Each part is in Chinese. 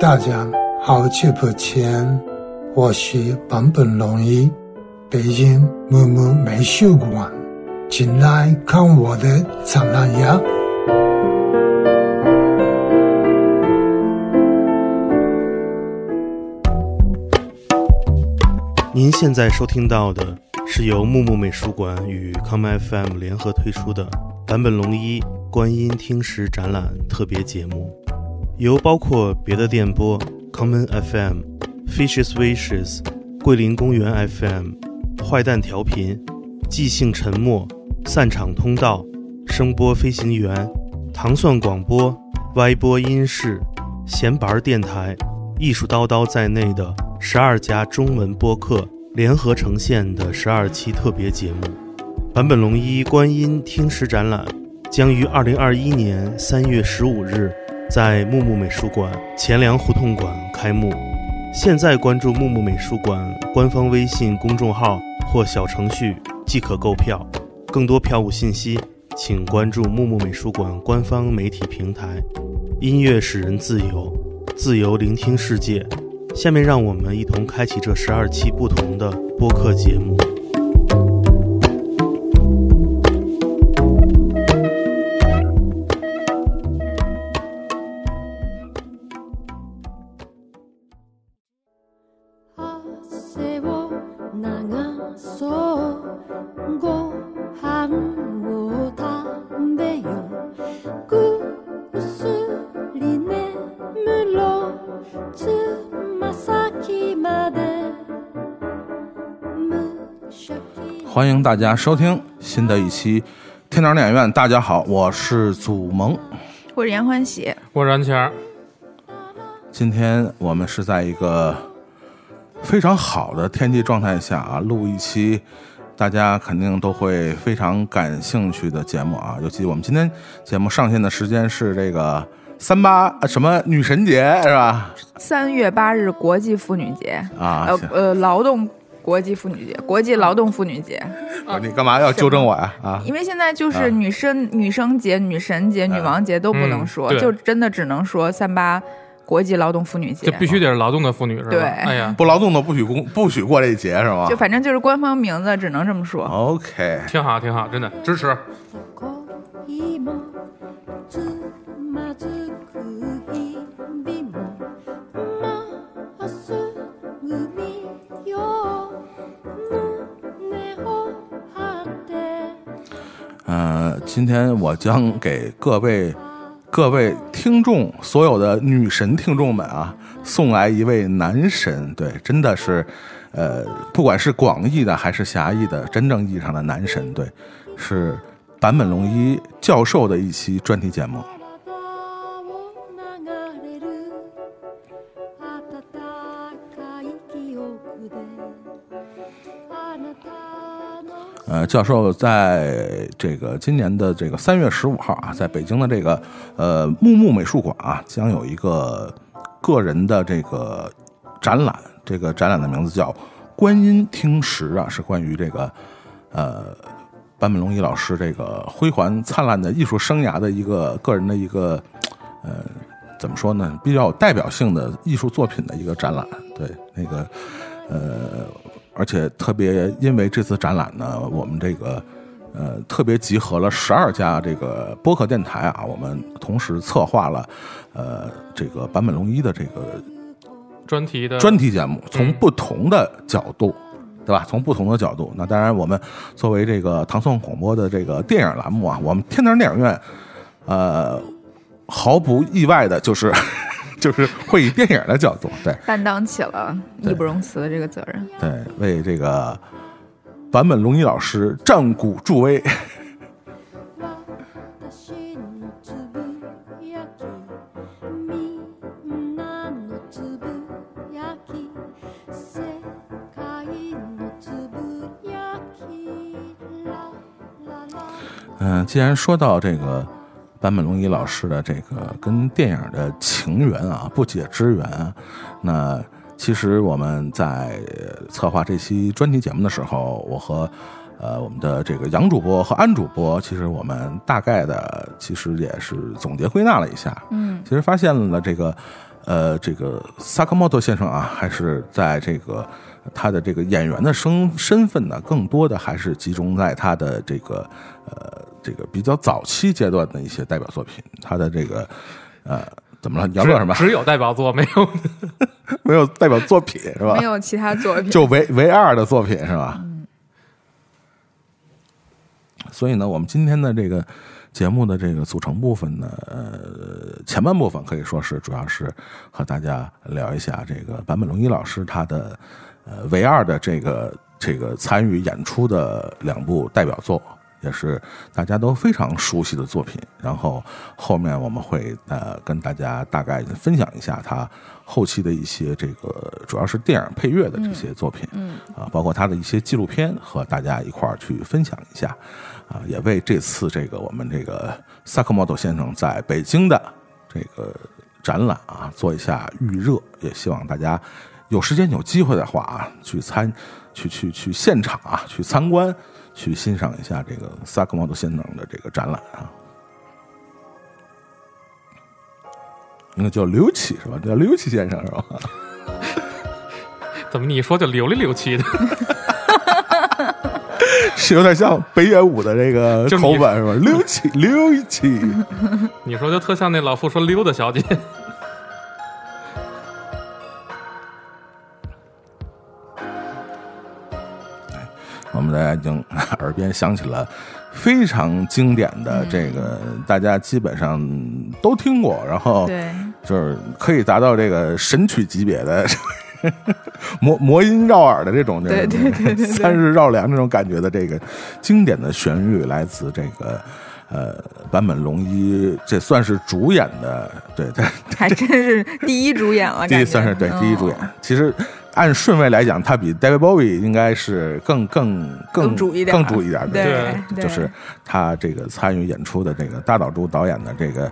大家好久不见，我是坂本龙一，北京木木美术馆，请来看我的展览呀！您现在收听到的是由木木美术馆与康麦 FM 联合推出的坂本龙一观音听石展览特别节目，由包括别的电波、Common FM、Fishes Wishes、桂林公园 FM、坏蛋调频、即兴沉默、散场通道、声波飞行员、糖蒜广播、歪播音室、闲板电台、艺术叨叨在内的十二家中文播客联合呈现的十二期特别节目。坂本龙一观音听石展览将于二零二一年三月十五日在木木美术馆钱粮胡同馆开幕。现在关注木木美术馆官方微信公众号或小程序即可购票。更多票务信息，请关注木木美术馆官方媒体平台。音乐使人自由，自由聆听世界。下面让我们一同开启这十二期不同的播客节目。迎大家收听新的一期天堂电影院。大家好，我是祖萌。我是严欢喜，我是安琪儿，今天我们是在一个非常好的天气状态下啊，录一期大家肯定都会非常感兴趣的节目啊。尤其我们今天节目上线的时间是这个三八呃什么女神节是吧？三月八日国际妇女节，啊，呃呃，劳动国际妇女节，国际劳动妇女节，你干嘛要纠正我呀？啊，因为现在就啊是女生、女生节、女神节、女王节都不能说，嗯就真的只能说三八国际劳动妇女节就，必须得是劳动的妇女是吧？对哎呀，不劳动的不许工不许过这节是吗就反正就是官方名字只能这么说。？OK，挺好挺好，真的支持。呃，今天我将给各位各位听众，所有的女神听众们啊，送来一位男神。对，真的是，呃，不管是广义的还是狭义的，真正意义上的男神，对，是坂本龙一教授的一期专题节目。呃，教授在这个今年的这个三月十五号啊，在北京的这个呃木木美术馆啊，将有一个个人的这个展览。这个展览的名字叫《观音听石》啊，是关于这个呃坂本龙一老师这个辉煌灿烂的艺术生涯的一个个人的一个呃怎么说呢，比较有代表性的艺术作品的一个展览。对，那个呃。而且特别因为这次展览呢，我们这个呃特别集合了十二家这个播客电台啊，我们同时策划了呃这个坂本龙一的这个专题的专题节目，从不同的角度。对吧？从不同的角度，那当然，我们作为这个唐宋广播的这个电影栏目啊，我们天堂电影院，呃，毫不意外的就是就是会以电影的角度，对，担当起了义不容辞的这个责任。对，为这个坂本龙一老师战鼓助威。私のつぶやきみんなのつぶやき世界のつぶやき啦啦啦嗯，既然说到这个 坂本龙一老师的这个跟电影的情缘啊，不解之缘啊，那其实我们在策划这期专题节目的时候，我和呃我们的这个杨主播和安主播，其实我们大概的其实也是总结归纳了一下，嗯。其实发现了这个呃，这个萨克莫多先生啊，还是在这个他的这个演员的身身份呢，更多的还是集中在他的这个呃这个比较早期阶段的一些代表作品。他的这个呃，怎么了？你要说什么？只有代表作没有？没有代表作品是吧没？有其他作品。就唯唯二的作品是吧？所以呢，我们今天的这个节目的这个组成部分呢，呃，前半部分可以说是主要是和大家聊一下这个坂本龙一老师他的呃唯二的这个这个参与演出的两部代表作。也是大家都非常熟悉的作品，然后后面我们会呃跟大家大概分享一下他后期的一些这个主要是电影配乐的这些作品，嗯啊，包括他的一些纪录片和大家一块儿去分享一下，啊，也为这次这个我们这个萨克莫多先生在北京的这个展览啊做一下预热，也希望大家有时间有机会的话啊，去参去去去现场啊去参观，去欣赏一下这个萨克莫多先生的这个展览啊。那个叫刘启是吧？叫刘启先生是吧？怎么你一说就流里流气的？是有点像北野武的这个口吻是吧？刘启，刘启。你说就特像那老妇说溜达小姐。我们大家已经 耳边响起了非常经典的这个，大家基本上都听过，然后对，就是可以达到这个神曲级别的 魔魔音绕耳的这种，对对对对对。三日绕梁这种感觉的这个经典的旋律，来自这个呃坂本龙一，这算是主演的，对他，还真是第一主演了，第一算是对嗯。第一主演。其实按顺位来讲，他比 David Bowie 应该是更更更更主一点更主一点的。对对就是他这个参与演出的这个大岛渚导演的这个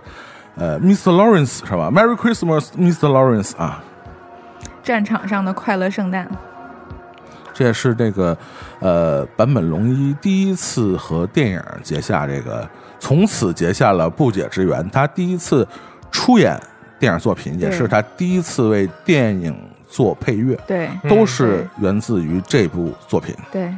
呃 Mr. Lawrence 是吧？Merry Christmas, Mr. Lawrence 啊，战场上的快乐圣诞，这也是这个呃坂本龙一第一次和电影结下这个从此结下了不解之缘。他第一次出演电影作品，也是他第一次为电影做配乐。对都是源自于这部作品。对，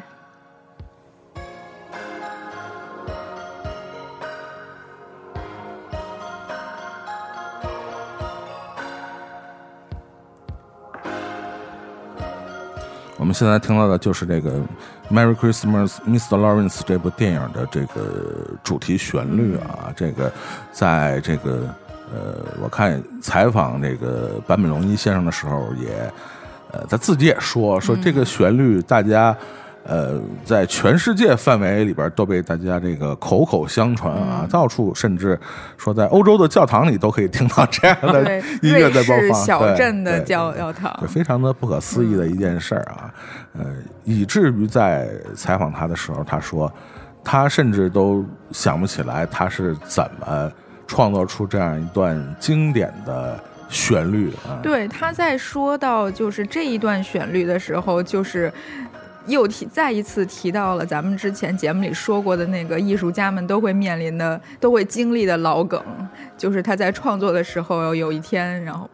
我们现在听到的就是这个《Merry Christmas, Mr. Lawrence》这部电影的这个主题旋律啊，这个在这个呃，我看采访这个坂本龙一先生的时候也，呃，他自己也说说这个旋律大家。呃，在全世界范围里边都被大家这个口口相传啊，到处甚至说在欧洲的教堂里都可以听到这样的，音乐在播放。小对镇的教教堂对，，非常的不可思议的一件事儿啊，呃，以至于在采访他的时候，他说，他甚至都想不起来他是怎么创作出这样一段经典的旋律啊。对，他在说到就是这一段旋律的时候，就是又提再一次提到了咱们之前节目里说过的那个艺术家们都会面临的、都会经历的老梗，就是他在创作的时候有一天，然后。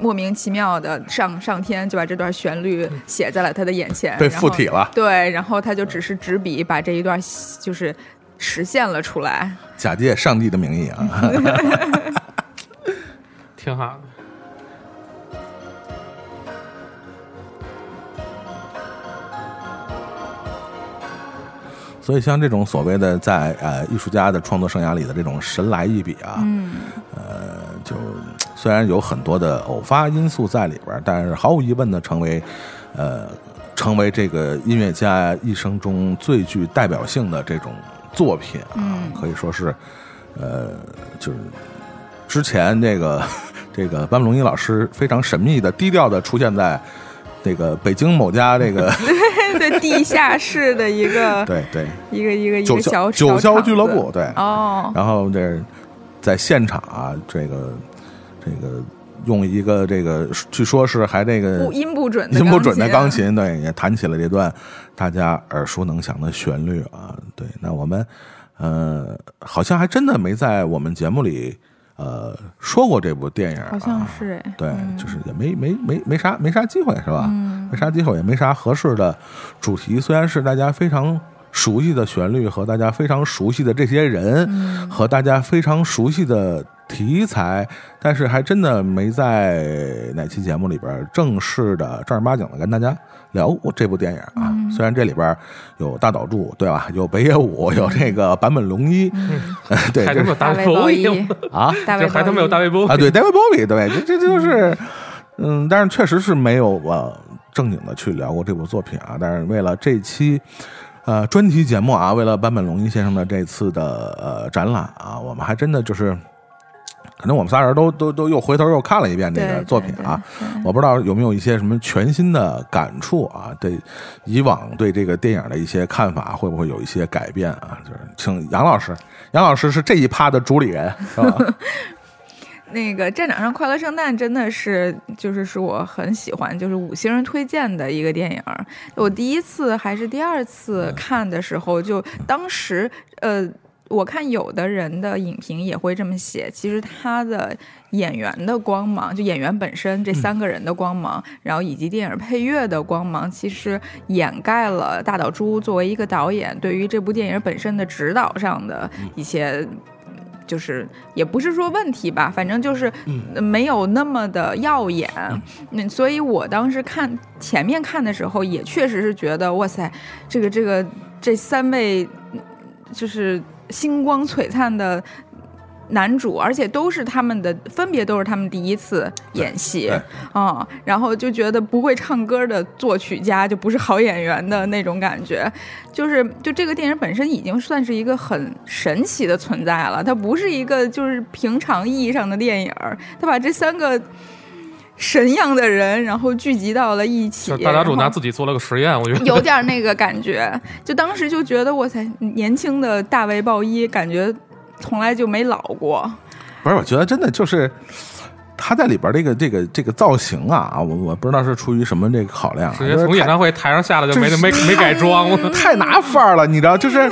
莫名其妙的上上天 就把这段旋律写在了他的眼前，被附体了对，然后他就只是执笔把这一段就是实现了出来。假借上帝的名义啊，挺好的。所以像这种所谓的在呃艺术家的创作生涯里的这种神来一笔啊，嗯，呃，就虽然有很多的偶发因素在里边儿，但是毫无疑问的成为，呃，成为这个音乐家一生中最具代表性的这种作品啊，嗯。可以说是，呃，就是之前这个这个班龙一老师非常神秘的、低调的出现在这个北京某家这个对，地下室的一个 对对一个一个一个小霄九霄小场子俱乐部对，哦，然后这在现场啊，这个这个用一个这个，据说是还这个音不准的音不准的钢钢琴，对，也弹起了这段大家耳熟能详的旋律啊。对，那我们呃，好像还真的没在我们节目里呃说过这部电影、啊，好像是哎，对，嗯就是也没没没没啥没啥机会是吧？嗯没啥机会，也没啥合适的主题。虽然是大家非常熟悉的旋律和大家非常熟悉的这些人，嗯。和大家非常熟悉的题材，但是还真的没在哪期节目里边正式的正儿八经的跟大家聊过这部电影啊。嗯。虽然这里边有大岛渚，对吧？有北野武，有这个坂本龙一，对，还他妈有大大卫鲍卫鲍伊。伊，啊。大卫就还他妈有大卫鲍伊。啊，对，David Bowie，对，这这就是，嗯，但是确实是没有呃正经的去聊过这部作品啊。但是为了这期呃专题节目啊，为了坂本龙一先生的这次的呃展览啊，我们还真的就是，可能我们仨人都都都又回头又看了一遍这个作品啊。，我不知道有没有一些什么全新的感触啊？对以往对这个电影的一些看法，会不会有一些改变啊？就是请杨老师，杨老师是这一趴的主理人，是吧？那个《战场上快乐圣诞》真的是就是是我很喜欢，就是五星人推荐的一个电影。我第一次还是第二次看的时候，就当时呃，我看有的人的影评也会这么写，其实他的演员的光芒，就演员本身这三个人的光芒，然后以及电影配乐的光芒，其实掩盖了大岛渚作为一个导演对于这部电影本身的指导上的一些。就是也不是说问题吧，反正就是没有那么的耀眼。嗯，所以我当时看前面看的时候，也确实是觉得哇塞，这个这个这三位嗯就是星光璀璨的。男主，而且都是他们的，分别都是他们第一次演戏对。啊、然后就觉得不会唱歌的作曲家就不是好演员的那种感觉，就是就这个电影本身已经算是一个很神奇的存在了，它不是一个就是平常意义上的电影儿，它把这三个神样的人然后聚集到了一起，大家主拿自己做了个实验，我觉得。有点那个感觉，就当时就觉得哇塞，年轻的大卫鲍伊感觉从来就没老过，不是，我觉得真的就是他在里边这个这个这个造型啊，我我不知道是出于什么这个考量从演唱会台上下来就没没没改装，我 太拿范儿了，你知道，就是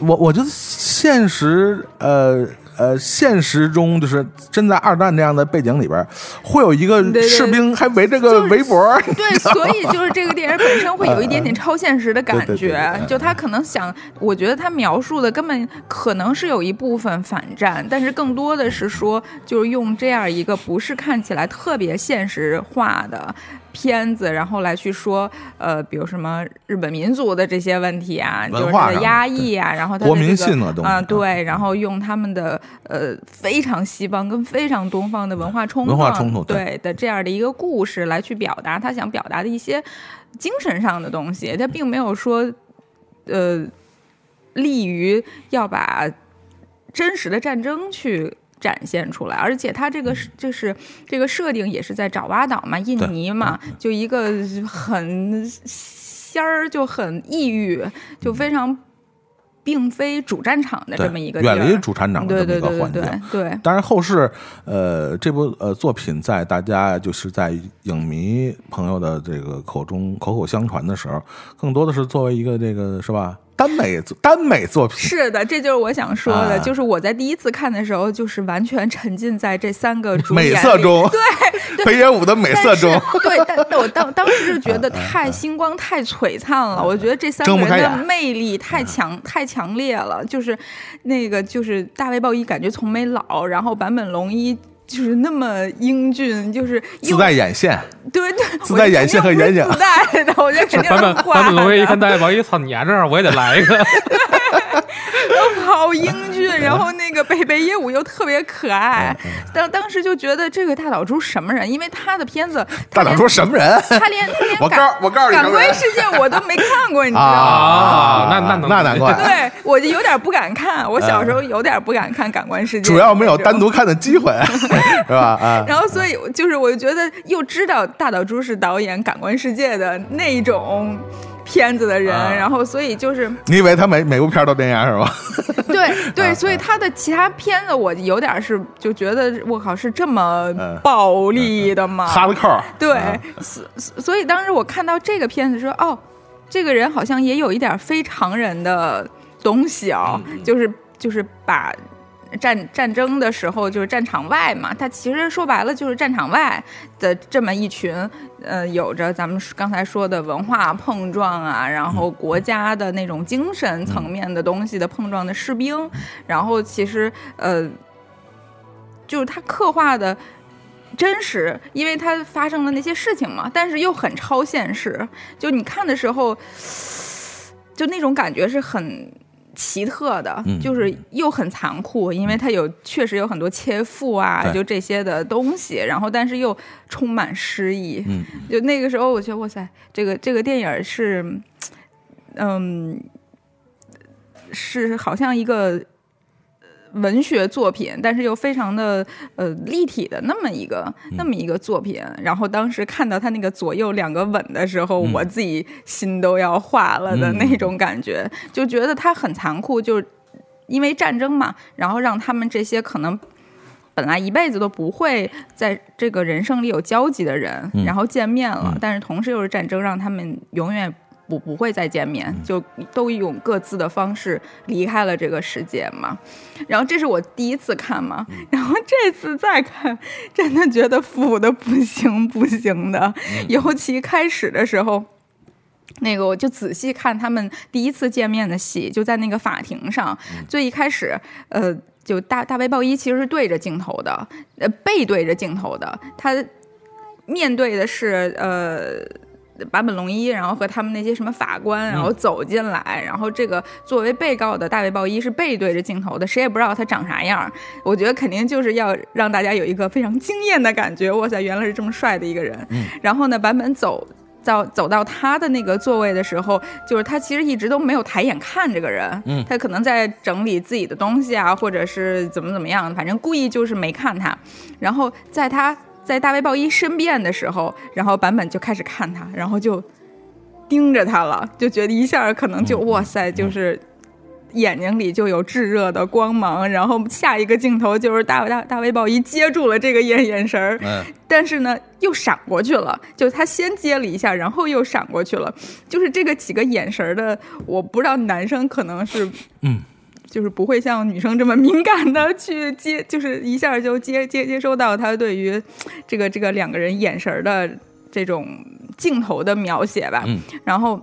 我我觉得现实呃。呃，现实中就是真在二战这样的背景里边，会有一个士兵还围着个围脖，对，所以就是这个电影本身会有一点点超现实的感觉对，就他可能想，我觉得他描述的根本可能是有一部分反战，但是更多的是说，就是用这样一个不是看起来特别现实化的。片子，然后来去说，呃，比如什么日本民族的这些问题啊，就是他的压抑啊，然后他的国民这个啊、性的东西嗯对，然后用他们的呃非常西方跟非常东方的文化冲撞，文化冲突对对的这样的一个故事来去表达他想表达的一些精神上的东西，他并没有说呃利于要把真实的战争去。展现出来，而且他这个是就是这个设定也是在爪哇岛嘛，印尼嘛，就一个很仙儿，就很抑郁，就非常并非主战场的这么一个远离主战场的对这么一个环境。对对对对对，当然，后世呃这部呃作品在大家就是在影迷朋友的这个口中口口相传的时候，更多的是作为一个这个是吧耽美耽美作品。是的，这就是我想说的，啊。就是我在第一次看的时候，就是完全沉浸在这三个主美色中，对 北野武的美色中，对，但但我当 当时就觉得太星光太璀璨了，我觉得这三个人的魅力太强太强烈了，就是那个就是大卫鲍伊感觉从没老，然后坂本龙一。就是那么英俊，就是自带眼线，对对，自带眼线和眼影。我觉得肯定是自带 的，我觉得肯定版本版本龙威一看的，大卫鲍伊，操，你丫这样我也得来一个。好英俊，然后那个北北野武又特别可爱，嗯当当时就觉得这个大岛渚什么人？因为他的片子，大岛渚什么人？他连他连 我感告我告诉你感官世界我都没看过，你知道吗？啊那那那难怪，对，我就有点不敢看。我小时候有点不敢看《感官世界》，主要没有单独。看的机会，是吧？啊，然后，所以就是我就觉得又知道大岛渚是导演《感官世界》的那种片子的人，啊。然后所以就是你以为他每每部片都这样是吧？对 啊对，所以他的其他片子我有点是就觉得我靠是这么嗯。暴力的吗？哈的扣儿，对啊，所所以当时我看到这个片子说，哦，这个人好像也有一点非常人的东西哦，嗯。就是就是把战战争的时候，就是战场外嘛，他其实说白了就是战场外的这么一群，呃，有着咱们刚才说的文化碰撞啊，然后国家的那种精神层面的东西的碰撞的士兵，然后其实呃，就是他刻画的。真实，因为它发生的那些事情嘛，但是又很超现实。就你看的时候，就那种感觉是很奇特的，嗯就是又很残酷，因为它有确实有很多切腹啊，就这些的东西，然后但是又充满诗意。嗯，就那个时候，我觉得哇塞，这个这个电影是，嗯，是好像一个文学作品，但是又非常的呃立体的那么一个那么一个作品。然后当时看到他那个左右两个吻的时候，嗯我自己心都要化了的那种感觉，就觉得他很残酷，就因为战争嘛，然后让他们这些可能。本来一辈子都不会在这个人生里有交集的人，嗯然后见面了，嗯但是同时又是战争，让他们永远不不会再见面，就都用各自的方式离开了这个世界嘛。然后这是我第一次看嘛，然后这次再看，真的觉得腐的不行不行的，尤其开始的时候。那个我就仔细看他们第一次见面的戏，就在那个法庭上。最一开始，呃，就大大卫鲍伊其实是对着镜头的，呃，背对着镜头的，他面对的是呃。坂本龙一，然后和他们那些什么法官，然后走进来，然后这个作为被告的大卫鲍伊是背对着镜头的，谁也不知道他长啥样。我觉得肯定就是要让大家有一个非常惊艳的感觉，哇塞，原来是这么帅的一个人。然后呢，坂本走到走到他的那个座位的时候，就是他其实一直都没有抬眼看这个人，嗯他可能在整理自己的东西啊，或者是怎么怎么样，反正故意就是没看他。然后在他在大卫鲍伊申辩的时候，然后版本就开始看他，然后就盯着他了，就觉得一下可能就、嗯哇塞，就是。眼睛里就有炙热的光芒，然后下一个镜头就是大大大卫鲍伊接住了这个眼眼神儿，嗯但是呢又闪过去了，就他先接了一下，然后又闪过去了，就是这个几个眼神儿的，我不知道男生可能是嗯。就是不会像女生这么敏感的去接，就是一下就接接接收到他对于这个这个两个人眼神的这种镜头的描写吧。嗯然后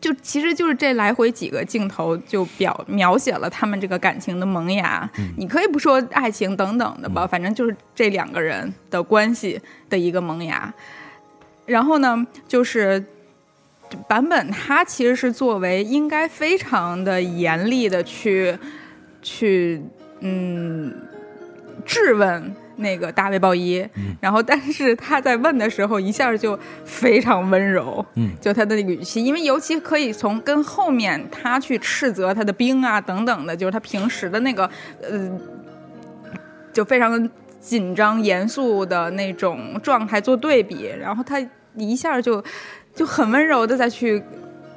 就其实就是这来回几个镜头就表描写了他们这个感情的萌芽。你可以不说爱情等等的吧，反正就是这两个人的关系的一个萌芽。然后呢，就是版本他其实是作为应该非常的严厉的去去嗯质问那个大卫鲍伊，然后但是他在问的时候一下就非常温柔，嗯。就他的那个语气，因为尤其可以从跟后面他去斥责他的兵啊等等的，就是他平时的那个呃就非常紧张严肃的那种状态做对比，然后他一下就就很温柔的再去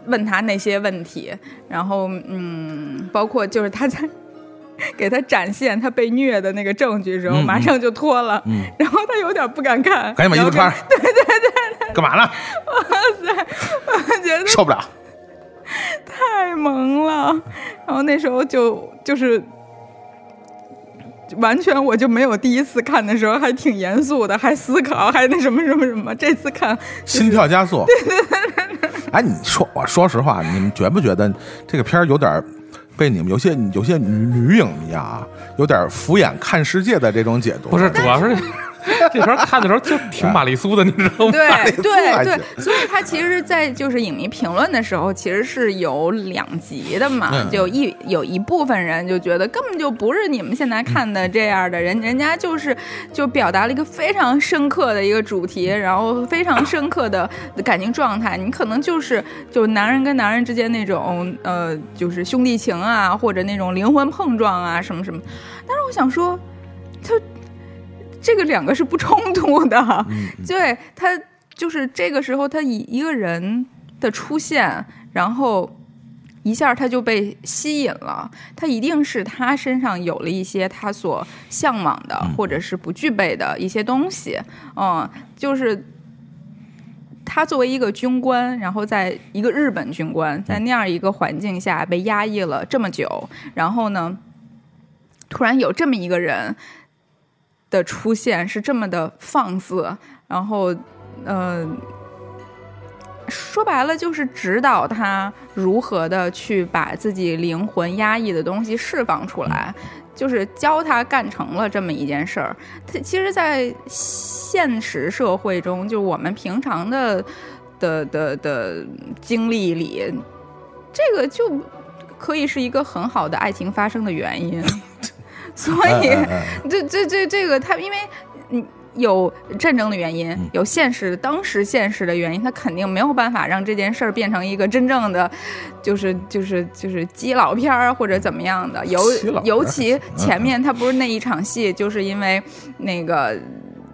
问他那些问题，然后嗯，包括就是他在 给他展现他被虐的那个证据的时候，马上就脱了，嗯然后他有点不敢看，赶紧把衣服穿 上。对对对干嘛呢？哇塞我觉得受不了。太萌了，然后那时候就就是。完全我就没有第一次看的时候还挺严肃的，还思考，还那什么什么什么。这次看心跳加速。对对对哎，你说，我说实话，你们觉不觉得这个片儿有点儿被你们有些有些女女影迷啊，有点敷衍看世界的这种解读？不是，主要是 这时候看的时候就挺玛丽苏的，你知道吗？对对对，所以他其实，在就是影迷评论的时候，其实是有两极的嘛。嗯就一有一部分人就觉得根本就不是你们现在看的这样的人，人家就是就表达了一个非常深刻的一个主题，然后非常深刻的感情状态。你可能就是就男人跟男人之间那种呃，就是兄弟情啊，或者那种灵魂碰撞啊，什么什么。但是我想说，就这个两个是不冲突的。嗯对他就是这个时候，他以一个人的出现，然后一下他就被吸引了。他一定是他身上有了一些他所向往的，或者是不具备的一些东西。嗯，就是。他作为一个军官，然后在一个日本军官，在那样一个环境下被压抑了这么久，然后呢，突突然有这么一个人的出现，是这么的放肆，然后，呃，说白了就是指导他如何的去把自己灵魂压抑的东西释放出来，就是教他干成了这么一件事儿。他其实，在现实社会中，就我们平常的的的的经历里，这个就可以是一个很好的爱情发生的原因。所以，哎哎哎这这这这个他，因为嗯有战争的原因，有现实当时现实的原因，他肯定没有办法让这件事儿变成一个真正的，就是就是就是基佬片儿或者怎么样的。尤尤其前面他不是那一场戏，就是因为那个。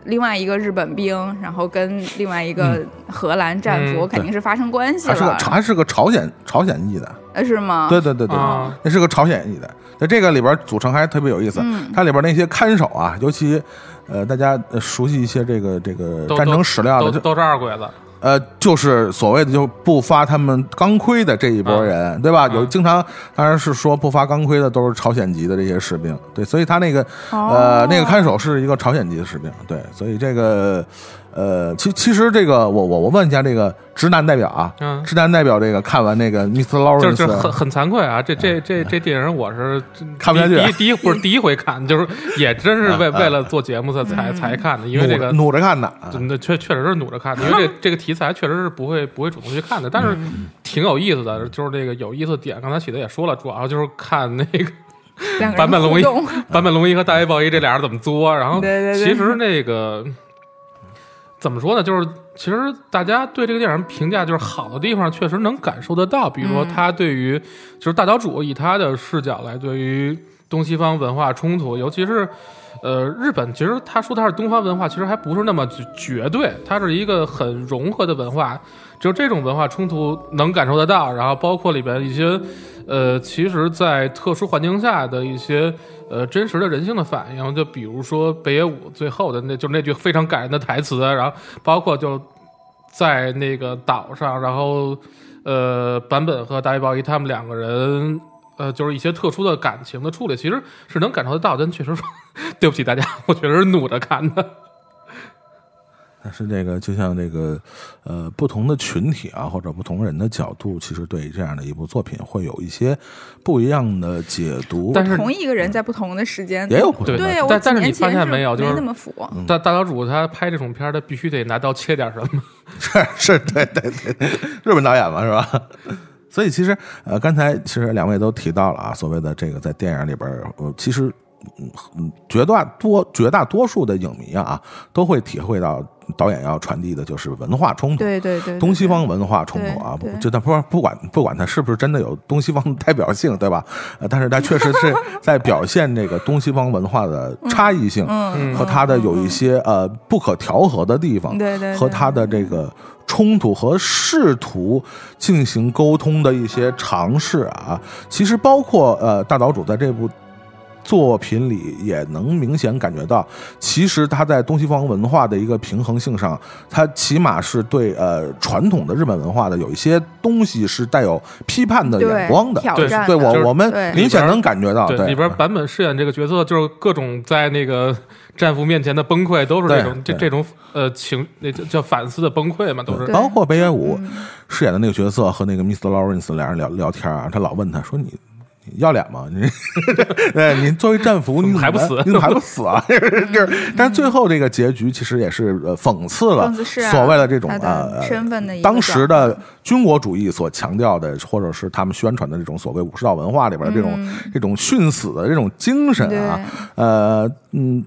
另外一个日本兵，然后跟另外一个荷兰战俘嗯肯定是发生关系还是个了，还是个朝鲜朝鲜裔的，呃是吗？对对对对，啊。那是个朝鲜裔的。在这个里边组成还特别有意思，嗯。它里边那些看守啊，尤其呃大家呃熟悉一些这个这个战争史料的，就都都是二鬼子，呃就是所谓的就不发他们钢盔的这一波人，对吧？嗯。有经常当然是说不发钢盔的都是朝鲜籍的这些士兵，对，所以他那个哦。呃那个看守是一个朝鲜籍的士兵，对，所以这个呃其其实这个我我我问一下这个直男代表啊，嗯。直男代表这个看完那个 Mr. 就是 Lawrence 就是很很惭愧啊，这这这这电影我是看不下去第一第一不是第一回看，就是也真是为 为了做节目才才才看的，因为这个努着努着看的啊，真的确确实是努着看的，因为这 这个题材确实是不会不会主动去看的，但是挺有意思的，就是这个有意思的点，刚才喜德也说了，主要就是看那个两个人坂本龙一互动，坂本龙一和大卫鲍伊这俩人怎么作，然后对对对。其实那个怎么说呢，就是其实大家对这个电影评价就是好的地方，确实能感受得到，比如说嗯他对于就是大岛主以他的视角来对于东西方文化冲突，尤其是。呃，日本其实他说他是东方文化，其实还不是那么绝绝对，它是一个很融合的文化，就这种文化冲突能感受得到，然后包括里边一些，呃，其实，在特殊环境下的一些呃真实的人性的反应，就比如说北野武最后的那就那句非常感人的台词，然后包括就在那个岛上，然后呃坂本和大卫鲍伊他们两个人。呃，就是一些特殊的感情的处理，其实是能感受得到，但确实，对不起大家，我确实是努着看的。但是这个就像这个呃不同的群体啊，或者不同人的角度，其实对这样的一部作品会有一些不一样的解读。但是同一个人在不同的时间也有不同对的对，但但是你发现没有就是没那么服，大大岛主他拍这种片儿，他必须得拿刀切点什么。是是，对对对，日本导演嘛，是吧？所以其实呃，刚才其实两位都提到了啊，所谓的这个在电影里边，呃，其实绝大多绝大多数的影迷啊，都会体会到导演要传递的就是文化冲突。对对对，对东西方文化冲突啊，就他不不管不管他是不是真的有东西方的代表性，对吧？呃，但是他确实是在表现这个东西方文化的差异性嗯和他的有一些呃不可调和的地方，对对对和他的这个冲突和试图进行沟通的一些尝试啊，其实包括呃大岛主在这部。作品里也能明显感觉到，其实他在东西方文化的一个平衡性上，他起码是对呃传统的日本文化的有一些东西是带有批判的眼光的。对对我我们明显能感觉到，对里边版本饰演这个角色，就是各种在那个战俘面前的崩溃，都是这种这这种呃情，那叫叫反思的崩溃嘛，都是包括北野武嗯饰演的那个角色和那个 Mr. Lawrence 俩人聊聊天啊，他老问他说你。你要脸吗？你，对，你作为战俘，你怎么还不死你怎么还不死啊？就是，但是最后这个结局其实也是呃讽刺了所谓的这种呃身份的当时的军国主义所强调的，或者是他们宣传的这种所谓武士道文化里边的这种、这种殉死的这种精神啊，呃，嗯，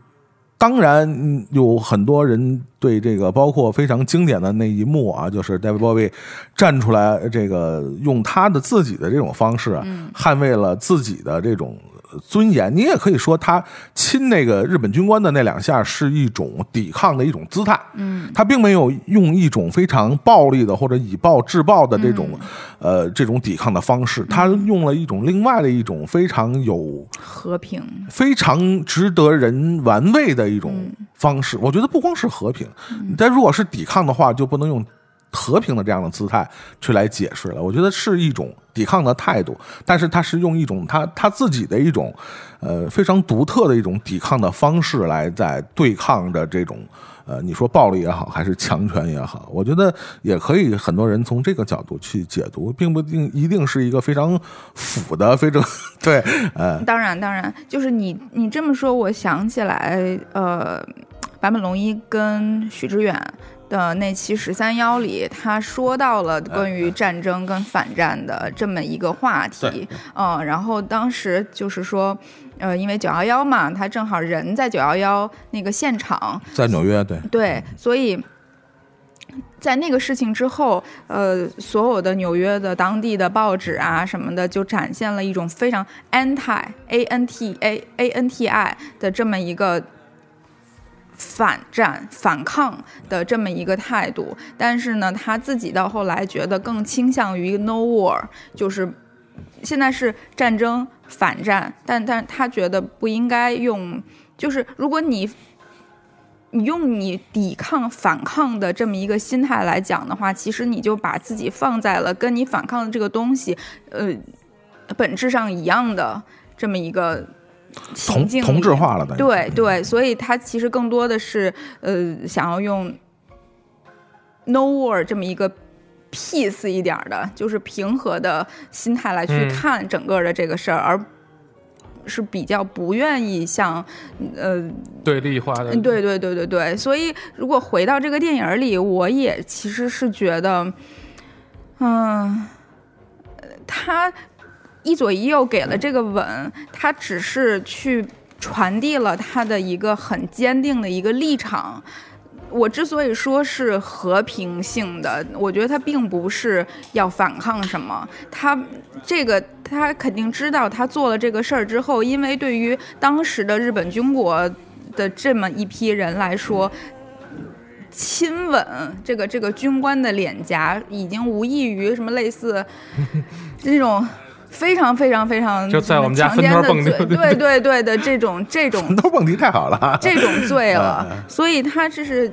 当然嗯有很多人对这个，包括非常经典的那一幕啊，就是 David Bowie 站出来，这个用他的自己的这种方式啊，捍卫了自己的这种。尊严，你也可以说他亲那个日本军官的那两下是一种抵抗的一种姿态，嗯，他并没有用一种非常暴力的或者以暴制暴的这种，呃，这种抵抗的方式，他用了一种另外的一种非常有和平，非常值得人玩味的一种方式。我觉得不光是和平，但如果是抵抗的话，就不能用和平的这样的姿态去来解释了。我觉得是一种抵抗的态度，但是他是用一种他他自己的一种呃非常独特的一种抵抗的方式来在对抗着这种。呃，你说暴力也好，还是强权也好，我觉得也可以，很多人从这个角度去解读，并不一定一定是一个非常腐的、非常 对，呃，当然，当然，就是你你这么说，我想起来，呃，坂本龙一跟许知远的那期十三幺里，他说到了关于战争跟反战的这么一个话题，嗯，然后当时就是说，呃，因为九幺幺嘛，他正好人在九幺幺那个现场，在纽约，对，对，所以在那个事情之后，呃，所有的纽约的当地的报纸啊什么的，就展现了一种非常 anti a n t a a n t i 的这么一个反战、反抗的这么一个态度。但是呢，他自己到后来觉得更倾向于 no war，就是现在是战争反战，但但他觉得不应该用，就是如果你你用你抵抗、反抗的这么一个心态来讲的话，其实你就把自己放在了跟你反抗的这个东西，呃，本质上一样的这么一个同境同质化了，的对对，所以他其实更多的是呃想要用 no war 这么一个 peace 一点的，就是平和的心态来去嗯。看整个的这个事儿，而是比较不愿意像呃对立化的，嗯，对对对对对，所以如果回到这个电影里，我也其实是觉得，嗯，呃他一左一右给了这个吻，他只是去传递了他的一个很坚定的一个立场。我之所以说是和平性的，我觉得他并不是要反抗什么，他这个他肯定知道，他做了这个事儿之后，因为对于当时的日本军国的这么一批人来说，亲吻这个这个军官的脸颊，已经无异于什么类似那种。非常非常非常就在我们家强奸的分头蹦罪对对对的这种这种都蹦迪太好了，这种罪了嗯，所以他这是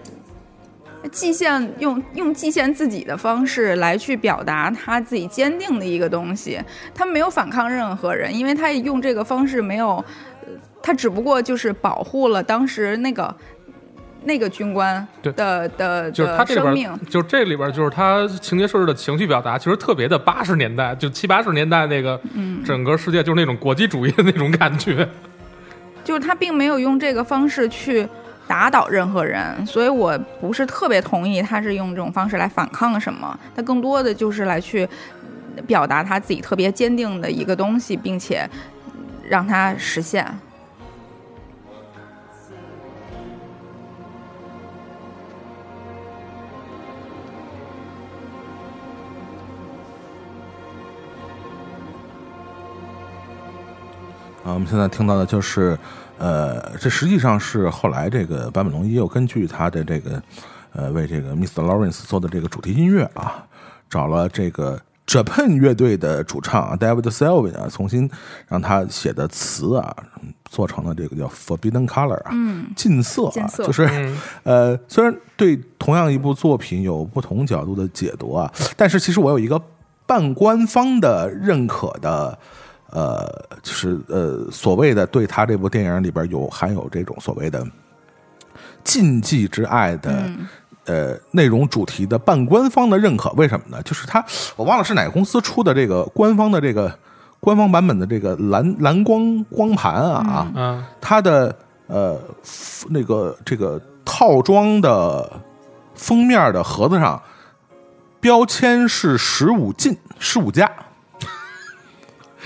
季县用用季县自己的方式来去表达他自己坚定的一个东西，他没有反抗任何人，因为他用这个方式没有，呃他只不过就是保护了当时那个那个军官对的的就是他这里边就是这里边就是他情节设置的情绪表达，其实特别的八十年代，就七八十年代那个，嗯整个世界就是那种国际主义的那种感觉。就是他并没有用这个方式去打倒任何人，所以我不是特别同意他是用这种方式来反抗什么，他更多的就是来去嗯表达他自己特别坚定的一个东西，并且嗯让他实现。啊，我们现在听到的就是，呃，这实际上是后来这个坂本龙一又根据他的这个，呃，为这个 Mr. Lawrence 做的这个主题音乐啊，找了这个 Japan 乐队的主唱啊 David Selvin 啊，重新让他写的词啊，做成了这个叫 Forbidden Color 啊，嗯，禁色啊，色就是嗯呃，虽然对同样一部作品有不同角度的解读啊，但是其实我有一个半官方的认可的，呃，就是呃所谓的对他这部电影里边有含有这种所谓的禁忌之爱的。呃，内容主题的半官方的认可，为什么呢？就是他，我忘了是哪个公司出的这个官方的这个官方版本的这个蓝蓝光光盘啊，嗯，它的呃那个这个套装的封面的盒子上标签是十五禁十五加，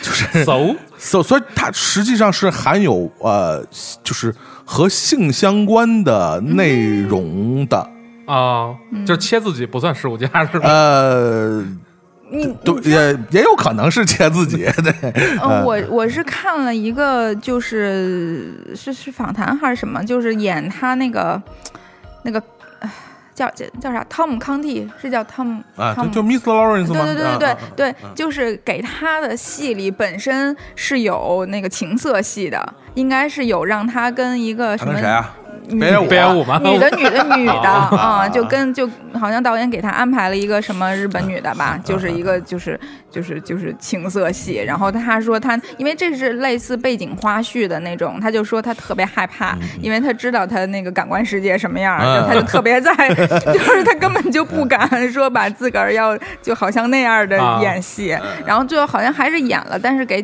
就是，so so，所以它实际上是含有呃就是和性相关的内容的，啊，就是切自己不算十五加是吧？呃，你对也也有可能是切自己，对，呃，我我是看了一个，就是是是访谈还是什么，就是演他那个那个唉叫叫叫啥汤姆康蒂，是叫汤姆啊，就就 Mr. Lawrence 吗？对对对对对啊对，就是给他的戏里本身是有那个情色戏的，应该是有让他跟一个什么谁啊？女表演舞表演舞吗？女的女的 女的啊啊，就跟就好像导演给他安排了一个什么日本女的吧，就是一个就是就是就是情色戏。然后他说他因为这是类似背景花絮的那种，他就说他特别害怕，因为他知道他那个感官世界什么样，他就特别在，就是他根本就不敢说把自个儿要就好像那样的啊演戏，然后最后好像还是演了，但是给。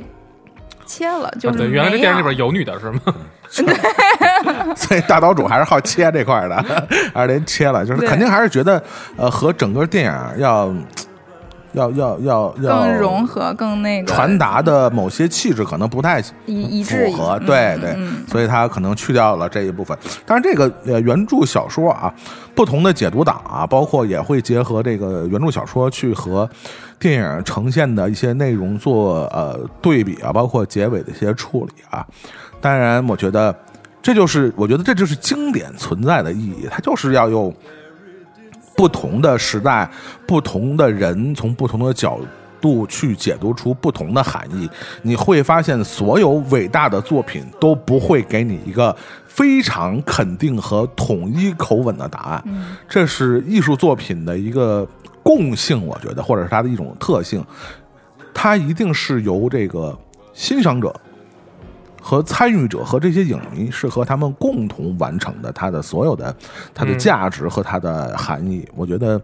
切了，就是啊对，原来这电影里边有女的是吗？所以大岛主还是好切这块的，还是得切了，就是肯定还是觉得呃和整个电影要要要要要更融合，更那个传达的某些气质可能不太一一致符合，嗯对对，嗯所以他可能去掉了这一部分。但是，这个呃原著小说啊，不同的解读党啊，包括也会结合这个原著小说去和电影呈现的一些内容做呃对比啊，包括结尾的一些处理啊。当然，我觉得这就是我觉得这就是经典存在的意义，它就是要用不同的时代、不同的人，从不同的角度去解读出不同的含义。你会发现，所有伟大的作品都不会给你一个非常肯定和统一口吻的答案。这是艺术作品的一个共性，我觉得，或者是它的一种特性。它一定是由这个欣赏者和参与者和这些影迷是和他们共同完成的，它的所有的它的价值和它的含义。我觉得，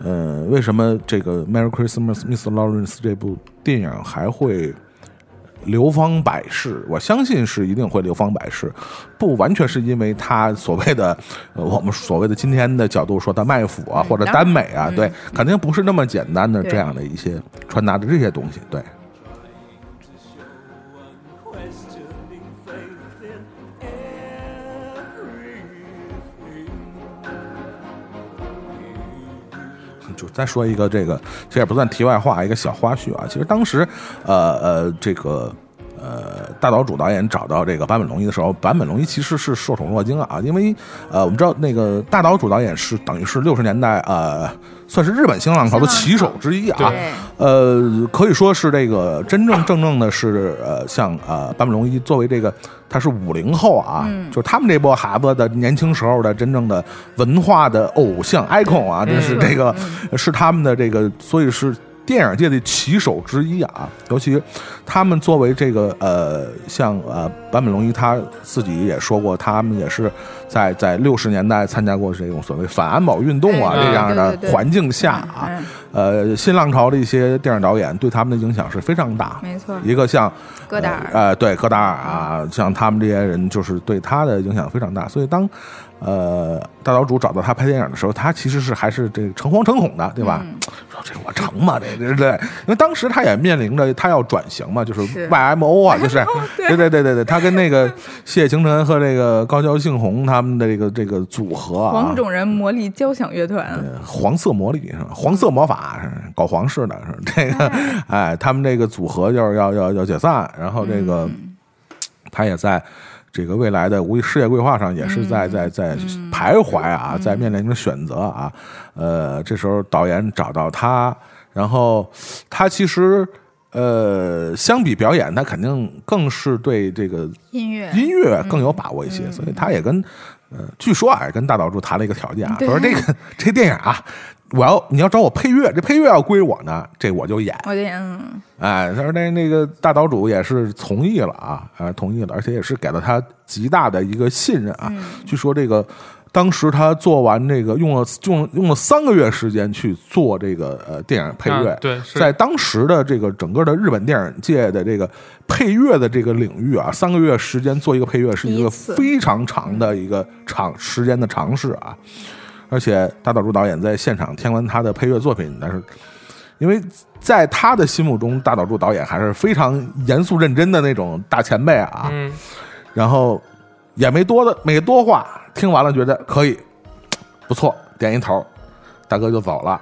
呃，为什么这个《Merry Christmas, Miss Lawrence》这部电影还会流芳百世？我相信是一定会流芳百世，不完全是因为它所谓的呃我们所谓的今天的角度说它卖腐啊或者耽美啊，对，肯定不是那么简单的这样的一些传达的这些东西，对。再说一个这个，这也不算题外话，一个小花絮啊。其实当时，呃呃，这个呃大岛主导演找到这个坂本龙一的时候，坂本龙一其实是受宠若惊啊，因为呃我们知道那个大岛主导演是等于是六十年代呃算是日本新浪潮的旗手之一啊。呃，可以说是这个真正正正的是呃，像呃坂本龙一作为这个他是五零后啊，就是他们这波孩子的年轻时候的真正的文化的偶像 icon 啊，真是这个、是他们的这个，所以是。电影界的旗手之一啊，尤其他们作为这个呃，像呃坂本龙一他自己也说过，他们也是在在六十年代参加过这种所谓反安保运动啊、哎这样的环境下啊，嗯呃，新浪潮的一些电影导演对他们的影响是非常大。没错一个像戈达尔呃，呃对戈达尔啊，像他们这些人，就是对他的影响非常大。所以当呃大岛主找到他拍电影的时候，他其实是还是这个诚惶诚恐的，对吧？嗯说这我成吗？这这对，因为当时他也面临着他要转型嘛，就是是 YMO 啊，就是对对对对对，他跟那个谢晴晨和这个高桥幸宏他们的这个这个组合啊，黄种人魔力交响乐团，呃黄色魔力是吧？黄色魔法是搞皇室的，是这个，哎，他们这个组合就是要要要解散，然后这个他也在这个未来的无事业规划上也是在在在徘徊啊，在面临着选择啊。呃，这时候导演找到他，然后他其实呃，相比表演，他肯定更是对这个音乐音乐更有把握一些，所以他也跟呃，据说啊，跟大岛渚谈了一个条件啊，他说这个 这电影啊，我要你要找我配乐，这配乐要归我呢，这我就演。我就演嗯，哎，他说那那个大岛主也是同意了啊，啊，同意了，而且也是给了他极大的一个信任啊。据说这个当时他做完这个用了用用了三个月时间去做这个呃电影配乐，啊对在当时的这个整个的日本电影界的这个配乐的这个领域啊，三个月时间做一个配乐是一个非常长的一个长时间的尝试啊。而且大岛渚导演在现场听完他的配乐作品，但是因为在他的心目中，大岛渚导演还是非常严肃认真的那种大前辈啊，嗯，然后也没多的没多话，听完了觉得可以，不错，点一头，大哥就走了，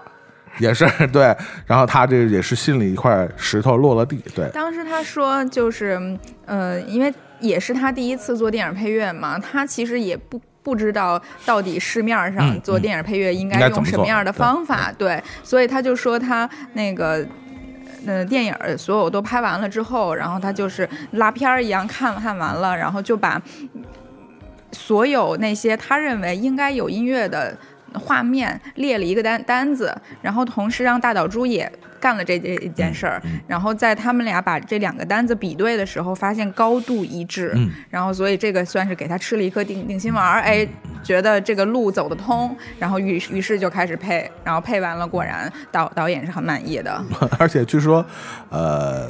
也是 对，然后他这也是心里一块石头落了地，对，当时他说就是呃，因为也是他第一次做电影配乐嘛，他其实也不。不知道到底市面上嗯做电影配乐应该用什么样的方法，对，所以他就说他那个。呃，电影所有都拍完了之后，然后他就是拉片儿一样看看完了，然后就把所有那些他认为应该有音乐的画面列了一个单单子，然后同时让大岛猪也干了这这一件事儿，然后在他们俩把这两个单子比对的时候，发现高度一致，嗯。然后所以这个算是给他吃了一颗定定心丸儿，哎，觉得这个路走得通，然后于于是就开始配，然后配完了，果然导导演是很满意的，而且据说，呃，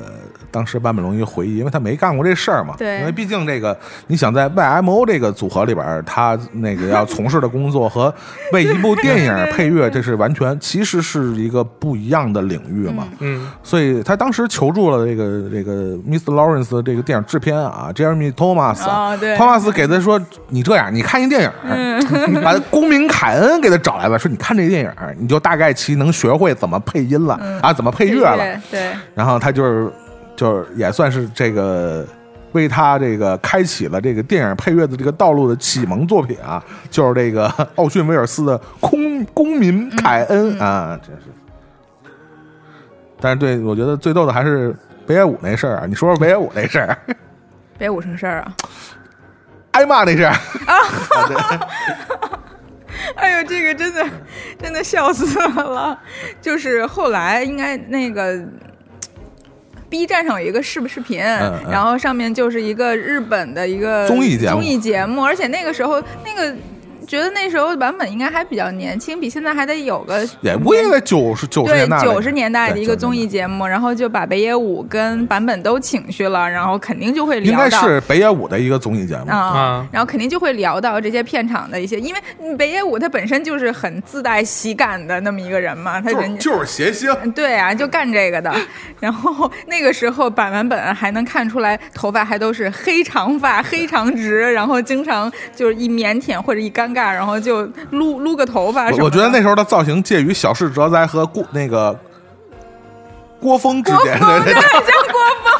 当时坂本龙一回忆，因为他没干过这事儿嘛，对因为毕竟这个，你想在 YMO 这个组合里边，他那个要从事的工作和为一部电影配乐，这是完全其实是一个不一样的领域嘛。嗯，所以他当时求助了这个这个 Mr. Lawrence 的这个电影制片啊，Jeremy Thomas 啊哦对托马斯给他说：“你这样，你看一电影儿，你 把公民凯恩给他找来了，说你看这电影，你就大概其能学会怎么配音了、啊，怎么配乐了。对，然后他就是就是也算是这个为他这个开启了这个电影配乐的这个道路的启蒙作品啊，就是这个奥逊威尔斯的《公公民凯恩》啊，真是。但是对我觉得最逗的还是北野武那事儿啊，你说说北野武那事儿，北野武什么事儿啊！挨骂那事儿，哎呦，这个真的真的笑死我了。就是后来应该那个 B 站上有一个视视频，嗯嗯然后上面就是一个日本的一个综艺节目综艺节目，而且那个时候那个。觉得那时候版本应该还比较年轻，比现在还得有个也不应该九十九十对年代，九十年代的一个综艺节目，然后就把北野武跟版本都请去了，然后肯定就会应该聊到是北野武的一个综艺节目。啊啊，然后肯定就会聊到这些片场的一些，因为北野武他本身就是很自带喜感的那么一个人嘛，他人。就是谐星，对啊，就干这个的。然后那个时候版版本还能看出来，头发还都是黑长发、黑长直，然后经常就是一腼腆或者一尴尬，然后就撸撸个头发什么的。我我觉得那时候的造型介于小室哲哉和郭那个郭峰之间，郭峰对对对很像郭峰，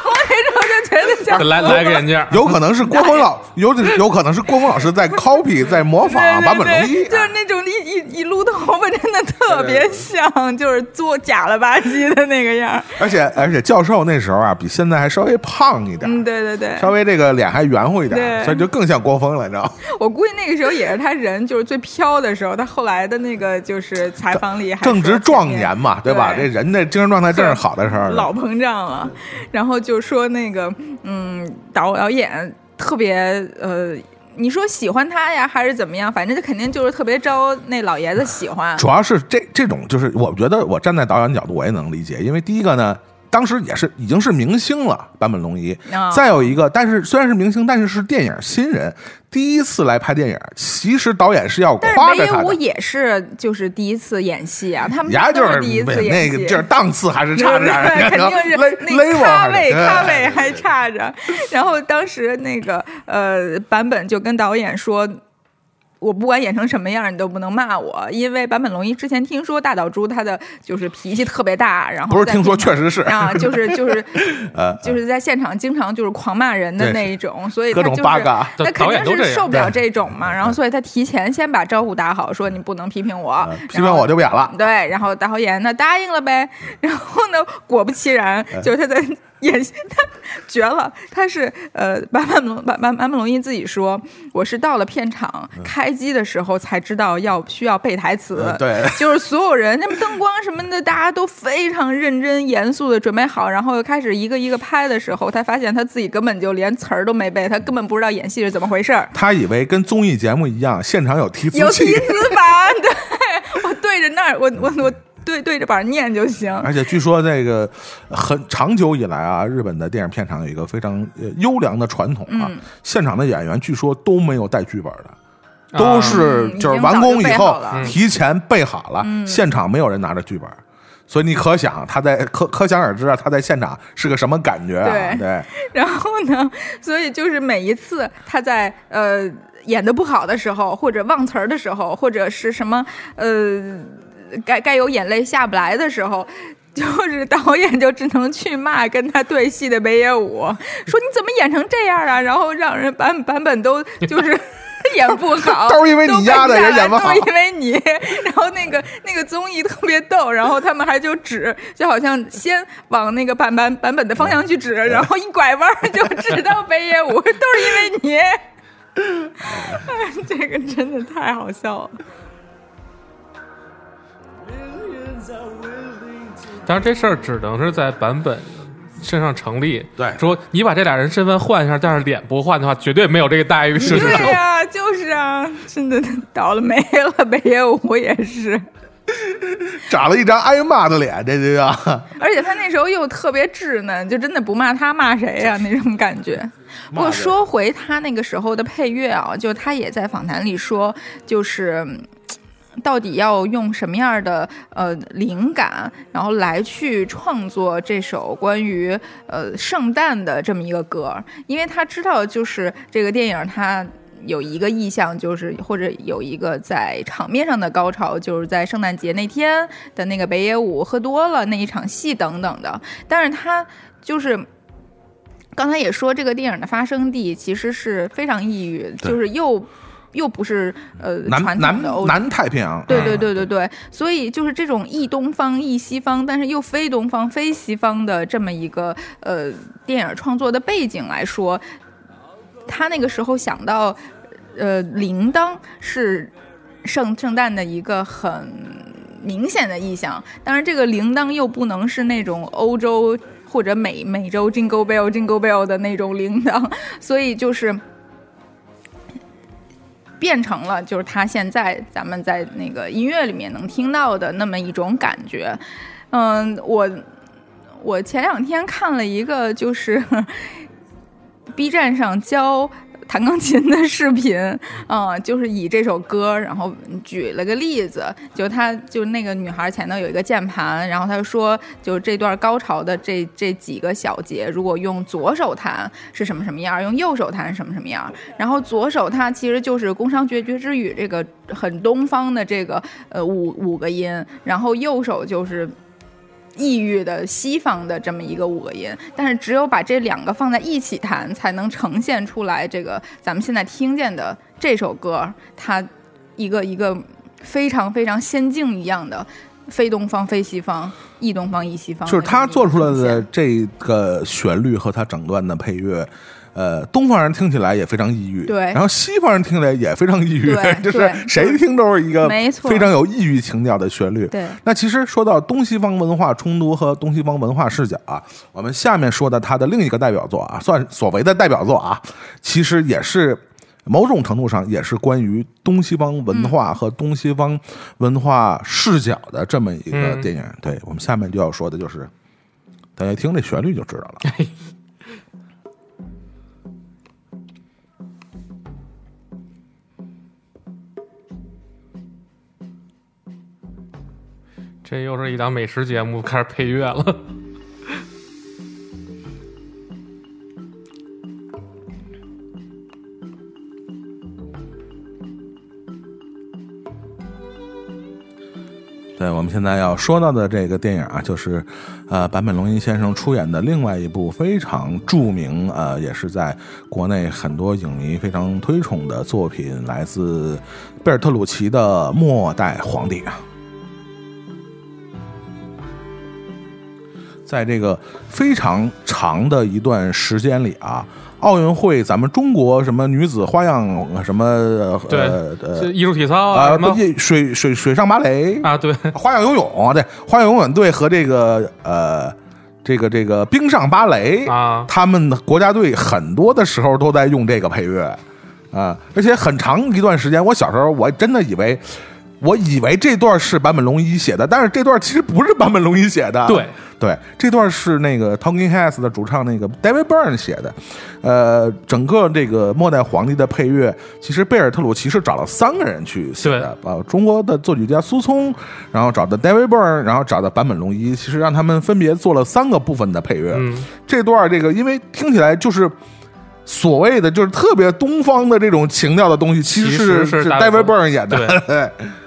得 像来 来个眼镜，有可能是郭峰老，有有可能是郭峰老师在 copy 在模仿对对坂本龙一，就是那种一一一撸头发，真的特别像，就是做假了吧唧的那个样。而且而且教授那时候啊，比现在还稍微胖一点，嗯，对对对，稍微这个脸还圆乎一点，所以就更像郭峰了，你知道吗？我估计那个时候也是他人就是最飘的时候，他后来的那个就是采访里还正值壮年嘛，对吧？这人的精神状态正是好的时候，老膨胀了，然后就说那个嗯导导演特别呃。你说喜欢他呀，还是怎么样？反正他肯定就是特别招那老爷子喜欢。主要是这这种，就是我觉得我站在导演角度，我也能理解，因为第一个呢，当时也是已经是明星了，坂本龙一。啊再有一个，但是虽然是明星，但是是电影新人，第一次来拍电影，其实导演是要但是北野武夸着他的。也是就是第一次演戏啊，他们呀，就都是第一次演戏，那个就是档次还是差着点儿，对，肯定是勒那勒咖位咖位 还差着。然后当时那个呃坂本就跟导演说。我不管演成什么样，你都不能骂我，因为坂本龙一之前听说大岛猪他的就是脾气特别大，然后在不是听说，确实是啊，就是 就是呃就是在现场经常就是狂骂人的那一种，所以各他就是种八嘎。他肯定是受不了这种嘛，然后所以他提前先把招呼打好，说你不能批评我呃，批评我就不演了。对，然后导演那答应了呗，然后呢，果不其然，哎就是他在演戏，他绝了，他是呃，坂本龙坂坂坂本龙一自己说，我是到了片场开机的时候才知道要需要背台词，嗯对就是所有人，那么灯光什么的，大家都非常认真严肃的准备好，然后又开始一个一个拍的时候，他发现他自己根本就连词儿都没背，他根本不知道演戏是怎么回事儿。他以为跟综艺节目一样，现场有提词器有提，词板，对我对着那儿，我我我对对着板念就行。而且据说这个很长久以来啊，日本的电影片场有一个非常呃优良的传统啊，嗯现场的演员据说都没有带剧本的。啊都是嗯就是完工以后提前备好了，现场没有人拿着剧本，所以你可想他在可可想而知啊，他在现场是个什么感觉啊？对对，然后呢，所以就是每一次他在呃演的不好的时候，或者忘词儿的时候，或者是什么呃该该有眼泪下不来的时候。就是导演就只能去骂跟他对戏的北野武，说你怎么演成这样啊？然后让人版版本都就是演不好，都是因为你压的演不好都是因为你。然后那个那个综艺特别逗，然后他们还就指，就好像先往那个版版版本的方向去指，然后一拐弯就指到北野武，都是因为你。哎 这个真的太好笑了。当然这事儿只能是在版本身上成立。对说你把这俩人身份换一下，但是脸不换的话，绝对没有这个待遇。事实上对，呀、就是啊，真的倒了霉了。北野武也是，长了一张挨骂的脸，这就叫而且他那时候又特别稚嫩，就真的不骂他骂谁呀、那种感觉。不过说回他那个时候的配乐啊，就他也在访谈里说，就是。到底要用什么样的呃灵感，然后来去创作这首关于呃圣诞的这么一个歌？因为他知道，就是这个电影它有一个意向，就是或者有一个在场面上的高潮，就是在圣诞节那天的那个北野武喝多了那一场戏等等的。但是他就是刚才也说，这个电影的发生地其实是非常抑郁，就是又又不是呃南传南。南太平洋，对对嗯对对对，所以就是这种亦东方亦西方，但是又非东方非西方的这么一个呃电影创作的背景来说，他那个时候想到，呃，铃铛是圣圣诞的一个很明显的意象，当然这个铃铛又不能是那种欧洲或者美美洲 Jingle Bell Jingle Bell 的那种铃铛，所以就是。变成了就是他现在咱们在那个音乐里面能听到的那么一种感觉。嗯，我我前两天看了一个就是 B 站上教弹钢琴的视频，嗯，就是以这首歌，然后举了个例子，就他就那个女孩前头有一个键盘，然后他说，就这段高潮的这这几个小节，如果用左手弹是什么什么样，用右手弹什么什么样，然后左手它其实就是《宫商角徵之语》这个很东方的这个呃五五个音，然后右手就是。异域的西方的这么一个五个音，但是只有把这两个放在一起弹，才能呈现出来这个咱们现在听见的这首歌，它一个一个非常非常仙境一样的非东方非西方，异东方异西方，就是他做出来的这个旋律和他整段的配乐。呃，东方人听起来也非常抑郁，对然后西方人听起来也非常抑郁对，就是谁听都是一个没错非常有抑郁情调的旋律。对那其实说到东西方文化冲突和东西方文化视角啊，我们下面说的他的另一个代表作啊，算所谓的代表作啊，其实也是某种程度上也是关于东西方文化和东西方文化视角的这么一个嗯电影。对我们下面就要说的就是，大家听这旋律就知道了。这又是一档美食节目，开始配乐了。对，我们现在要说到的这个电影啊，就是呃坂本龙一先生出演的另外一部非常著名呃，也是在国内很多影迷非常推崇的作品，来自贝尔特鲁奇的《末代皇帝》啊。在这个非常长的一段时间里啊，奥运会咱们中国什么女子花样什么呃对呃艺术体操啊，啊什么水水水上芭蕾啊？对，花样游泳，对，花样游泳队和这个呃，这个这个冰上芭蕾啊他们的国家队很多的时候都在用这个配乐啊，而且很长一段时间，我小时候我真的以为。我以为这段是坂本龙一写的，但是这段其实不是坂本龙一写的。对对，这段是那个 Talking Heads 的主唱那个 David Byrne 写的。呃，整个这个末代皇帝的配乐，其实贝尔特鲁奇是找了三个人去写的，啊，中国的作曲家苏聪，然后找的 David Byrne，然后找的坂本龙一，其实让他们分别做了三个部分的配乐。嗯，这段这个，因为听起来就是。所谓的就是特别东方的这种情调的东西，其实是是 David Byrne 演的。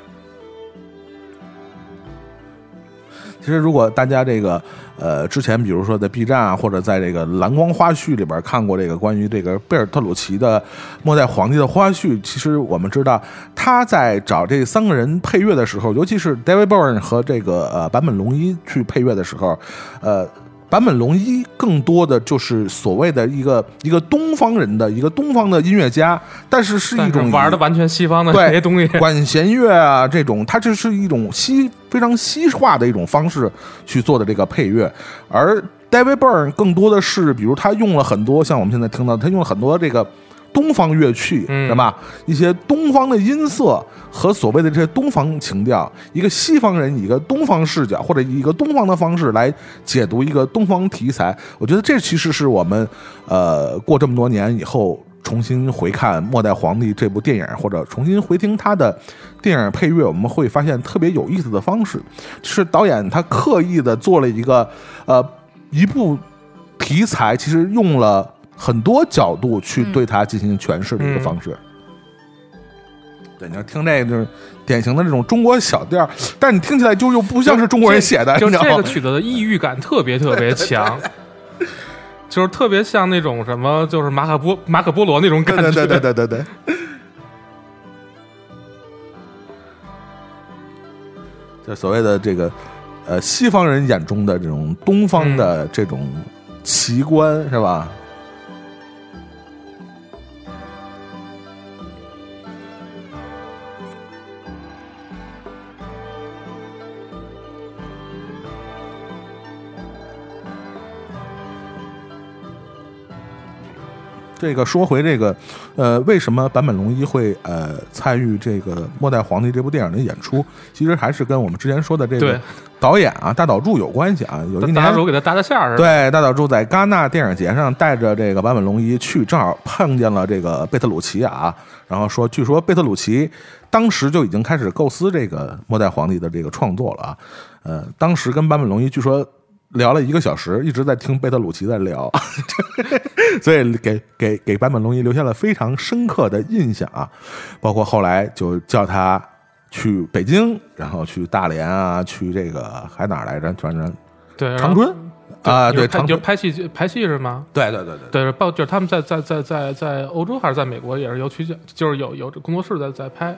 其实，如果大家这个呃之前，比如说在 B 站啊，或者在这个蓝光花絮里边看过这个关于这个贝尔特鲁奇的《末代皇帝》的花絮，其实我们知道他在找这三个人配乐的时候，尤其是 David Byrne 和这个呃坂本龙一去配乐的时候，呃。坂本龙一更多的就是所谓的一个一个东方人的一个东方的音乐家，但是是一种玩的完全西方的对这些东西，管弦乐啊，这种它这是一种西非常西化的一种方式去做的这个配乐，而 David Byrne 更多的是，比如他用了很多像我们现在听到，他用了很多这个东方乐器，嗯是吧？一些东方的音色和所谓的这些东方情调，一个西方人以一个东方视角或者以一个东方的方式来解读一个东方题材，我觉得这其实是我们呃过这么多年以后。重新回看《末代皇帝》这部电影，或者重新回听他的电影配乐，我们会发现特别有意思的方式，是导演他刻意的做了一个呃一部题材，其实用了很多角度去对它进行诠释的一个方式。对，你要听这个就是典型的这种中国小调，但你听起来就又不像是中国人写的，就这个？曲子的异域感特别特别强，就是特别像那种什么，就是马可波马可波罗那种感觉。对对对对对对对。就所谓的这个呃西方人眼中的这种东方的这种奇观、是吧？这个说回这个，呃，为什么坂本龙一会呃参与这个《末代皇帝》这部电影的演出？其实还是跟我们之前说的这个导演啊，大岛助有关系啊。有一年大给他搭的线儿。对，大岛助在戛纳电影节上带着这个坂本龙一去，正好碰见了这个贝特鲁奇啊，然后说，据说贝特鲁奇当时就已经开始构思这个《末代皇帝》的这个创作了啊。呃，当时跟坂本龙一据说聊了一个小时，一直在听贝特鲁奇在聊，所以给给给坂本龙一留下了非常深刻的印象啊。包括后来就叫他去北京，然后去大连啊，去这个还哪儿来着？反正对，长春啊，对，长春，就拍戏拍戏是吗？对对对对。对，包就是他们在在在在在欧洲还是在美国也是有取景，就是有有这工作室在在拍。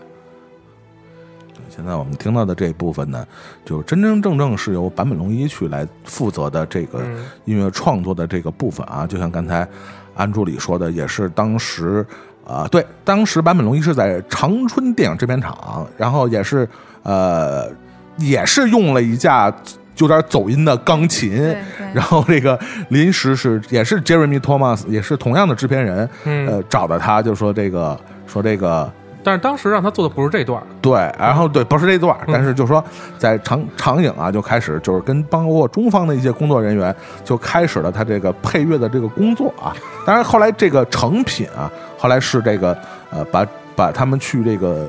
现在我们听到的这一部分呢，就真真正正是由坂本龙一去来负责的这个嗯音乐创作的这个部分啊。就像刚才安助理说的，也是当时啊、对，当时坂本龙一是在长春电影制片厂，然后也是呃，也是用了一架有点走音的钢琴，然后这个临时是也是 Jeremy Thomas，也是同样的制片人，嗯，呃，找的他就说这个说这个。但是当时让他做的不是这段儿，对，然后对，不是这段儿，但是就说在场场影啊，就开始就是跟包括中方的一些工作人员就开始了他这个配乐的这个工作啊。当然后来这个成品啊，后来是这个呃，把把他们去这个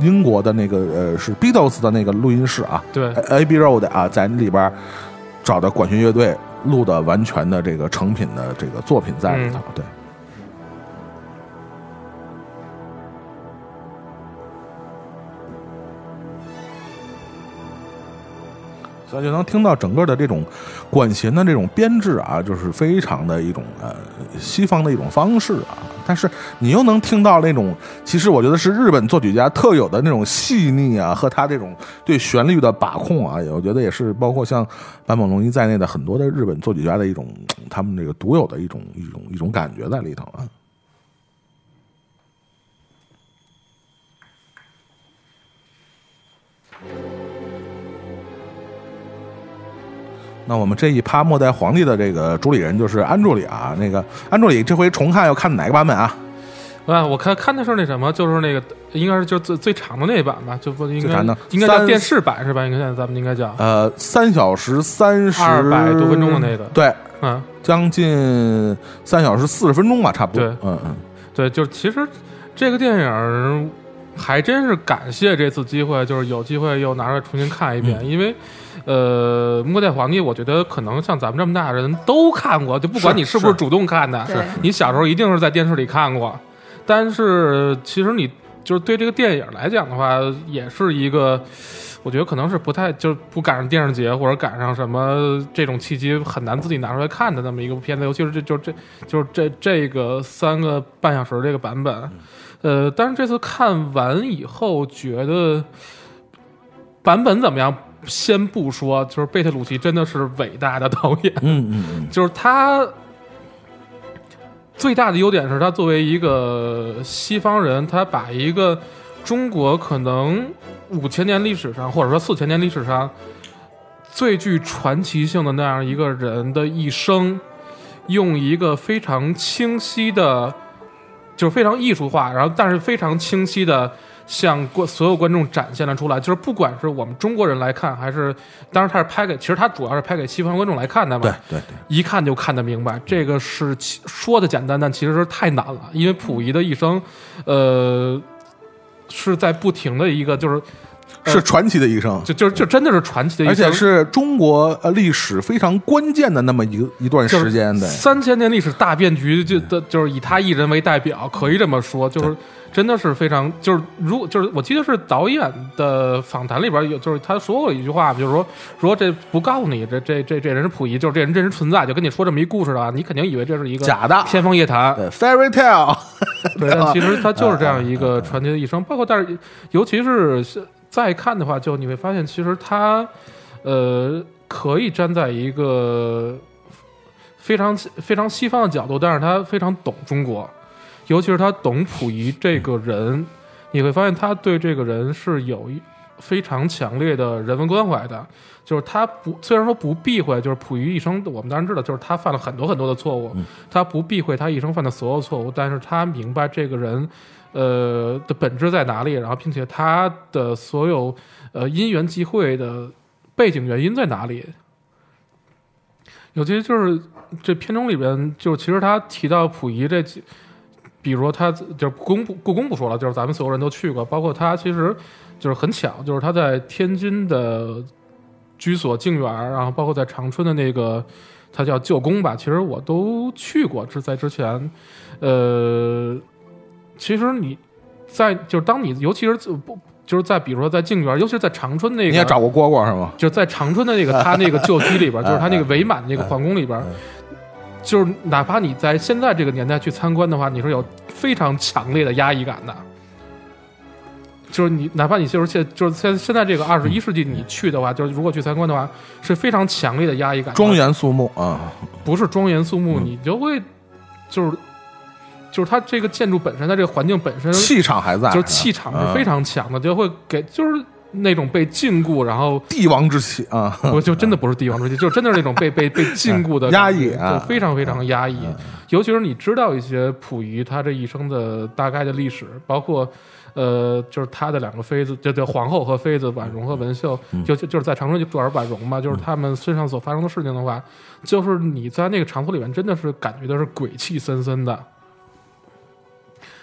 英国的那个呃是 Beatles 的那个录音室啊对，，Abbey Road 啊，在里边找的管弦乐队录的完全的这个成品的这个作品在里头，对。所以就能听到整个的这种管弦的这种编制啊，就是非常的一种呃西方的一种方式啊。但是你又能听到那种，其实我觉得是日本作曲家特有的那种细腻啊，和他这种对旋律的把控啊，我觉得也是包括像坂本龙一在内的很多的日本作曲家的一种他们这个独有的一种一种一种感觉在里头啊。那我们这一趴末代皇帝的这个主理人就是安助理啊，那个安助理这回重看要看哪个版本啊？啊，我看看的是那什么，就是那个应该是就最最长的那一版吧，就不应该应该叫电视版是吧？应该现在咱们应该叫，呃，三小时三十200多分钟的那个对，嗯，将近三小时四十分钟吧，差不多。对嗯嗯，对，就是其实这个电影还真是感谢这次机会，就是有机会又拿出来重新看一遍，嗯因为。呃，《末代皇帝》，我觉得可能像咱们这么大的人都看过，就不管你是不是主动看的，是你小时候一定是在电视里看过。但是其实你就是对这个电影来讲的话，也是一个，我觉得可能是不太就是不赶上电视节或者赶上什么这种契机，很难自己拿出来看的那么一个片子。尤其是这就这就是这这个三个半小时这个版本，呃，但是这次看完以后觉得版本怎么样先不说，就是贝特鲁奇真的是伟大的导演，嗯嗯嗯，就是他最大的优点是他作为一个西方人，他把一个中国可能五千年历史上，或者说四千年历史上最具传奇性的那样一个人的一生，用一个非常清晰的，就是非常艺术化，然后但是非常清晰的。向观所有观众展现了出来，就是不管是我们中国人来看，还是当然他是拍给，其实他主要是拍给西方观众来看的嘛。对对对，一看就看得明白，这个是其说的简单，但其实是太难了。因为溥仪的一生，呃，是在不停的一个就是是传奇的一生，就就就真的是传奇的一生，而且是中国呃历史非常关键的那么一一段时间的。三千年历史大变局，就的就是以他一人为代表，可以这么说，就是。真的是非常，就是如果就是我记得是导演的访谈里边有，就是他说过一句话，就是说说这不告诉你这这这这人是溥仪，就是这人真实存在，就跟你说这么一故事的，你肯定以为这是一个假的天方夜谭，fairy tale。对，但其实他就是这样一个传奇的一生。包括但是尤其是再看的话，就你会发现，其实他呃可以站在一个非常非常西方的角度，但是他非常懂中国。尤其是他懂溥仪这个人，你会发现他对这个人是有一非常强烈的人文关怀的。就是他不虽然说不避讳，就是溥仪一生，我们当然知道，就是他犯了很多很多的错误，他不避讳他一生犯的所有错误，但是他明白这个人，呃的本质在哪里，然后并且他的所有呃因缘际会的背景原因在哪里。尤其就是这片中里边，就其实他提到溥仪这几。比如说，他就是故宫不故宫不说了，就是咱们所有人都去过，包括他，其实就是很巧，就是他在天津的居所静园，然后包括在长春的那个，他叫旧宫吧，其实我都去过。是在之前，呃，其实你在就是当你尤其是不就是在比如说在静园，尤其是在长春那个，你也找过蝈蝈是吗？就在长春的那个他那个旧居里边，就是他那个伪满那个皇宫里边。就是哪怕你在现在这个年代去参观的话，你是有非常强烈的压抑感的。就是你哪怕你就是现就是现现在这个二十一世纪你去的话，就是如果去参观的话，是非常强烈的压抑感。庄严肃穆啊，不是庄严肃穆，你就会就是就是它这个建筑本身，它这个环境本身气场还在，就是气场是非常强的，就会给就是。那种被禁锢，然后帝王之气啊，我就真的不是帝王之气，就真的是那种被被被禁锢的压抑就非常非常压抑。尤其是你知道一些溥仪他这一生的大概的历史，包括呃，就是他的两个妃子，就叫皇后和妃子婉容和文秀，就就就是在长春就住而婉容嘛，就是他们身上所发生的事情的话，就是你在那个场所里面真的是感觉到是鬼气森森的。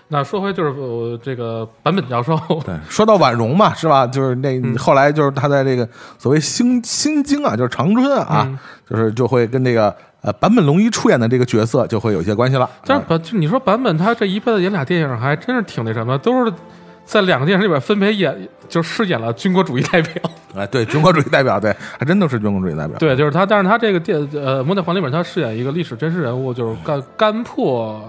那说回就是我这个坂本教授，对，说到婉容嘛，是吧？就是那后来就是他在这个所谓新新京啊，就是长春啊，就是就会跟这个呃坂本龙一出演的这个角色就会有一些关系了。但是坂就你说坂本他这一辈子演俩电影，还真是挺那什么，都是在两个电影里边分别演就饰演了军国主义代表。哎，对，军国主义代表，对，还真都是军国主义代表。对，就是他，但是他这个电呃《末代皇帝》里边他饰演一个历史真实人物，就是干干破。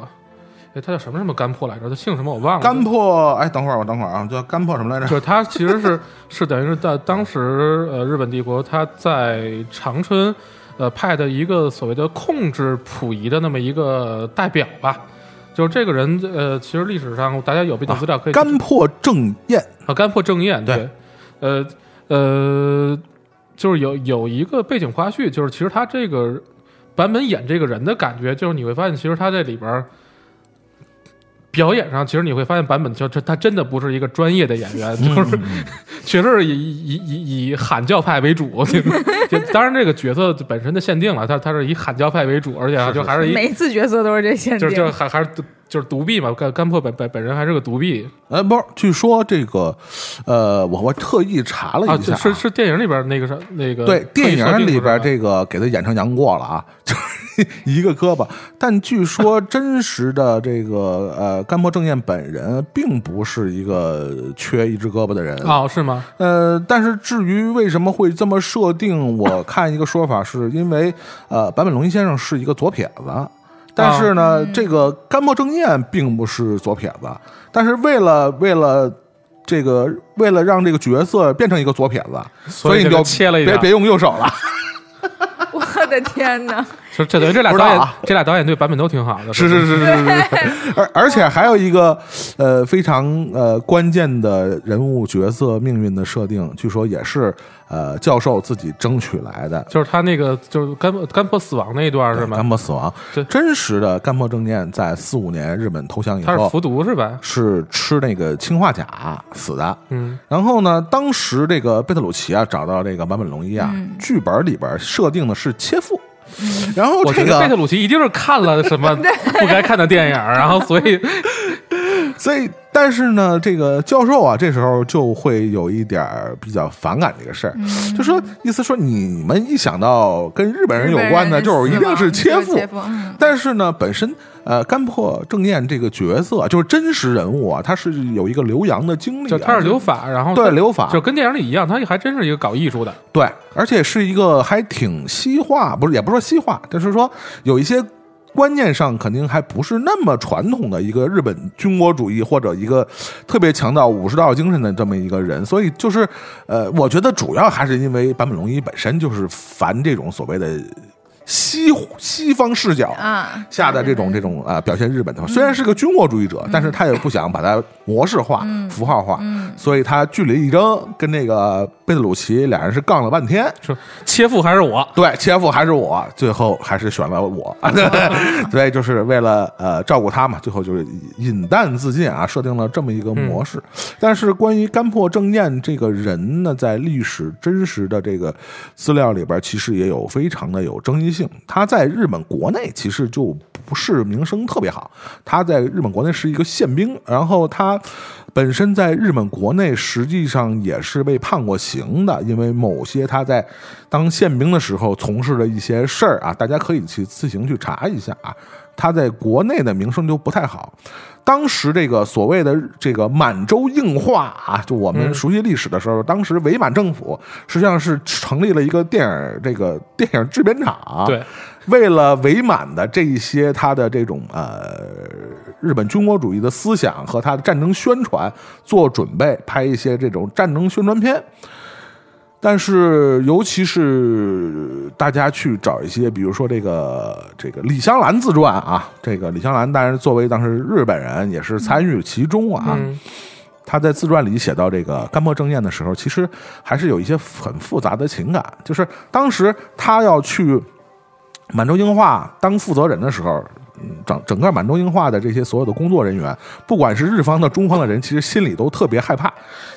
哎，他叫什么什么干破来着？他姓什么我忘了。干破，哎，等会儿我等会儿啊，叫干破什么来着？就是他其实是是等于是在当时呃日本帝国他在长春呃派的一个所谓的控制溥仪的那么一个代表吧。就是这个人呃，其实历史上大家有背景资料可以。干破正彦啊，干破正彦对，呃呃，就是有有一个背景花絮，就是其实他这个版本演这个人的感觉，就是你会发现其实他在里边。表演上，其实你会发现版本就这他真的不是一个专业的演员，就是确实是以以以以喊叫派为主。就当然这个角色本身的限定了，他他是以喊叫派为主，而且就还是一每次角色都是这限定，就就还还是就是独臂嘛。干干破本本本人还是个独臂。呃，不是，据说这个呃，我我特意查了一下，是是电影里边那个是那个对电影里边这个给他演成杨过了啊。一个胳膊，但据说 真实的这个呃，甘波正彦本人并不是一个缺一只胳膊的人哦，是吗？呃，但是至于为什么会这么设定，我看一个说法是因为呃，坂本龙一先生是一个左撇子，但是呢，这个甘波正彦并不是左撇子，但是为了为了这个为了让这个角色变成一个左撇子，所以以你就就切了一点别别用右手了。我的天哪！就这等于这俩导演这俩导演对版本都挺好的。是是是是是是，而而且还有一个呃非常呃关键的人物角色命运的设定，据说也是呃教授自己争取来的。就是他那个就是干破干破死亡那一段是干吗？破死亡对，真实的干破正念在四五年日本投降以后他是服毒是吧？是吃那个氰化钾死的。嗯，然后呢，当时这个贝特鲁奇啊找到这个坂本龙一啊，剧本里边设定的是切腹。然后这我觉得贝特，鲁奇一定是看了什么 不该看的电影，然后所以 所以但是呢，这个教授啊，这时候就会有一点比较反感这个事儿，就说意思说你们一想到跟日本人有关的，就是一定是切腹。切腹，嗯但是呢，本身呃，干破正彦这个角色就是真实人物啊，他是有一个留洋的经历、啊，就他是留法，然后对留法就跟电影里一样，他还真是一个搞艺术的。对，而且是一个还挺西化，不是也不是说西化，就是说有一些观念上肯定还不是那么传统的一个日本军国主义或者一个特别强调武士道精神的这么一个人，所以就是呃，我觉得主要还是因为坂本龙一本身就是烦这种所谓的西西方视角啊，下的这种这种啊表现日本的话，虽然是个军国主义者，但是他也不想把它模式化、符号化，所以他据理力争，跟那个贝特鲁奇俩人是杠了半天。说切腹还是我，对，切腹还是我，最后还是选了我，对，就是为了呃照顾他嘛，最后就是饮弹自尽啊，设定了这么一个模式。但是关于干破正彦这个人呢，在历史真实的这个资料里边，其实也有非常的有争议他在日本国内其实就不是名声特别好，他在日本国内是一个宪兵，然后他本身在日本国内实际上也是被判过刑的，因为某些他在当宪兵的时候从事的一些事儿啊，大家可以去自行去查一下啊。他在国内的名声就不太好。当时这个所谓的这个满洲硬化啊，就我们嗯熟悉历史的时候，当时伪满政府实际上是成立了一个电影这个电影制片厂，对，为了伪满的这一些他的这种呃日本军国主义的思想和他的战争宣传做准备，拍一些这种战争宣传片。但是，尤其是大家去找一些，比如说这个这个李香兰自传啊，这个李香兰当然作为当时日本人也是参与其中啊。嗯，他在自传里写到这个干破正彦的时候，其实还是有一些很复杂的情感。就是当时他要去满洲英化当负责人的时候，整整个满洲英化的这些所有的工作人员，不管是日方的、中方的人，其实心里都特别害怕，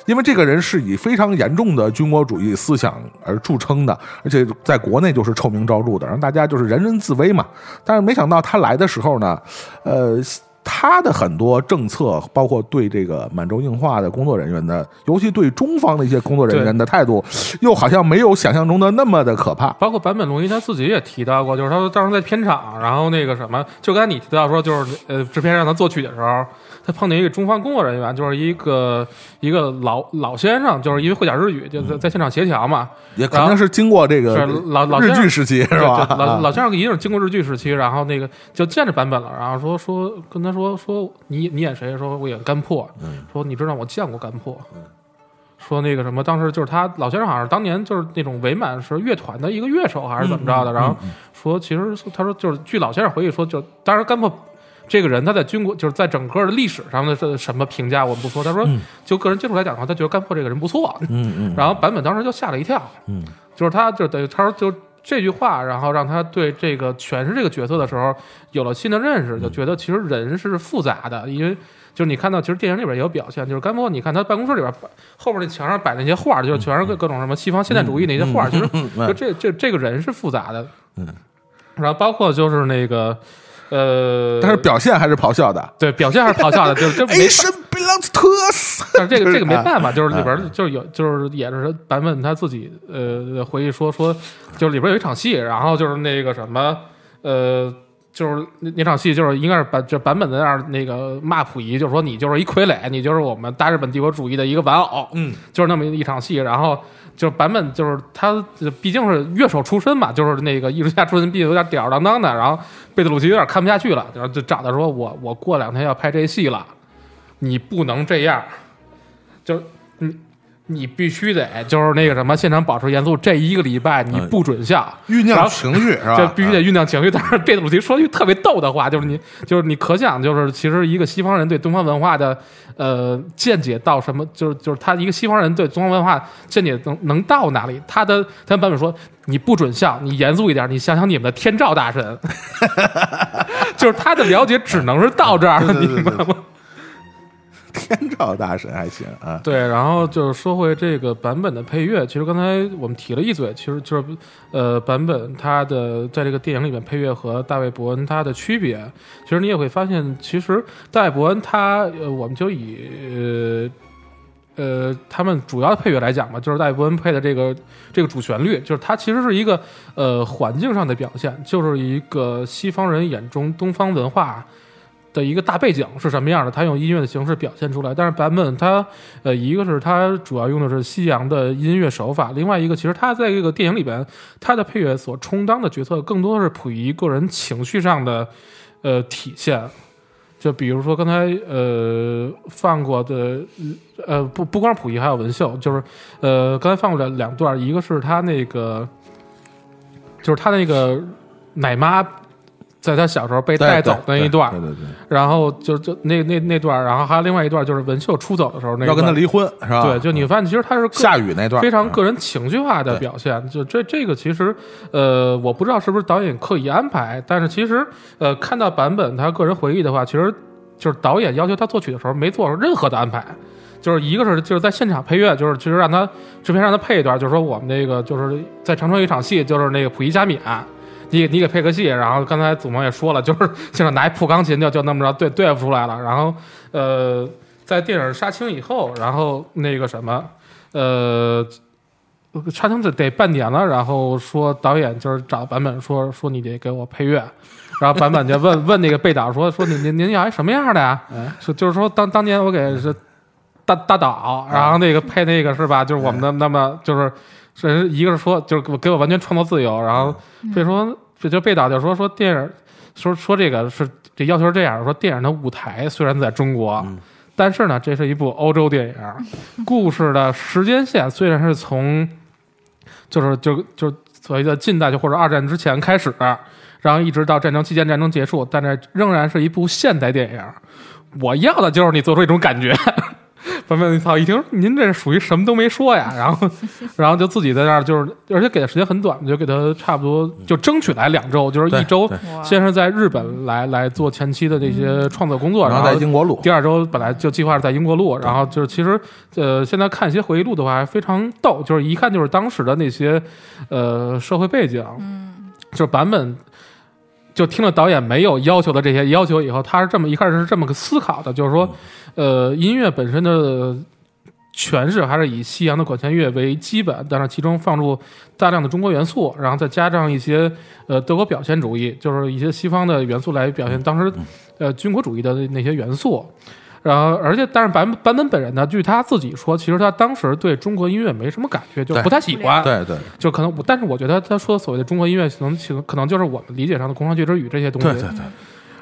因为这个人是以非常严重的军国主义思想而著称的，而且在国内就是臭名昭著的，让大家就是人人自危嘛。但是没想到他来的时候呢，呃。他的很多政策，包括对这个满洲硬化的工作人员的，尤其对中方的一些工作人员的态度，又好像没有想象中的那么的可怕。包括坂本龙一他自己也提到过，就是他说当时在片场，然后那个什么，就刚才你提到说，就是呃制片让他作曲的时候，他碰见一个中方工作人员，就是一个一个老老先生，就是因为会讲日语，就在在现场协调嘛，也肯定是经过这个是老老日剧时期，是吧？老老先生一定是经过日剧时期，然后那个就见着版本了，然后说说跟他说说你你演谁？说我演干破，说你知道我见过干破。说那个什么，当时就是他老先生好像是当年就是那种伪满是乐团的一个乐手还是怎么着的，然后说其实他说就是据老先生回忆说，就当时干破这个人他在军国就是在整个的历史上的是什么评价我们不说，他说就个人接触来讲的话，他觉得干破这个人不错，嗯嗯。然后版本当时就吓了一跳，嗯，就是他就等于他说就这句话，然后让他对这个诠释这个角色的时候有了新的认识，就觉得其实人是复杂的，因为就是你看到其实电影里边也有表现，就是甘波，你看他办公室里边后边那墙上摆那些画，就是全是各各种什么西方现代主义那些画，其实就这这这个人是复杂的，嗯，然后包括就是那个呃，但是表现还是咆哮的。对表现还是咆哮的，就是这 没 Asian belongs to us。但是这个这个没办法，啊就是里边 就是有就是也是版本他自己呃回忆说说，就是里边有一场戏，然后就是那个什么呃。就是那那场戏，就是应该是版就版本在那儿那个骂溥仪，就是说你就是一傀儡，你就是我们大日本帝国主义的一个玩偶，嗯，就是那么一场戏。然后就是版本就是他呃毕竟是乐手出身嘛，就是那个艺术家出身，毕竟有点吊儿郎当的。然后贝特鲁奇有点看不下去了，然后就找他说我我过两天要拍这戏了，你不能这样。就是你你必须得就是那个什么，现场保持严肃，这一个礼拜你嗯不准笑。酝酿情绪是吧？这必须得酝酿情绪，但是这主题说一句特别逗的话，就是你，就是你可想，就是其实一个西方人对东方文化的呃见解到什么，就是就是他一个西方人对东方文化见解能能到哪里？他的他版本说你不准笑，你严肃一点，你想想你们的天照大神，就是他的了解只能是到这儿，你明白吗？天照大神还行啊。对，然后就是说回这个版本的配乐，其实刚才我们提了一嘴，其实就是呃版本它的在这个电影里面配乐和大卫伯恩他的区别，其实你也会发现，其实大卫伯恩他呃我们就以呃。呃，他们主要的配乐来讲吧，就是大卫伯恩配的这个这个主旋律，就是它其实是一个呃环境上的表现，就是一个西方人眼中东方文化的一个大背景是什么样的，他用音乐的形式表现出来。但是版本它呃，一个是它主要用的是西洋的音乐手法，另外一个其实它在这个电影里边，它的配乐所充当的角色更多的是溥仪个人情绪上的呃体现。就比如说刚才呃放过的呃不不光溥仪，还有文秀，就是呃刚才放过两两段，一个是他那个就是他那个奶妈在他小时候被带走的那一段，对对对对，然后就就那那那段，然后还有另外一段就是文秀出走的时候那一要跟他离婚是吧？对，就你发现其实他是个下雨那段非常个人情绪化的表现。就这这个其实呃，我不知道是不是导演刻意安排，但是其实呃，看到版本他个人回忆的话，其实就是导演要求他作曲的时候没做任何的安排。就是一个是就是在现场配乐，就是其实让他制片让他配一段，就是说我们那个就是在长春有一场戏，就是那个溥仪加冕，你你给配个戏，然后刚才祖萌也说了，就是现场拿一破钢琴就就那么着对对付出来了，然后呃，在电影杀青以后，然后那个什么呃。杀青得得半年了，然后说导演就是找版本说说你得给我配乐，然后版本就问 问那个贝导说说您您您要一什么样的呀？说就是说当当年我给是大大导，然后那个配那个是吧？就是我们的那么就是是一个是说就是给我给我完全创作自由，然后所以说这就被导就说说电影说说这个是这要求是这样，说电影的舞台虽然在中国。但是呢，这是一部欧洲电影，故事的时间线虽然是从，就是就就所谓的近代就或者二战之前开始，然后一直到战争期间、战争结束，但这仍然是一部现代电影。我要的就是你做出一种感觉。反正操，一听您这属于什么都没说呀，然后，然后就自己在那儿，就是而且给的时间很短，就给他差不多就争取来两周，就是一周先是在日本来来做前期的这些创作工作，然后在英国录，第二周本来就计划是在英国录，然后就是其实呃，现在看一些回忆录的话，还非常逗，就是一看就是当时的那些呃社会背景，嗯，就是版本。就听了导演没有要求的这些要求以后，他是这么一开始是这么个思考的，就是说，呃，音乐本身的诠释还是以西洋的管弦乐为基本，但是其中放入大量的中国元素，然后再加上一些呃德国表现主义，就是一些西方的元素来表现当时呃军国主义的那些元素。然后，而且，但是版版本本人呢，据他自己说，其实他当时对中国音乐没什么感觉，就不太喜欢。对对。就可能我，但是我觉得他说所谓的中国音乐，可能可能就是我们理解上的宫商角徵羽这些东西。对对对，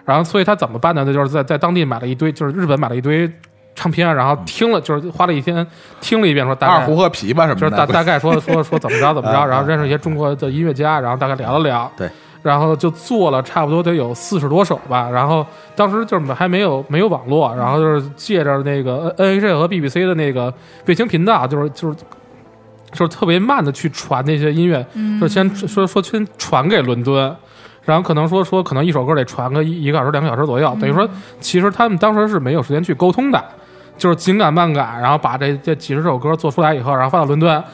然后，所以他怎么办呢？那就是在在当地买了一堆，就是日本买了一堆唱片，然后听了，就是花了一天听了一遍，说大概二胡和琵琶什么就是，大大概说说说怎么着怎么着，啊 然后认识一些中国的音乐家，然后大概聊了聊，对，然后就做了差不多得有四十多首吧，然后当时就是还没有没有网络，然后就是借着那个 NHK 和 BBC 的那个卫星频道，就是就是就是特别慢的去传那些音乐，就先说说先传给伦敦。然后可能说说可能一首歌得传个一一个小时两个小时左右，等于说其实他们当时是没有时间去沟通的，就是紧赶慢赶，然后把这这几十首歌做出来以后，然后发到伦敦，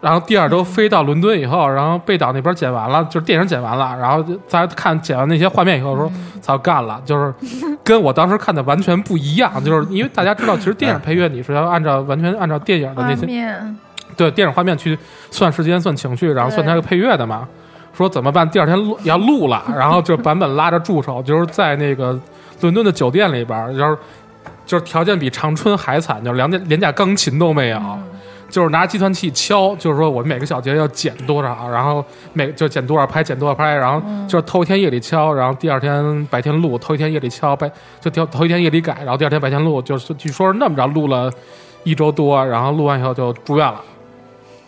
然后第二周飞到伦敦以后，然后贝岛那边剪完了，就是电影剪完了，然后就再看剪完那些画面以后说，操干了，就是跟我当时看的完全不一样，就是因为大家知道，其实电影配乐你是要按照完全按照电影的那些，对电影画面去算时间、算情绪，然后算它个配乐的嘛。说怎么办？第二天录要录了，然后就版本拉着助手，就是在那个伦敦的酒店里边儿，就是就是条件比长春还惨，就是连连架钢琴都没有，就是拿计算器敲，就是说我每个小节要减多少，然后每就减多少拍，减多少拍，然后就是头一天夜里敲，然后第二天白天录，头一天夜里敲，白 就头头一天夜里改，然后第二天白天录，就是据说是那么着录了一周多，然后录完以后就住院了。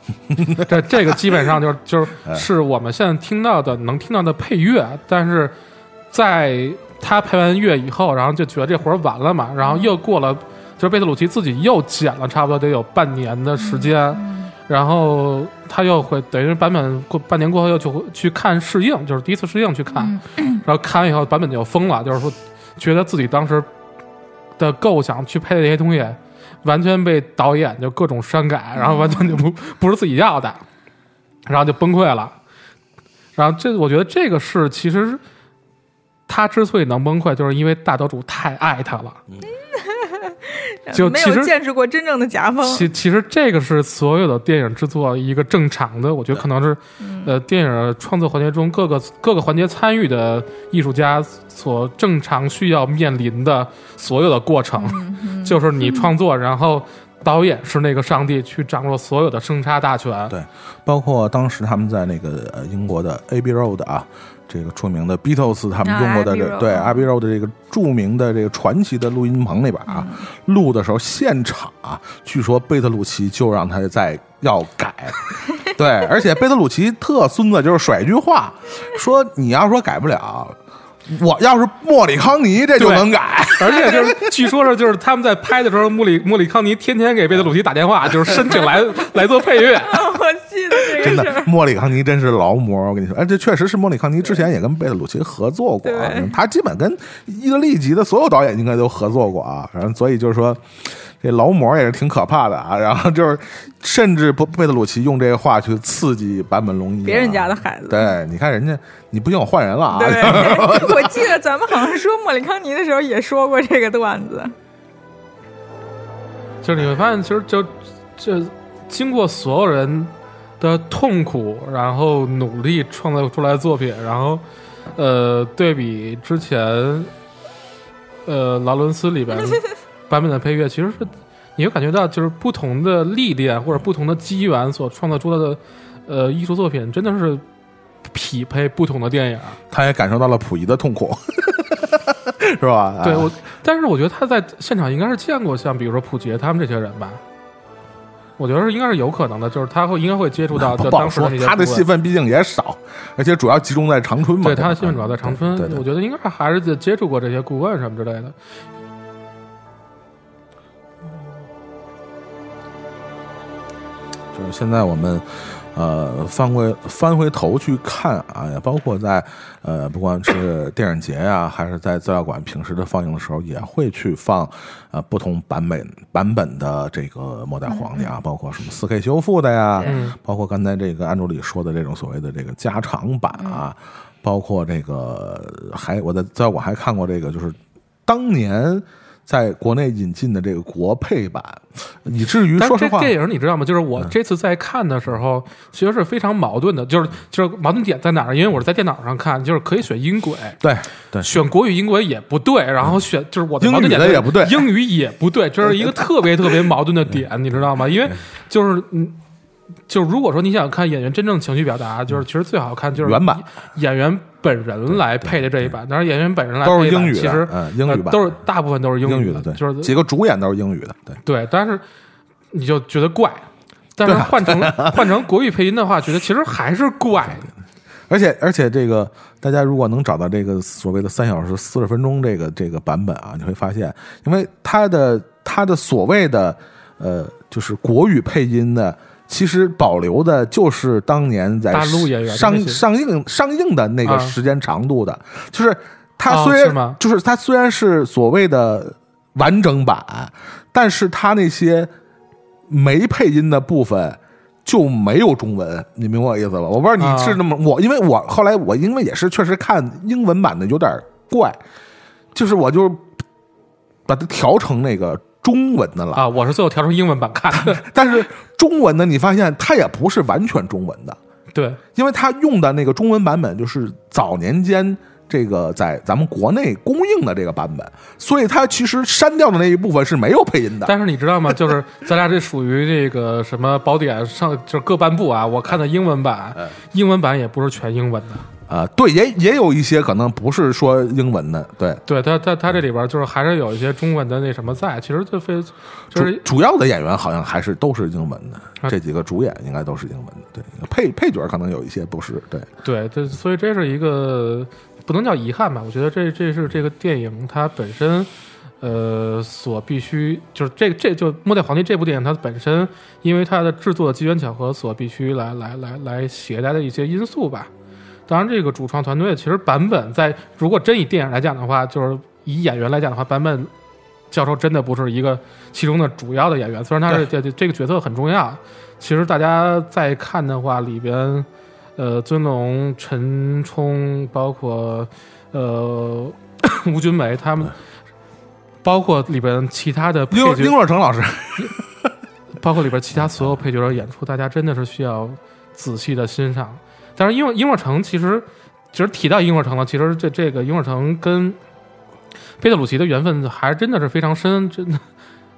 这这个基本上就是就是是我们现在听到的能听到的配乐，但是在他配完乐以后，然后就觉得这活儿完了嘛，然后又过了，就是贝特鲁奇自己又剪了差不多得有半年的时间，然后他又会等于是版本过半年过后又去去看试映，就是第一次试映去看，然后看完以后版本就疯了，就是说觉得自己当时的构想去配的这些东西，完全被导演就各种删改，然后完全就不不是自己要的，然后就崩溃了。然后这我觉得这个是其实他之所以能崩溃，就是因为大岛主太爱他了。就没其实有见识过真正的甲方。其其实这个是所有的电影制作一个正常的，我觉得可能是，呃，电影创作环节中各个各个环节参与的艺术家所正常需要面临的所有的过程，就是你创作，然后导演是那个上帝，去掌握所有的生杀大权。对，包括当时他们在那个呃英国的 Abbey Road 啊，这个出名的 Beatles 他们啊用过的对嗯 Abbey Road 的这个著名的这个传奇的录音棚里边啊，录的时候现场啊，据说贝特鲁奇就让他在要改。对，而且贝特鲁奇特孙子，就是甩一句话，说你要说改不了，我要是莫里康尼，这就能改。而且就是，据说是就是他们在拍的时候，莫里莫里康尼天天给贝特鲁奇打电话，就是申请来来做配乐。我记得这真的个事儿，，莫里康尼真是劳模，我跟你说，哎，这确实是莫里康尼之前也跟贝特鲁奇合作过啊，他基本跟意大利籍的所有导演应该都合作过啊，然后所以就是说。这劳模也是挺可怕的啊，然后就是，甚至不贝特鲁奇用这个话去刺激坂本龙一、啊，别人家的孩子。对，你看人家，你不行我换人了啊，对，我记得咱们好像说莫里康尼的时候也说过这个段子。就是你会发现，其实就这经过所有人的痛苦，然后努力创造出来的作品，然后呃，对比之前呃劳伦斯里边版本的配乐，其实是你会感觉到，就是不同的历练或者不同的机缘所创造出来的呃艺术作品，真的是匹配不同的电影。他也感受到了溥仪的痛苦，是吧？啊对我，但是我觉得他在现场应该是见过像比如说溥杰他们这些人吧。我觉得是应该是有可能的，就是他会应该会接触到就当时那些，他的戏份毕竟也少，而且主要集中在长春嘛。对他的戏份主要在长春，对对对我觉得应该还是接触过这些顾问什么之类的。就是现在我们呃翻回翻回头去看啊，也包括在呃不管是电影节呀、还是在资料馆平时的放映的时候，也会去放呃不同版本版本的这个末代皇帝啊，包括什么四 K 修复的呀，嗯。包括刚才这个安助理说的这种所谓的这个加长版啊，包括这个还我在资料馆还看过这个就是当年。在国内引进的这个国配版，以至于但说实话，这电影你知道吗？就是我这次在看的时候，其实是非常矛盾的，就是就是矛盾点在哪儿？因为我是在电脑上看，就是可以选音轨，对对，选国语音轨也不对，然后选就是我的矛盾点的也不对 英语也不对，这是一个特别特别矛盾的点，你知道吗？因为就是嗯。就如果说你想看演员真正情绪表达，就是其实最好看就是原版演员本人来配的这一版。当然，演员本人来都是英语的其实嗯英语都是大部分都是英语的，对，就是几个主演都是英语的，对，对，但是你就觉得怪，但是换成 换成国语配音的话，觉得其实还是怪。而且而且这个大家如果能找到这个所谓的三小时四十分钟这个这个版本啊，你会发现，因为它的它的所谓的呃就是国语配音呢。其实保留的就是当年在大陆演员上上映上映的那个啊。时间长度的，就是它哦虽然、是就是它虽然是所谓的完整版，但是它那些没配音的部分就没有中文，你明白我意思吧？我不知道你是那么、我，因为我后来我因为也是确实看英文版的有点怪，就是我就把它调成那个中文的了，啊，我是最后调成英文版看的。但是中文的你发现它也不是完全中文的，对，因为它用的那个中文版本就是早年间这个在咱们国内公映的这个版本，所以它其实删掉的那一部分是没有配音的。但是你知道吗？就是 咱俩这属于这个什么宝典上，就是各半部啊。我看的英文版，英文版也不是全英文的。啊，对，也也有一些可能不是说英文的，对，对他他他这里边就是还是有一些中文的那什么在，其实就非就是主主要的演员好像还是都是英文的，啊这几个主演应该都是英文的，对，配配角可能有一些不是，对，对，这所以这是一个不能叫遗憾吧？我觉得这这是这个电影它本身，呃，所必须就是这这就《末代皇帝》这部电影它本身，因为它的制作的机缘巧合所必须来来来来携带的一些因素吧。当然，这个主创团队其实版本在如果真以电影来讲的话，就是以演员来讲的话，版本教授真的不是一个其中的主要的演员，虽然他是这这这个角色很重要。其实大家在看的话，里边呃，尊龙、陈冲，包括呃 吴君梅他们，包括里边其他的配角，丁，若成老师，包括里边其他所有配角的演出，大家真的是需要仔细的欣赏。但是英若英若诚其实，其实提到英若诚了，其实这这个英若诚跟贝特鲁奇的缘分还真的是非常深，真的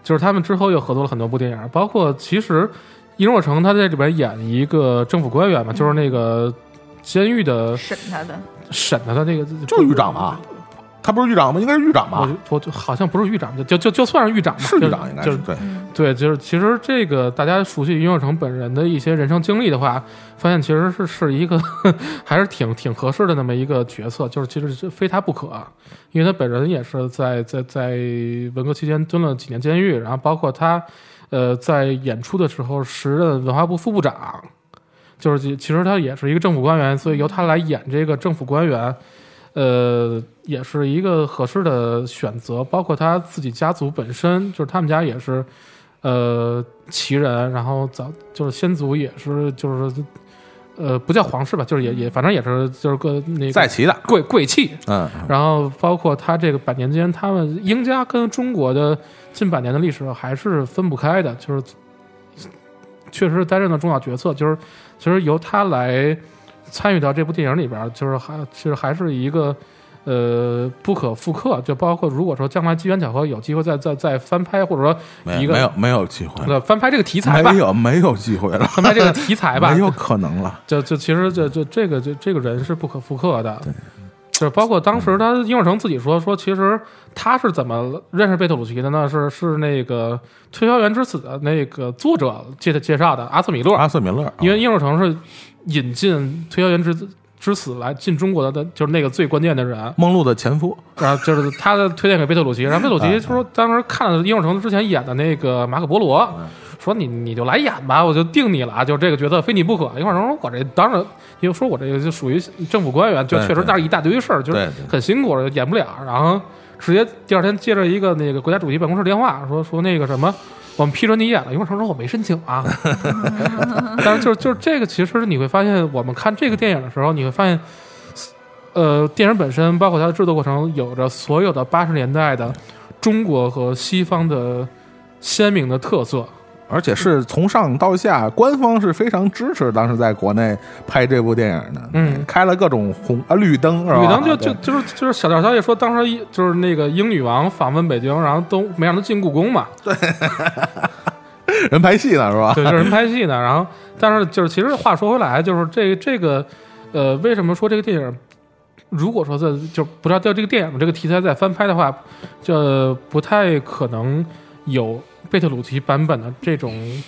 就是他们之后又合作了很多部电影，包括其实英若诚他在里边演一个政府官员嘛，就是那个监狱的审他的，审他的那个就是狱长吧？他不是狱长吗？应该是狱长吧？我就我就好像不是狱长，就就就就算是狱长吧，是就狱长应该就是对，对，就是其实这个大家熟悉殷若成本人的一些人生经历的话，发现其实是是一个还是挺挺合适的那么一个角色，就是其实是非他不可，因为他本人也是在在在文革期间蹲了几年监狱，然后包括他呃在演出的时候时任文化部副部长，就是其其实他也是一个政府官员，所以由他来演这个政府官员。呃，也是一个合适的选择，包括他自己家族本身，就是他们家也是，呃，旗人，然后早就是先祖也是，就是，呃，不叫皇室吧，就是也也反正也是就是个那个在旗的，贵贵气，嗯，然后包括他这个百年间，他们英家跟中国的近百年的历史还是分不开的，就是确实担任了重要角色，就是其实由他来参与到这部电影里边儿，就是还其实还是一个呃不可复刻，就包括如果说将来机缘巧合有机会再再再翻拍，或者说一个没有没有机会。翻拍这个题材吧。没，有没有机会了，翻拍这个题材吧，没有可能了，就就其实就就这个就这个人是不可复刻的，就是包括当时他应若成自己说说，其实他是怎么认识贝特鲁奇的呢？是是那个《推销员之死》的那个作者介介绍的阿瑟米勒，阿瑟米勒，因为应若成是引进《推销员之之死》来进中国的，就是那个最关键的人，梦露的前夫，然后就是他的推荐给贝特鲁奇，然后贝特鲁哎奇说当时看了殷若成之前演的那个马可波罗，嗯说你你就来演吧，我就定你了啊，就这个角色非你不可。殷若成说我这当然，因为说我这个就属于政府官员，就确实那是一大堆事儿，就是很辛苦，演不了。然后直接第二天接着一个那个国家主席办公室电话，说说那个什么。我们批准你演了，殷若成说我没申请啊，但是就是就是这个，其实你会发现，我们看这个电影的时候，你会发现，呃，电影本身包括它的制作过程，有着所有的八十年代的中国和西方的鲜明的特色。而且是从上到下，官方是非常支持当时在国内拍这部电影的，嗯开了各种红啊绿灯，是吧？吕当就就就是就是小道消息说，当时就是那个英女王访问北京，然后都没让她进故宫嘛，对 人拍戏呢，是吧？对，就是人拍戏呢。然后，但是就是其实话说回来，就是这这个呃，为什么说这个电影，如果说在就不知道叫这个电影这个题材再翻拍的话，就不太可能有贝特鲁奇版本的这种。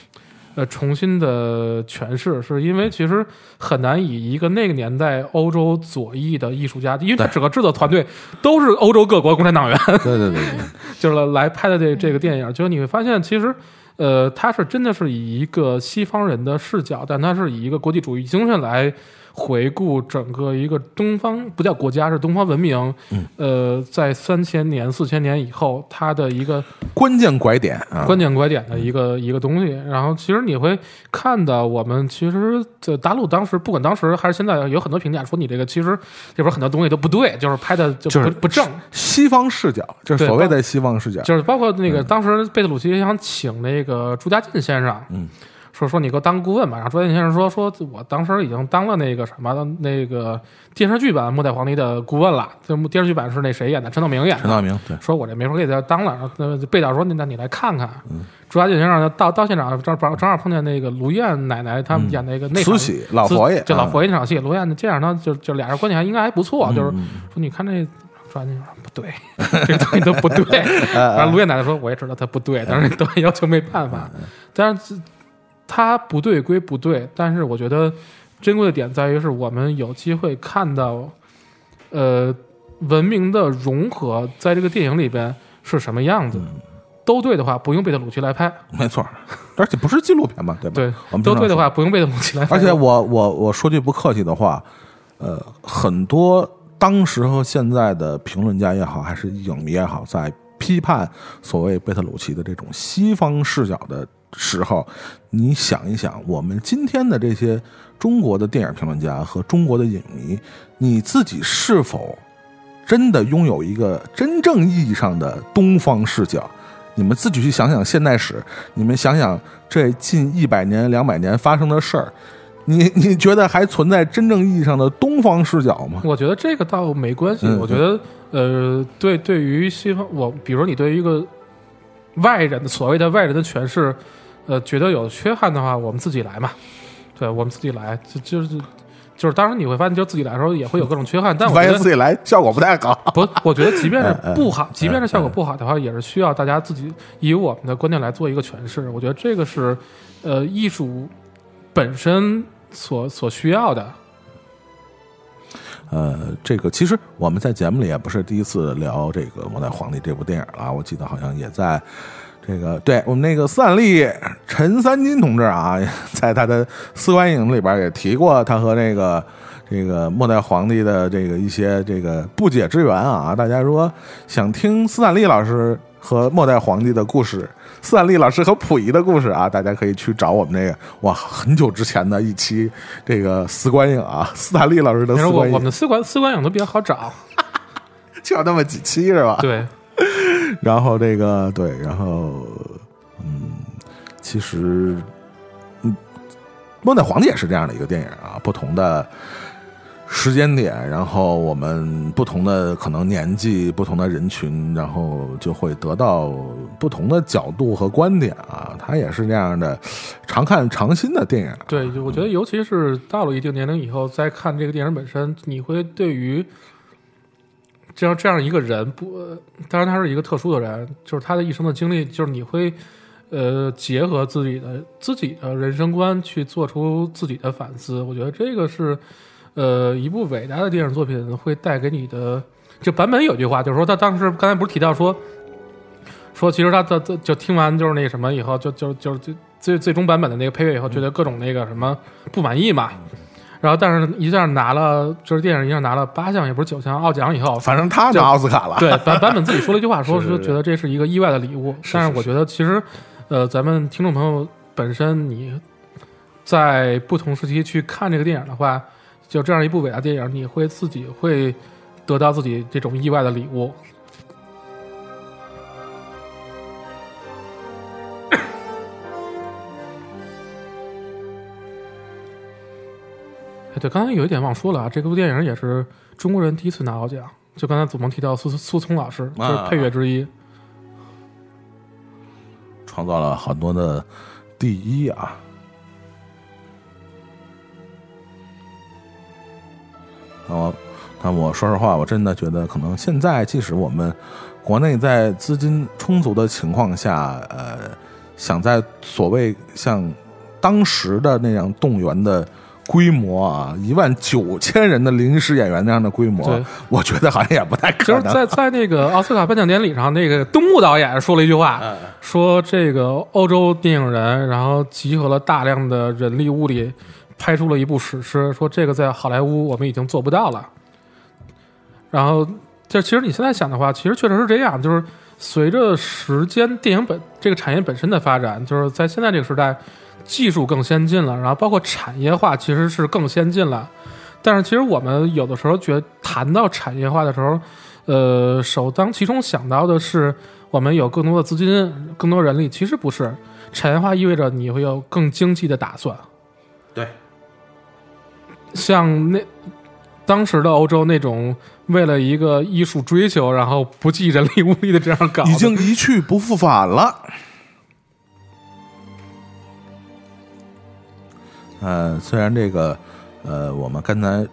呃，重新的诠释，是因为其实很难以一个那个年代欧洲左翼的艺术家，因为他整个制作团队都是欧洲各国共产党员，对对对对，就是来拍的这这个电影，就是你会发现，其实，呃，他是真的是以一个西方人的视角，但他是以一个国际主义精神来回顾整个一个东方，不叫国家，是东方文明。嗯，呃，在三千年、四千年以后，它的一个关键拐点啊，关键拐点的一个一个东西。然后，其实你会看到，我们其实在大陆当时，不管当时还是现在，有很多评价说你这个其实里边很多东西都不对，就是拍的就就是不不正。西方视角，就是所谓的西方视角，就是包括那个当时贝特鲁奇想请那个朱家进先生，嗯，说说你给我当顾问吧。然后朱家健先生说说我当时已经当了那个什么那个电视剧版《末代皇帝》的顾问了，这电视剧版是那谁演的？陈道明演的。陈道明对，说我这没法给他当了，然后那贝导说那那你来看看。嗯朱家健先生到到现场正正正好碰见那个卢燕奶奶他们演那个那场慈禧老佛爷就老嗯佛爷那场戏，卢燕这样他就就俩人关系还应该还不错，就是嗯说你看这朱家健先生不对，这东西都不对。然后卢燕奶奶说我也知道他不对，但是导演要求没办法。但是他不对归不对，但是我觉得珍贵的点在于是我们有机会看到，呃，文明的融合在这个电影里边是什么样子。都对的话，不用贝特鲁奇来拍；没错，而且不是纪录片嘛，对吧？对都对的话，不用贝特鲁奇来拍。而且我我我说句不客气的话，呃，很多当时和现在的评论家也好，还是影迷也好，在批判所谓贝特鲁奇的这种西方视角的时候，你想一想，我们今天的这些中国的电影评论家和中国的影迷，你自己是否真的拥有一个真正意义上的东方视角？你们自己去想想现代史，你们想想这近一百年、两百年发生的事儿，你你觉得还存在真正意义上的东方视角吗？我觉得这个倒没关系。我觉得，呃，对，对于西方，我比如你对于一个外人的所谓的外人的诠释，呃，觉得有缺憾的话，我们自己来嘛。对，我们自己来，就就是就是，当然你会发现，就自己来的时候也会有各种缺憾，但我发现自己来效果不太好。不，我觉得即便是不好，即便是效果不好的话，也是需要大家自己以我们的观点来做一个诠释。我觉得这个是，呃，艺术本身所所需要的。呃，这个其实我们在节目里也不是第一次聊这个《末代皇帝》这部电影了，我记得好像也在这个对我们那个斯坦利陈三金同志啊，在他的《四观影》里边也提过他和这个这个末代皇帝的这个一些这个不解之缘啊。大家如果想听斯坦利老师和末代皇帝的故事，斯坦利老师和溥仪的故事啊，大家可以去找我们那个哇很久之前的一期这个四观影啊，斯坦利老师的你说我我们的四观四观影都比较好找，就那么几期是吧？对，然后这个对，然后嗯，其实嗯，《末代皇帝》也是这样的一个电影啊，不同的时间点，然后我们不同的可能年纪、不同的人群，然后就会得到不同的角度和观点啊。它也是这样的 常看常新的电影。对，我觉得，尤其是到了一定年龄以后，再看这个电影本身，你会对于这样这样一个人，不，当然他是一个特殊的人，就是他的一生的经历，就是你会呃结合自己的自己的人生观去做出自己的反思。我觉得这个是呃一部伟大的电影作品会带给你的。就版本有句话，就是说他当时刚才不是提到说。说其实他的就听完就是那什么以后，就就就就最最终版本的那个配乐以后，觉得各种那个什么不满意嘛。然后但是一下拿了，就是电影一下拿了八项，也不是九项奥奖以后，反正他拿奥斯卡了，对版版本自己说了一句话，说是觉得这是一个意外的礼物。是是但是我觉得其实，呃，咱们听众朋友本身你在不同时期去看这个电影的话，就这样一部伟大电影，你会自己会得到自己这种意外的礼物。哎，对，刚才有一点忘说了啊，这部电影也是中国人第一次拿奥奖。就刚才祖萌提到苏苏聪老师，就是配乐之一。创造了很多的第一啊。我，那我说实话，我真的觉得，可能现在即使我们国内在资金充足的情况下，呃，想在所谓像当时的那样动员的规模啊，一万九千人的临时演员那样的规模，我觉得好像也不太可能。就是在在那个奥斯卡颁奖典礼上，那个东木导演说了一句话，说这个欧洲电影人，然后集合了大量的人力物力，拍出了一部史诗，说这个在好莱坞我们已经做不到了。然后，这其实你现在想的话，其实确实是这样，就是随着时间电影本这个产业本身的发展，就是在现在这个时代，技术更先进了，然后包括产业化其实是更先进了。但是其实我们有的时候觉得谈到产业化的时候，呃，首当其冲想到的是我们有更多的资金、更多人力，其实不是。产业化意味着你会有更经济的打算。对，像那当时的欧洲那种为了一个艺术追求，然后不计人力物力的这样搞，已经一去不复返了。呃，虽然这个，呃，我们刚才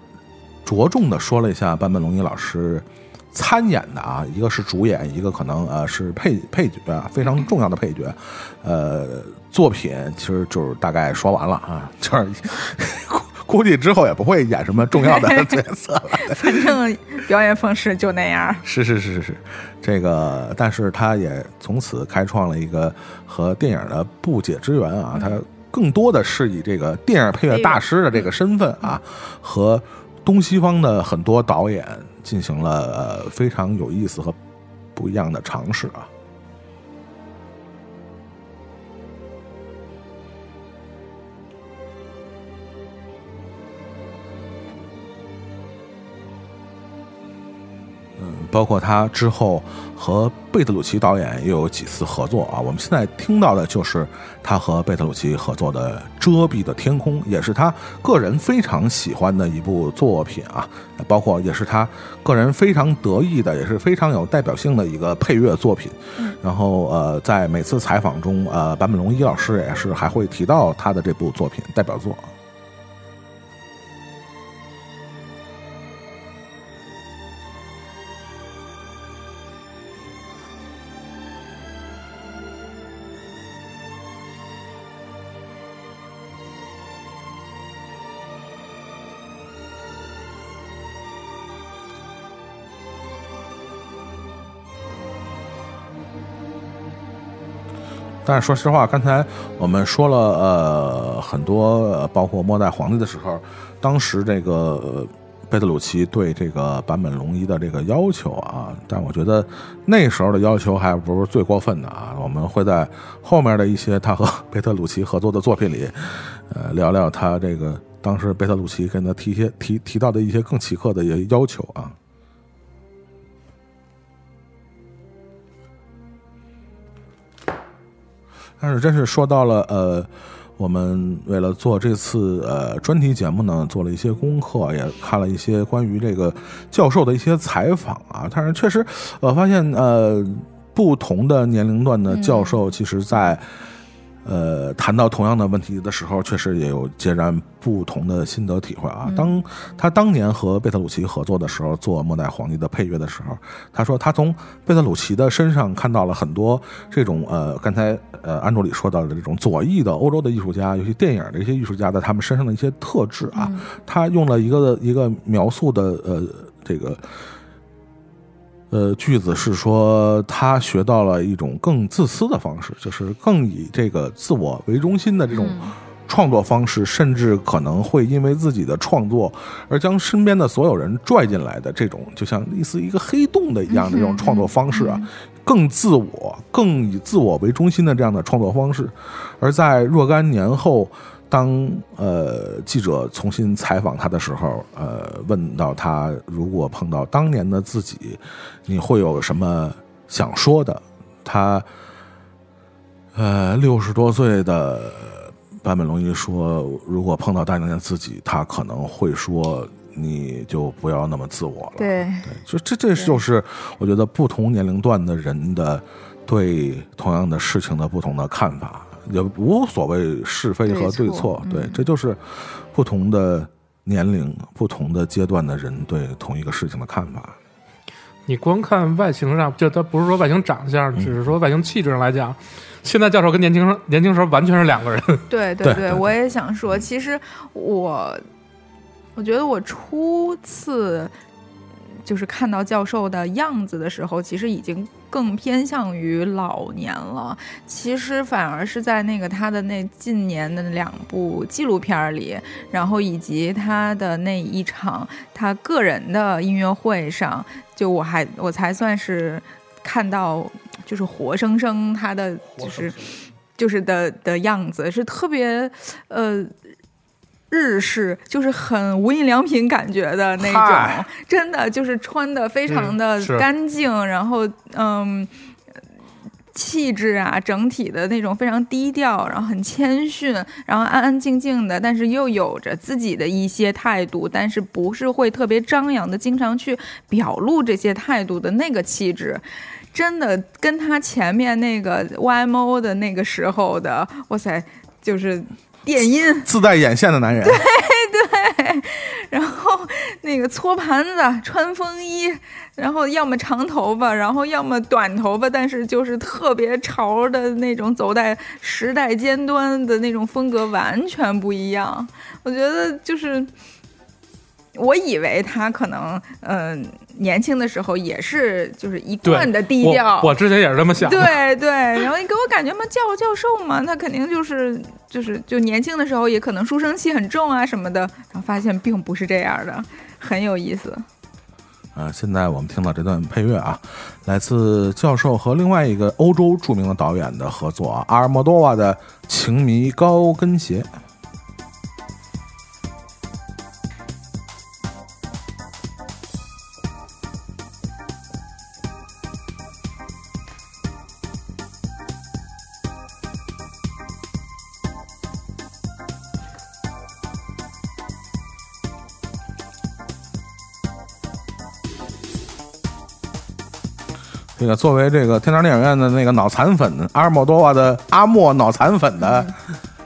着重的说了一下坂本龙一老师参演的啊，一个是主演，一个可能呃是配配角啊，非常重要的配角。呃，作品其实就是大概说完了啊，就是 估估计之后也不会演什么重要的 角色了。反正表演方式就那样。是是是是是，这个，但是他也从此开创了一个和电影的不解之缘啊，他更多的是以这个电影配乐大师的这个身份啊，和东西方的很多导演进行了呃非常有意思和不一样的尝试啊。嗯，包括他之后和贝特鲁奇导演也有几次合作啊。我们现在听到的就是他和贝特鲁奇合作的《遮蔽的天空》，也是他个人非常喜欢的一部作品啊。包括也是他个人非常得意的，也是非常有代表性的一个配乐作品。然后呃，在每次采访中，呃，坂本龙一老师也是还会提到他的这部作品代表作。但是说实话，刚才我们说了呃很多，包括末代皇帝的时候，当时这个贝特鲁奇对这个坂本龙一的这个要求啊，但我觉得那时候的要求还不是最过分的啊。我们会在后面的一些他和贝特鲁奇合作的作品里，呃聊聊他这个当时贝特鲁奇跟他提一些提提到的一些更奇特的一些要求啊。但是真是说到了呃，我们为了做这次呃专题节目呢，做了一些功课，也看了一些关于这个教授的一些采访啊。但是确实，我发现呃，不同的年龄段的教授，其实在呃谈到同样的问题的时候，确实也有截然不同的心得体会啊。当他当年和贝特鲁奇合作的时候，做《末代皇帝》的配乐的时候，他说他从贝特鲁奇的身上看到了很多这种呃，刚才呃安卓里说到的这种左翼的欧洲的艺术家，尤其电影的一些艺术家在他们身上的一些特质啊。他用了一个一个描述的呃这个。呃，句子是说他学到了一种更自私的方式，就是更以这个自我为中心的这种创作方式，甚至可能会因为自己的创作而将身边的所有人拽进来的这种，就像类似一个黑洞的一样的这种创作方式啊，更自我、更以自我为中心的这样的创作方式，而在若干年后。当呃记者重新采访他的时候，呃，问到他如果碰到当年的自己，你会有什么想说的？他呃六十多岁的坂本龙一说，如果碰到当年的自己，他可能会说，你就不要那么自我了。对，对，就这这就是我觉得不同年龄段的人的对同样的事情的不同的看法。也无所谓是非和对对错错，对，嗯这就是不同的年龄、不同的阶段的人对同一个事情的看法。你光看外形上，就他不是说外形长相，只是说外形气质上来讲，现在教授跟年轻时年轻时候完全是两个人。对对对对我也想说，其实我我觉得我初次就是看到教授的样子的时候，其实已经更偏向于老年了。其实反而是在那个他的那近年的两部纪录片里，然后以及他的那一场他个人的音乐会上，就我还我才算是看到，就是活生生他的就是就是的的样子，是特别呃。日式就是很无印良品感觉的那种，真的就是穿的非常的干净，然后嗯，气质啊，整体的那种非常低调，然后很谦逊，然后安安静静的，但是又有着自己的一些态度，但是不是会特别张扬的，经常去表露这些态度的那个气质。真的跟他前面那个 YMO 的那个时候的，哇塞，就是电音，自带眼线的男人，对 对。然后那个搓盘子、穿风衣，然后要么长头发，然后要么短头发，但是就是特别潮的那种，走在时代尖端的那种风格完全不一样。我觉得就是，我以为他可能嗯、年轻的时候也是就是一贯的低调，我之前也是这么想的。对对，然后你给我感觉嘛，教教授嘛，他肯定就是就是就年轻的时候也可能书生气很重啊什么的，然后发现并不是这样的，很有意思。啊，现在我们听到这段配乐啊，来自教授和另外一个欧洲著名的导演的合作啊，阿尔莫多瓦的《情迷高跟鞋》。这个作为这个天堂电影院的那个脑残粉，阿尔莫多瓦的阿莫脑残粉的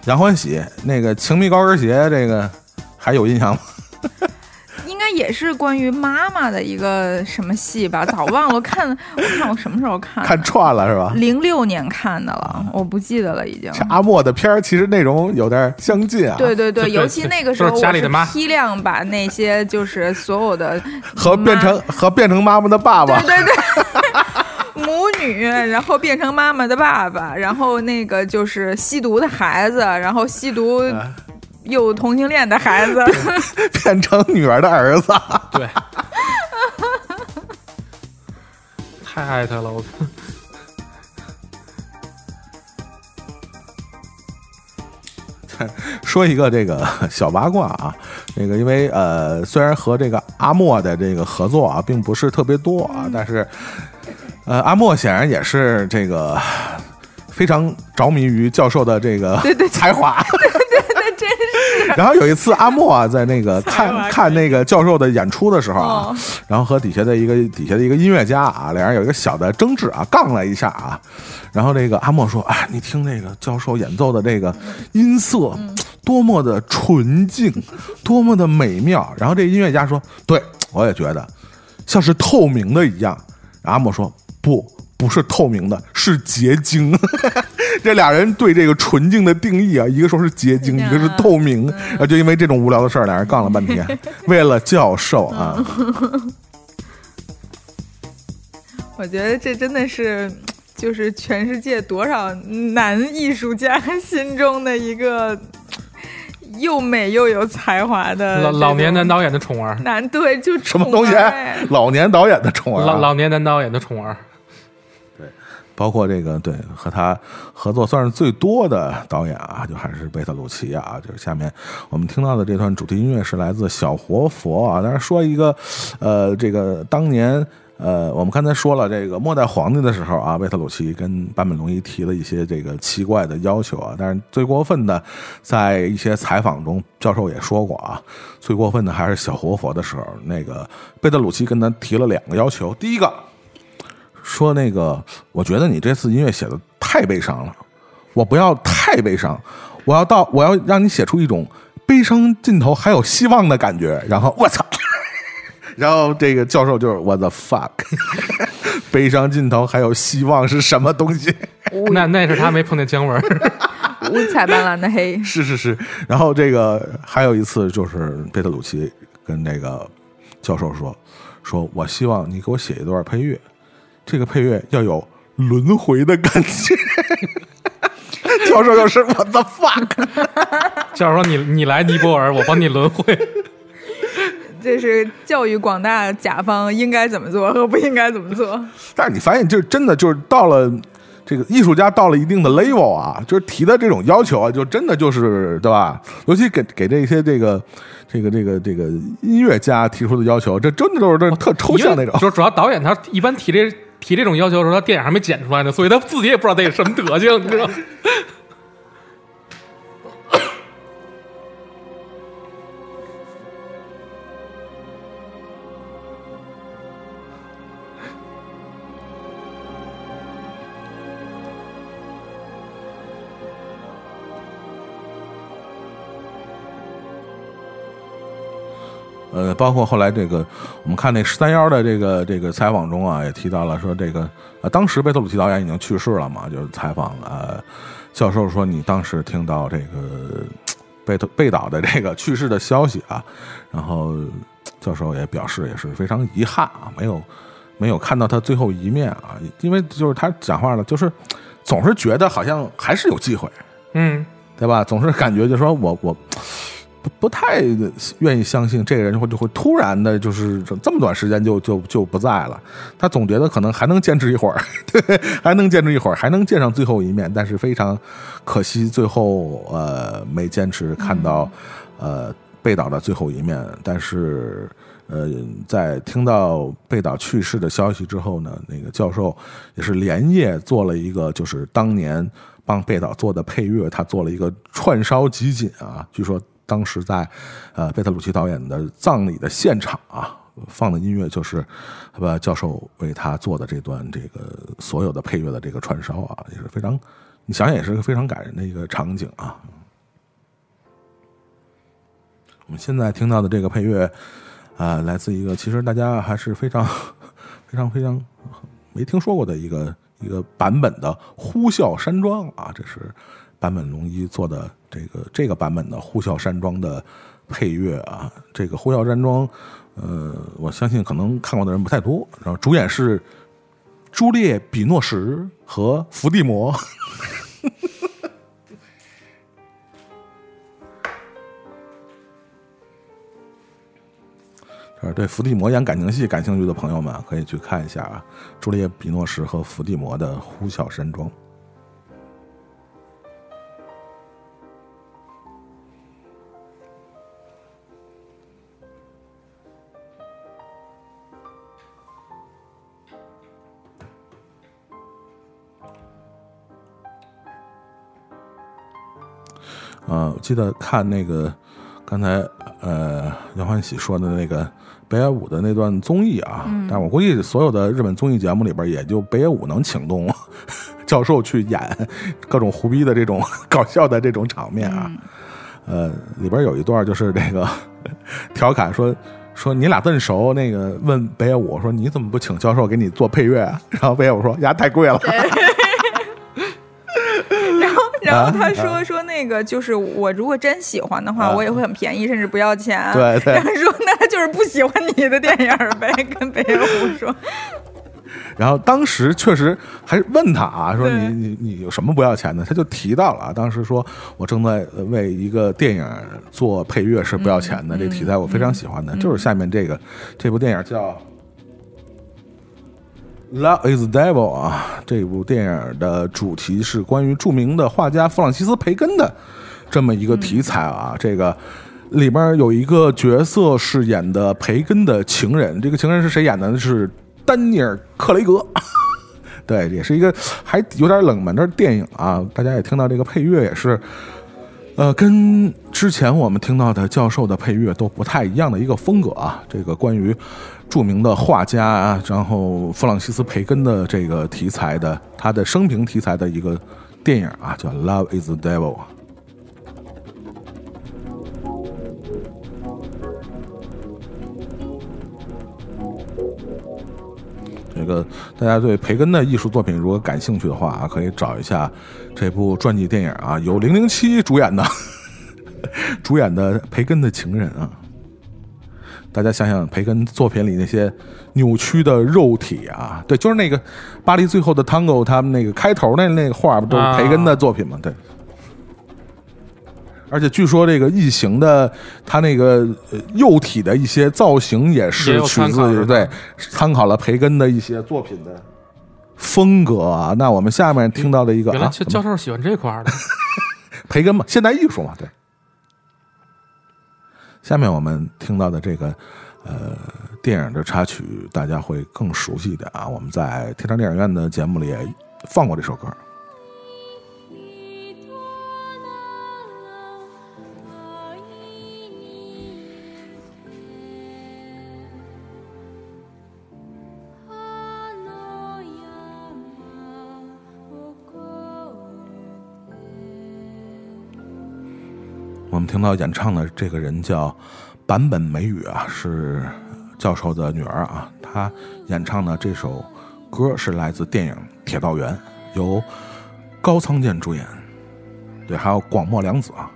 杨欢喜，那个情迷高跟鞋，这个还有印象吗？应该也是关于妈妈的一个什么戏吧，早忘了。我看我看我什么时候看？看串了是吧？零六年看的了，我不记得了已经。这阿莫的片儿其实内容有点相近啊，对对对，尤其那个时候家里的妈我是批量把那些就是所有的和变成和变成妈妈的爸爸对，对对，母女，然后变成妈妈的爸爸，然后那个就是吸毒的孩子，然后吸毒又同性恋的孩子，变成女儿的儿子。对，太爱他了，我。说一个这个小八卦啊，那个因为呃，虽然和这个阿莫的这个合作啊，并不是特别多啊，但是呃，阿莫显然也是这个非常着迷于教授的这个对对才华。那真是然后有一次，阿莫啊，在那个看看那个教授的演出的时候啊哦，然后和底下的一个底下的一个音乐家啊，两人有一个小的争执啊，杠了一下啊。然后这个阿莫说：“哎，你听那个教授演奏的这个音色，多么的纯净，多么的美妙。”然后这音乐家说：“对，我也觉得，像是透明的一样。”阿莫说：“不。”不是透明的，是结晶。这俩人对这个纯净的定义啊，一个说是结晶，一个是透明，啊就因为这种无聊的事儿，俩人杠了半天。为了教授啊，我觉得这真的是。就是全世界多少男艺术家心中的一个又美又有才华的老老年男导演的宠儿，男对，就什么东西？老年导演的宠儿啊，老老年男导演的宠儿，包括这个对和他合作算是最多的导演啊，就还是贝特鲁奇啊。就是下面我们听到的这段主题音乐是来自小活佛啊。当然说一个，呃，这个当年。呃，我们刚才说了，这个末代皇帝的时候啊，贝特鲁奇跟坂本龙一提了一些这个奇怪的要求啊，但是最过分的，在一些采访中，教授也说过啊，最过分的还是小活佛的时候，那个贝特鲁奇跟他提了两个要求，第一个，说那个，我觉得你这次音乐写的太悲伤了，我不要太悲伤，我要到我要让你写出一种悲伤尽头还有希望的感觉。然后我操，然后这个教授就是 what the fuck，悲伤尽头还有希望是什么东西？那那是他没碰见姜文，五彩斑斓的黑，是是是。然后这个还有一次就是贝特鲁奇跟那个教授说，说我希望你给我写一段配乐，这个配乐要有轮回的感觉。教授又是 what the fuck，教授说你你来尼泊尔，我帮你轮回。这是教育广大甲方应该怎么做和不应该怎么做。但是你发现，就是真的就是到了这个艺术家到了一定的 level 啊，就是提的这种要求啊，就真的就是对吧？尤其给给这些这个这个这个这个音乐家提出的要求，这真的都是这特抽象那种。就主要导演他一般提这提这种要求的时候，他电影还没剪出来呢，所以他自己也不知道这是什么德行，你知道包括后来这个，我们看那十三幺的这个这个采访中啊，也提到了说这个，呃，当时贝托鲁奇导演已经去世了嘛，就是采访呃，教授说你当时听到这个贝托贝导的这个去世的消息啊，然后教授也表示也是非常遗憾啊，没有 没有看到他最后一面啊，因为就是他讲话了，就是总是觉得好像还是有机会，嗯，对吧？总是感觉就说我我不不太愿意相信这个人会就会突然的，就是这么短时间就就就不在了。他总觉得可能还能坚持一会儿，对，还能坚持一会儿，还能见上最后一面。但是非常可惜，最后呃没坚持看到呃贝岛的最后一面。但是呃，在听到贝岛去世的消息之后呢，那个教授也是连夜做了一个，就是当年帮贝岛做的配乐，他做了一个串烧集锦啊。据说当时在呃贝特鲁奇导演的葬礼的现场啊，放的音乐就是把教授为他做的这段这个所有的配乐的这个串烧啊，也是非常，你想想也是个非常感人的一个场景啊。我们现在听到的这个配乐。啊、来自一个其实大家还是非常、非常、非常没听说过的一个一个版本的《呼啸山庄》啊，这是坂本龙一做的这个这个版本的《呼啸山庄》的配乐啊。这个《呼啸山庄》，呃，我相信可能看过的人不太多。然后主演是朱列比诺什和伏地魔。呃，对伏地魔演感情戏感兴趣的朋友们，可以去看一下啊，朱丽叶·比诺什和伏地魔的《呼啸山庄》。呃，我记得看那个刚才呃杨欢喜说的那个北野武的那段综艺啊，但我估计所有的日本综艺节目里边，也就北野武能请动 教授去演各种胡逼的这种搞笑的这种场面啊。呃，里边有一段就是这个 调侃说说你俩么熟，那个问北野武说你怎么不请教授给你做配乐啊？然后北野武说呀太贵了。然后，他说说那个就是我如果真喜欢的话，啊我也会很便宜，甚至不要钱。对对然后说那他就是不喜欢你的电影呗，跟北野武说。然后当时确实还问他啊，说你你你有什么不要钱的？他就提到了啊，当时说我正在呃为一个电影做配乐是不要钱的，这题材我非常喜欢的，就是下面这个这部电影叫《Love Is Devil》啊，这部电影的主题是关于著名的画家弗朗西斯·培根的这么一个题材啊，这个。里边有一个角色饰演的培根的情人，这个情人是谁演的呢？是丹尼尔·克雷格。对，也是一个还有点冷门的电影啊。大家也听到这个配乐也是，呃，跟之前我们听到的教授的配乐都不太一样的一个风格啊。这个关于著名的画家啊，然后弗朗西斯·培根的这个题材的，他的生平题材的一个电影啊，叫《Love Is the Devil》。这个大家对培根的艺术作品如果感兴趣的话啊，可以找一下这部传记电影啊，由零零七主演的，主演的培根的情人啊。大家想想培根作品里那些扭曲的肉体啊，对，就是那个巴黎最后的 Tango，他们那个开头那那个画不都是培根的作品吗？对。而且据说这个异形的它那个呃幼体的一些造型也也是取自于对参考了培根的一些作品的风格啊。那我们下面听到的一个原来啊，教教授喜欢这块儿的，培根嘛，现代艺术嘛，对。下面我们听到的这个呃电影的插曲大家会更熟悉一点啊。我们在天堂电影院的节目里也放过这首歌。我们听到演唱的这个人叫坂本美雨啊，是教授的女儿啊。她演唱的这首歌是来自电影《铁道员》，由高仓健主演，对，还有广末凉子啊。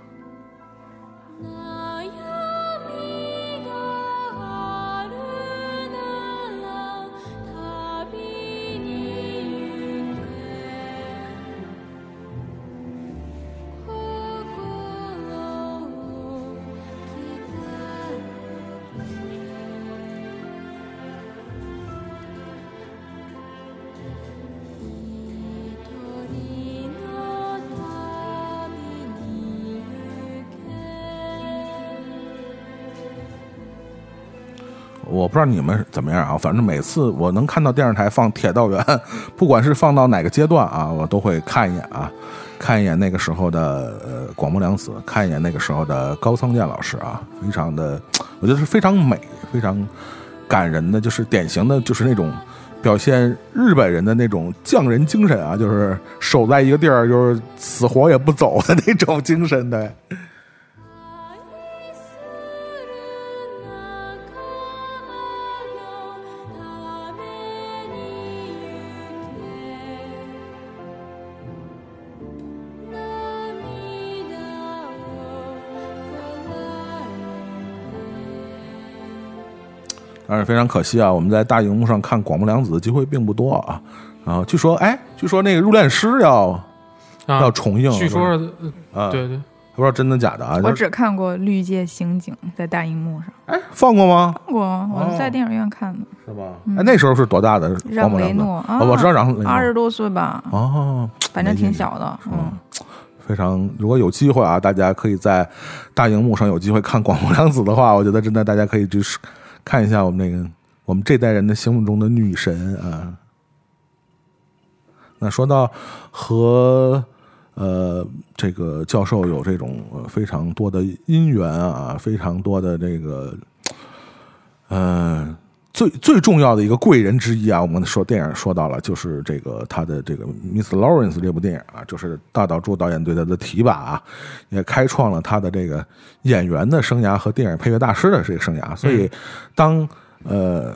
我不知道你们怎么样啊，反正每次我能看到电视台放《铁道员》，不管是放到哪个阶段啊，我都会看一眼啊，看一眼那个时候的呃广末凉子，看一眼那个时候的高仓健老师啊，非常的，我觉得是非常美、非常感人的，就是典型的就是那种表现日本人的那种匠人精神啊，就是守在一个地儿就是死活也不走的那种精神，对。是非常可惜啊，我们在大荧幕上看广末凉子的机会并不多啊。然后据说，哎，据说那个入殓师要、啊要重映，据说是啊，对对，不知道真的假的啊。我只看过《绿界刑警》在大荧幕上，哎放过吗？放过，我们在电影院看的。是吧？哎，那时候是多大的广让？雷诺我知道让雷诺二十多岁吧，哦，反正挺小的。嗯，非常，如果有机会啊，大家可以在大荧幕上有机会看广末凉子的话，我觉得真的大家可以去看一下我们那个我们这代人的心目中的女神啊。那说到和呃这个教授有这种非常多的姻缘啊，非常多的这个嗯最最重要的一个贵人之一啊，我们说电影说到了，就是这个他的这个《Miss Lawrence》这部电影啊，就是大岛渚导演对他的提拔啊，也开创了他的这个演员的生涯和电影配乐大师的这个生涯。所以，当呃，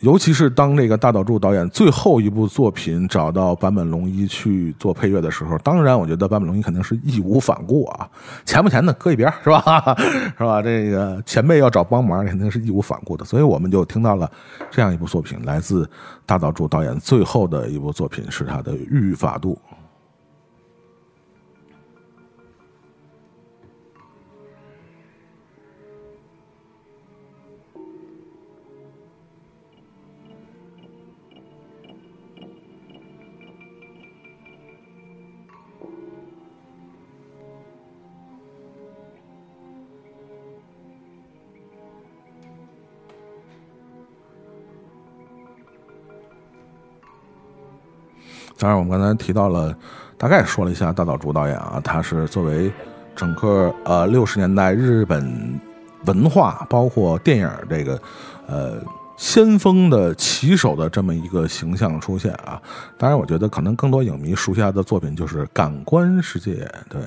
尤其是当这个大岛渚导演最后一部作品找到坂本龙一去做配乐的时候，当然我觉得坂本龙一肯定是义无反顾啊，钱不钱的搁一边是吧？是吧？这个前辈要找帮忙，肯定是义无反顾的。所以我们就听到了这样一部作品，来自大岛渚导演最后的一部作品是他的《御法度》。当然，我们刚才提到了，大概说了一下大岛渚导演啊，他是作为整个呃六十年代日本文化，包括电影这个呃先锋的旗手的这么一个形象出现啊。当然，我觉得可能更多影迷熟悉他的作品就是《感官世界》，对。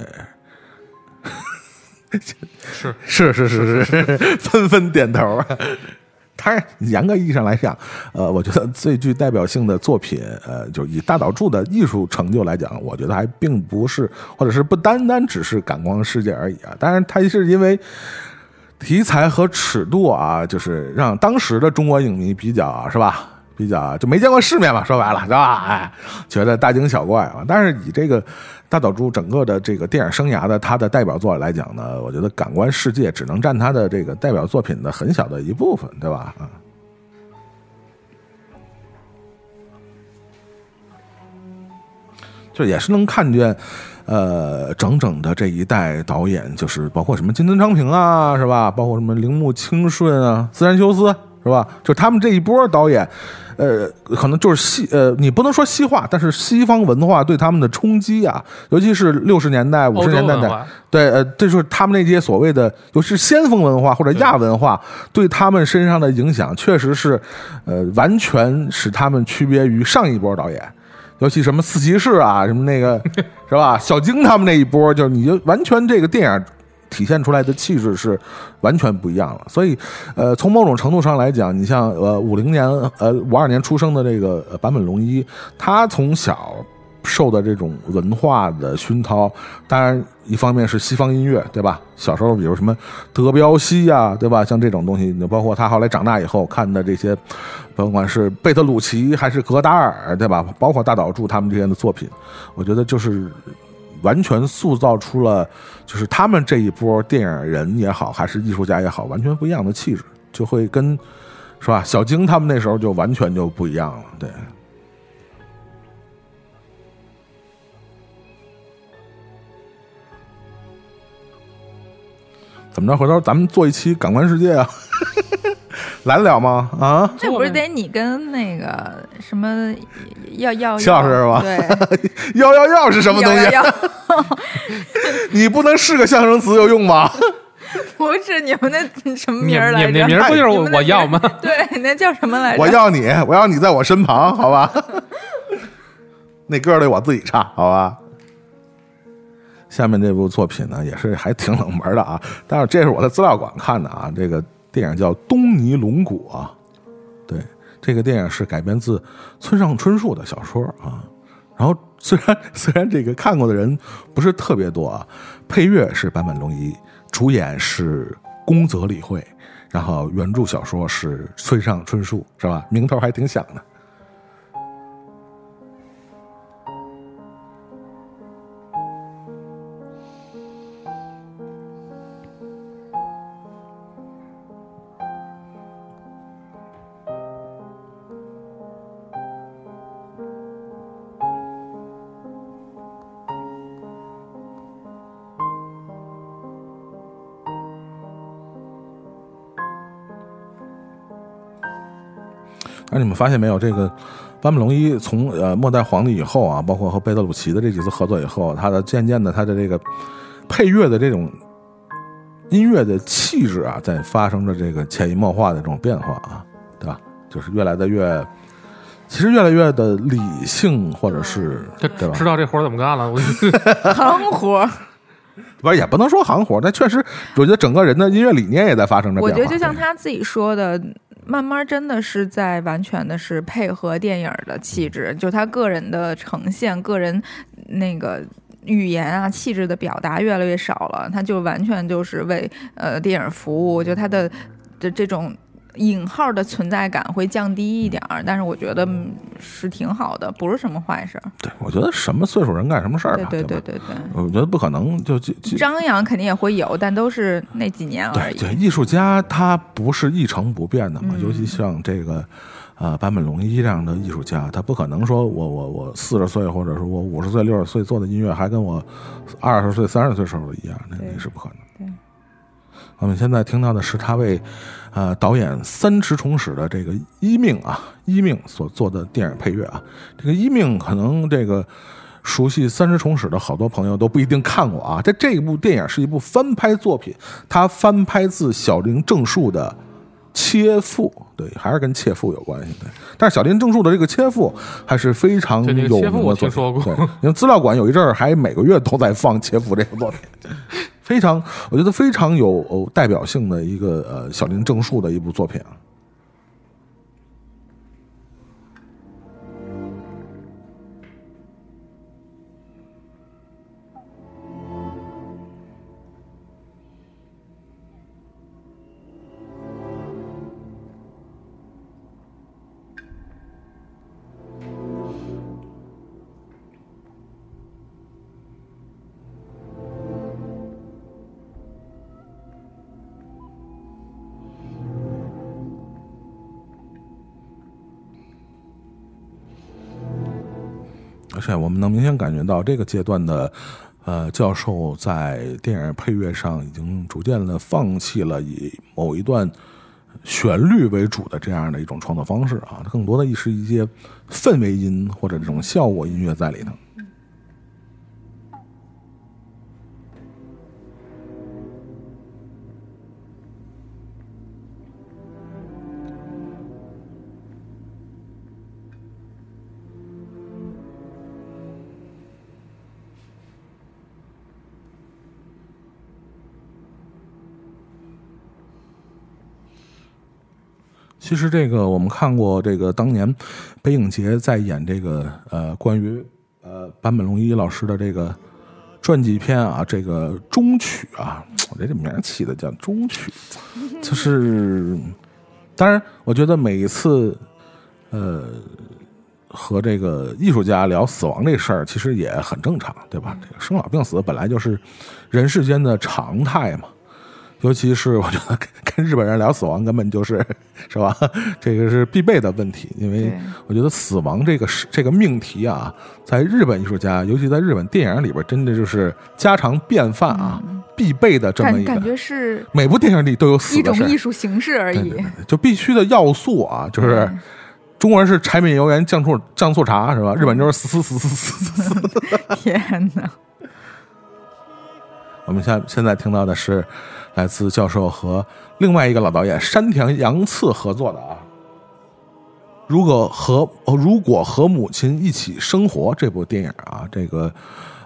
是 是是是是，纷纷点头。当然，严格意义上来讲，呃，我觉得最具代表性的作品，呃，就以大岛渚的艺术成就来讲，我觉得还并不是，或者是不单单只是感光世界而已啊。当然，它是因为 题材和尺度啊，就是让当时的中国影迷比较是吧？比较就没见过世面嘛，说白了是吧？哎，觉得大惊小怪啊。但是以这个大岛渚整个的这个电影生涯的他的代表作来讲呢，我觉得《感官世界》只能占他的这个代表作品的很小的一部分，对吧？啊。就也是能看见，呃，整整的这一代导演，就是包括什么金村昌平啊，是吧？包括什么铃木清顺啊、自然修斯，是吧？就他们这一波导演，呃，可能就是西呃，你不能说西化，但是西方文化对他们的冲击啊，尤其是六十年代、五十年代的对，呃，这就是他们那些所谓的，尤其是先锋文化或者亚文化，对他们身上的影响，确实是，呃，完全使他们区别于上一波导演。尤其什么四骑士啊，什么那个 是吧？小京他们那一波，就是你就完全这个电影体现出来的气质是完全不一样了。所以，呃，从某种程度上来讲，你像呃五零年呃五二年出生的这个呃坂本龙一，他从小受的这种文化的熏陶，当然一方面是西方音乐，对吧？小时候比如什么德彪西呀、对吧？像这种东西，你包括他后来长大以后看的这些，甭管是贝特鲁奇还是格达尔，对吧？包括大岛渚他们这些的作品，我觉得就是完全塑造出了，就是他们这一波电影人也好，还是艺术家也好，完全不一样的气质，就会跟是吧？小京他们那时候就完全就不一样了，对。怎么着？回头咱们做一期《感官世界》啊，来得了吗？啊，这不是得你跟那个什么要要齐老师是吧对，要要要是什么东西？要要要 你不能是个象声词有用吗？不是你们那什么名儿来着？你那名儿不就是我要吗？对，那叫什么来着？我要你，我要你在我身旁，好吧？那歌得我自己唱，好吧？下面这部作品呢，也是还挺冷门的啊，但是这是我在资料馆看的啊。这个电影叫《东尼龙骨》啊，对，这个电影是改编自村上春树的小说啊。然后虽然 虽然这个看过的人不是特别多啊，配乐是坂本龙一，主演是宫泽理惠，然后原著小说是村上春树，是吧？名头还挺响的。而你们发现没有，这个坂本龙一从呃末代皇帝以后啊，包括和贝德鲁奇的这几次合作以后，他的渐渐的他的这个配乐的这种音乐的气质啊，在发生着这个潜移默化的这种变化啊，对吧？就是越来的越，其实越来越的理性，或者是对吧知？道这活儿怎么干了？我 行活。不是也不能说行活，但确实，我觉得整个人的音乐理念也在发生着变化。我觉得就像他自己说的，慢慢真的是在完全的是配合电影的气质，就他个人的呈现，个人那个。语言啊，气质的表达越来越少了，他就完全就是为呃电影服务，就他的的这种引号的存在感会降低一点儿，但是我觉得嗯是挺好的，不是什么坏事儿。对，我觉得什么岁数人干什么事儿对吧，对对对对对，我觉得不可能就张扬肯定也会有，但都是那几年而已。对对，艺术家他不是一成不变的嘛，嗯尤其像这个。呃，坂本龙一这样的艺术家，他不可能说我我我四十岁或者说我五十岁六十岁做的音乐还跟我二十岁三十岁时候的一样，那对那是不可能。对，我们现在听到的是他为呃导演三池崇史的这个《一命》啊，《一命》所做的电影配乐啊。这个《一命》可能这个熟悉三池崇史的好多朋友都不一定看过啊。这这部电影是一部翻拍作品，它翻拍自小林正树的。切腹，对，还是跟切腹有关系，对。但是小林正树的这个切腹还是非常有我名的作品，听说过对，因为资料馆有一阵儿还每个月都在放切腹这个作品，非常，我觉得非常有代表性的一个呃小林正树的一部作品啊。感觉到这个阶段的呃，教授在电影配乐上已经逐渐的放弃了以某一段旋律为主的这样的一种创作方式啊，它更多的是一些氛围音或者这种效果音乐在里头。其实这个我们看过，这个当年北影节在演这个呃关于呃坂本龙一老师的这个传记片啊，这个中曲啊，我这这名起的叫中曲，就是当然，我觉得每一次呃和这个艺术家聊死亡这事儿，其实也很正常，对吧？这个生老病死本来就是人世间的常态嘛。尤其是我觉得跟跟日本人聊死亡根本就是 是吧？这个是必备的问题，因为我觉得死亡这个是这个命题啊，在日本艺术家，尤其在日本电影里边，真的就是家常便饭啊，必备的这么一感感觉个。是每部电影里都有死一种艺术形式而已对对。对就必须的要素啊，就是中国人是柴米油盐酱醋酱醋茶是吧？日本就是死死死死死死死。天哪！我们现现在听到的是来自教授和另外一个老导演山田洋次合作的啊。如果和哦，如果和母亲一起生活这部电影啊，这个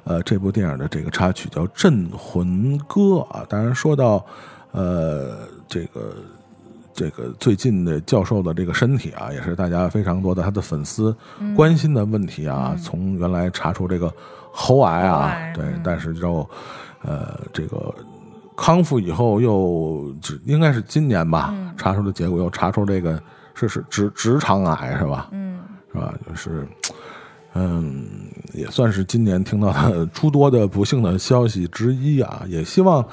呃，这部电影的这个插曲叫《镇魂歌》啊。当然说到呃，这个这个最近的教授的这个身体啊，也是大家非常多的他的粉丝关心的问题啊。从原来查出这个喉癌啊癌，对嗯，但是之后呃，这个康复以后又应该是今年吧，查出的结果又查出这个是是直直肠癌是吧？嗯，是吧？就是，嗯，也算是今年听到的诸多的不幸的消息之一啊。也希望，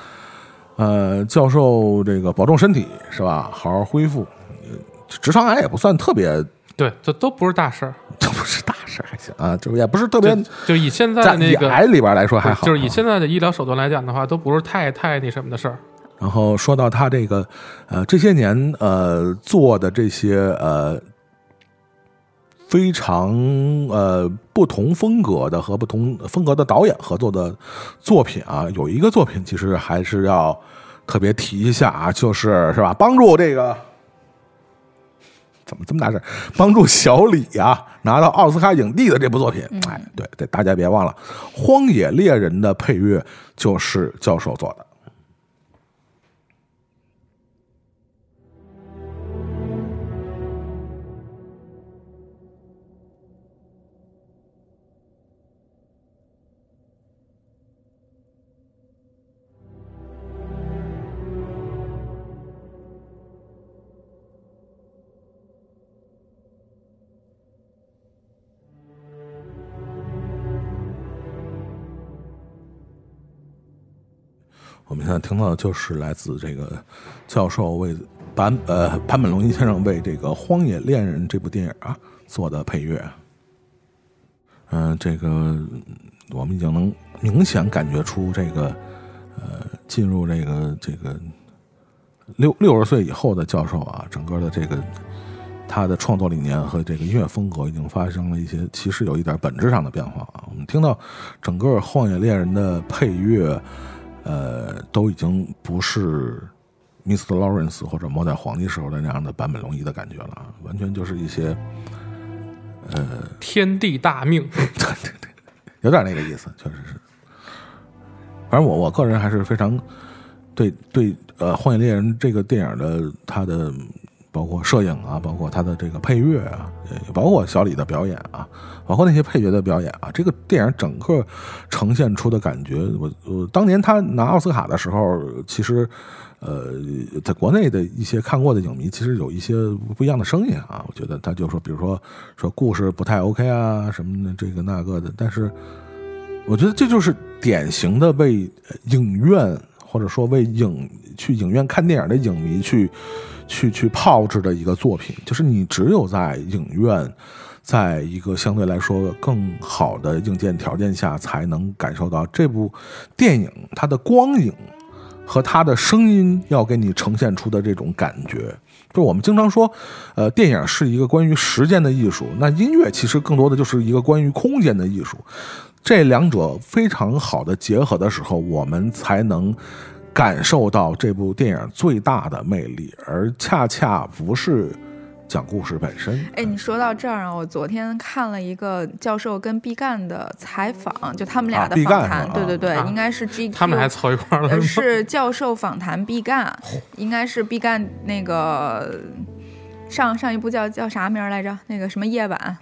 呃，教授这个保重身体是吧？好好恢复。呃直肠癌也不算特别，对，这都不是大事儿。这不是大事儿还行啊，这也不是特别就就以现在那个以癌里边来说还好啊，就是以现在的医疗手段来讲的话，都不是太太那什么的事儿。然后说到他这个，呃，这些年呃做的这些呃非常呃不同风格的和不同风格的导演合作的作品啊，有一个作品其实还是要特别提一下啊，就是是吧，帮助这个。怎么这么大事？帮助小李啊拿到奥斯卡影帝的这部作品，哎，对对，大家别忘了，《荒野猎人》的配乐就是教授做的。听到的就是来自这个教授为版呃坂本龙一先生为这个《荒野猎人》这部电影啊做的配乐。嗯、这个我们已经能明显感觉出这个呃进入这个这个六六十岁以后的教授啊，整个的这个他的创作理念和这个音乐风格已经发生了一些其实有一点本质上的变化啊。我们听到整个《荒野猎人》的配乐。呃，都已经不是 Mr. Lawrence 或者末代皇帝时候的那样的坂本龙一的感觉了，啊，完全就是一些呃天地大命，对对对有点那个意思，确实是。反正我我个人还是非常对对呃《荒野猎人》这个电影的它的包括摄影啊，包括它的这个配乐啊，也包括小李的表演啊，包括那些配角的表演啊，这个电影整个呈现出的感觉，我我当年他拿奥斯卡的时候，其实。呃，在国内的一些看过的影迷，其实有一些不一样的声音啊。我觉得他就说，比如说说故事不太 OK 啊，什么的这个那个的。但是，我觉得这就是典型的为影院或者说为影去影院看电影的影迷去去去炮制的一个作品。就是你只有在影院在一个相对来说更好的硬件条件下，才能感受到这部电影它的光影和它的声音要给你呈现出的这种感觉。就我们经常说，呃，电影是一个关于时间的艺术，那音乐其实更多的就是一个关于空间的艺术。这两者非常好的结合的时候，我们才能感受到这部电影最大的魅力，而恰恰不是讲故事本身。哎，你说到这儿啊，我昨天看了一个教授跟毕赣的采访，就他们俩的访谈，对对对，啊应该是 GQ，他们还凑一块儿了呃是教授访谈毕赣，应该是毕赣那个上上一部叫叫啥名儿来着？那个什么夜晚？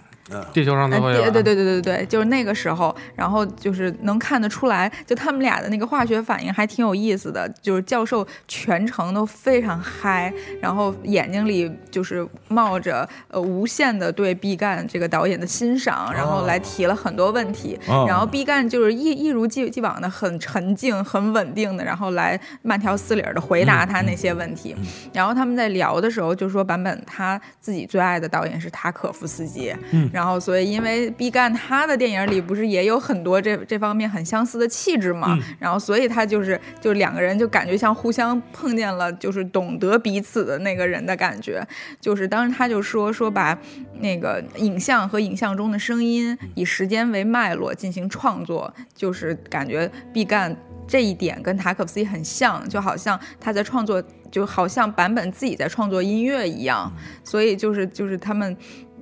地球上呃都会。对对对对对对，就是那个时候，然后就是能看得出来，就他们俩的那个化学反应还挺有意思的。就是教授全程都非常嗨，然后眼睛里就是冒着呃无限的对毕赣这个导演的欣赏，然后来提了很多问题。哦然后毕赣就是一一如既既往的很沉静、很稳定的，然后来慢条斯理的回答他那些问题。然后他们在聊的时候就说，版本他自己最爱的导演是塔可夫斯基，嗯然后所以因为毕赣他的电影里不是也有很多这这方面很相似的气质嘛，然后所以他就是就两个人就感觉像互相碰见了，就是懂得彼此的那个人的感觉。就是当时他就说说把那个影像和影像中的声音以时间为脉络进行创作，就是感觉毕赣这一点跟塔可夫斯基很像，就好像他在创作，就好像版本自己在创作音乐一样，所以就是就是他们，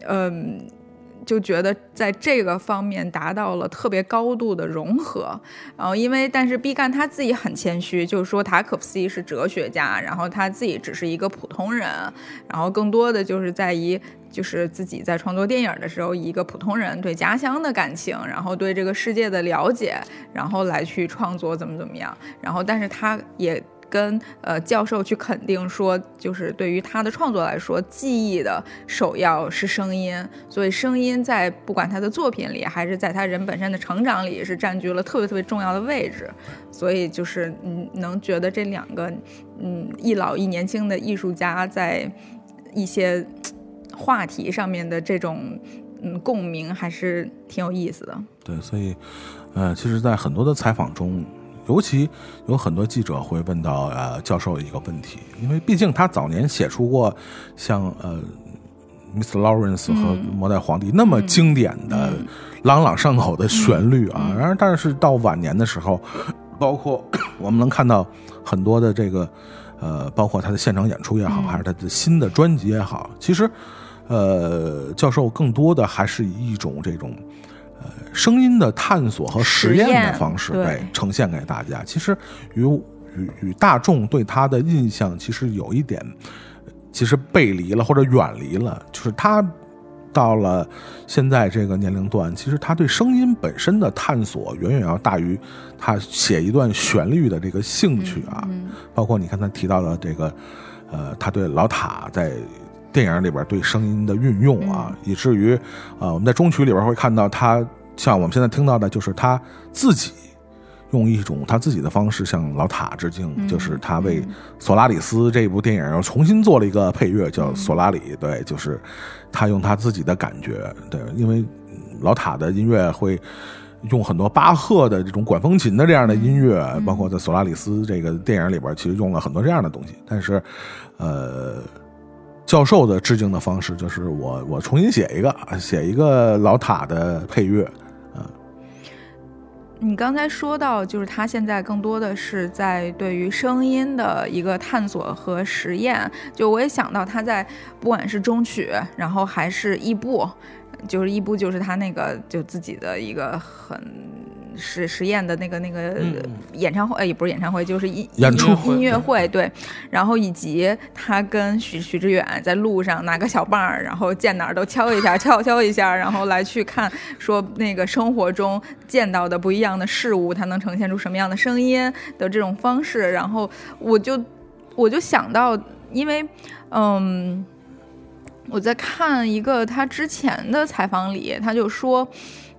嗯、就觉得在这个方面达到了特别高度的融合，然后因为但是毕赣他自己很谦虚，就是说塔可夫斯基是哲学家，然后他自己只是一个普通人，然后更多的就是在于就是自己在创作电影的时候，一个普通人对家乡的感情，然后对这个世界的了解，然后来去创作怎么怎么样，然后但是他也。跟呃教授去肯定说，就是对于他的创作来说，记忆的首要是声音，所以声音在不管他的作品里，还是在他人本身的成长里，是占据了特别特别重要的位置。所以就是嗯，能觉得这两个嗯一老一年轻的艺术家在一些话题上面的这种嗯共鸣，还是挺有意思的。对，所以，呃，其实，在很多的采访中，尤其有很多记者会问到呃教授一个问题，因为毕竟他早年写出过像呃 Miss Lawrence 和嗯末代皇帝那么经典的、朗朗上口的旋律啊，嗯然而但是到晚年的时候，包括 我们能看到很多的这个呃，包括他的现场演出也好，嗯还是他的新的专辑也好，其实呃，教授更多的还是以一种这种。呃，声音的探索和实验的方式，对对，呈现给大家。其实与与与大众对他的印象，其实有一点，其实背离了或者远离了。就是他到了现在这个年龄段，其实他对声音本身的探索，远远要大于他写一段旋律的这个兴趣啊。包括你刚才提到的这个，呃，他对老塔在。电影里边对声音的运用啊，以至于啊、我们在中曲里边会看到他，像我们现在听到的，就是他自己用一种他自己的方式向老塔致敬，就是他为《索拉里斯》这部电影又重新做了一个配乐，叫《索拉里》。对，就是他用他自己的感觉，对，因为老塔的音乐会。用很多巴赫的这种管风琴的这样的音乐，包括在《索拉里斯》这个电影里边，其实用了很多这样的东西。但是，呃，教授的致敬的方式就是我我重新写一个，写一个老塔的配乐，你刚才说到，就是他现在更多的是在对于声音的一个探索和实验。就我也想到他在不管是中曲，然后还是异步，就是异步就是他那个就自己的一个很实实验的那个那个演唱会，呃也不是演唱会，就是音演出音音乐会对。然后以及他跟许许知远在路上拿个小棒儿，然后见哪儿都敲一下，敲敲一下，然后来去看说那个生活中见到的不一样的事物，它能呈现出什么样的声音的这种方式。然后我就我就想到，因为嗯。我在看一个他之前的采访里，他就说，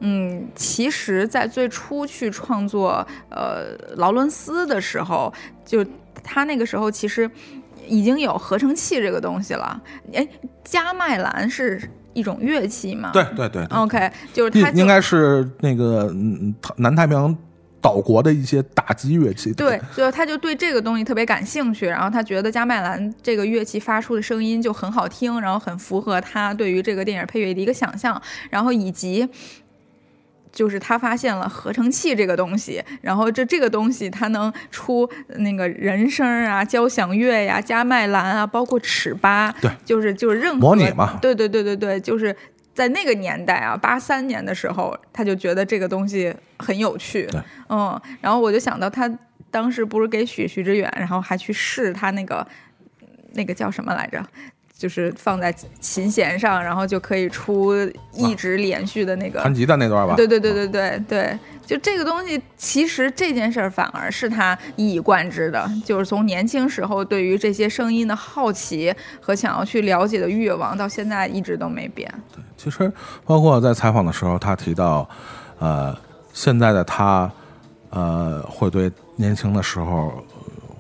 嗯，其实，在最初去创作呃劳伦斯的时候，就他那个时候其实已经有合成器这个东西了。哎，加麦兰是一种乐器嘛。对对对对 OK，就是它应应该是那个嗯南太平洋岛国的一些打击乐器。对，所以他就对这个东西特别感兴趣，然后他觉得加麦兰这个乐器发出的声音就很好听，然后很符合他对于这个电影配乐的一个想象，然后以及。就是他发现了合成器这个东西，然后这这个东西它能出那个人声啊、交响乐呀、加麦兰啊，包括尺八，对，就是就是任何模拟嘛对对对对对，就是在那个年代啊，八三年的时候，他就觉得这个东西很有趣对，嗯，然后我就想到他当时不是给许许志远，然后还去试他那个那个叫什么来着？就是放在琴弦上，然后就可以出一直连续的那个弹吉他那段吧。对对对对对对，就这个东西，其实这件事儿反而是他一以贯之的，就是从年轻时候对于这些声音的好奇和想要去了解的欲望，到现在一直都没变。对其实包括在采访的时候，他提到，呃，现在的他，呃，会对年轻的时候呃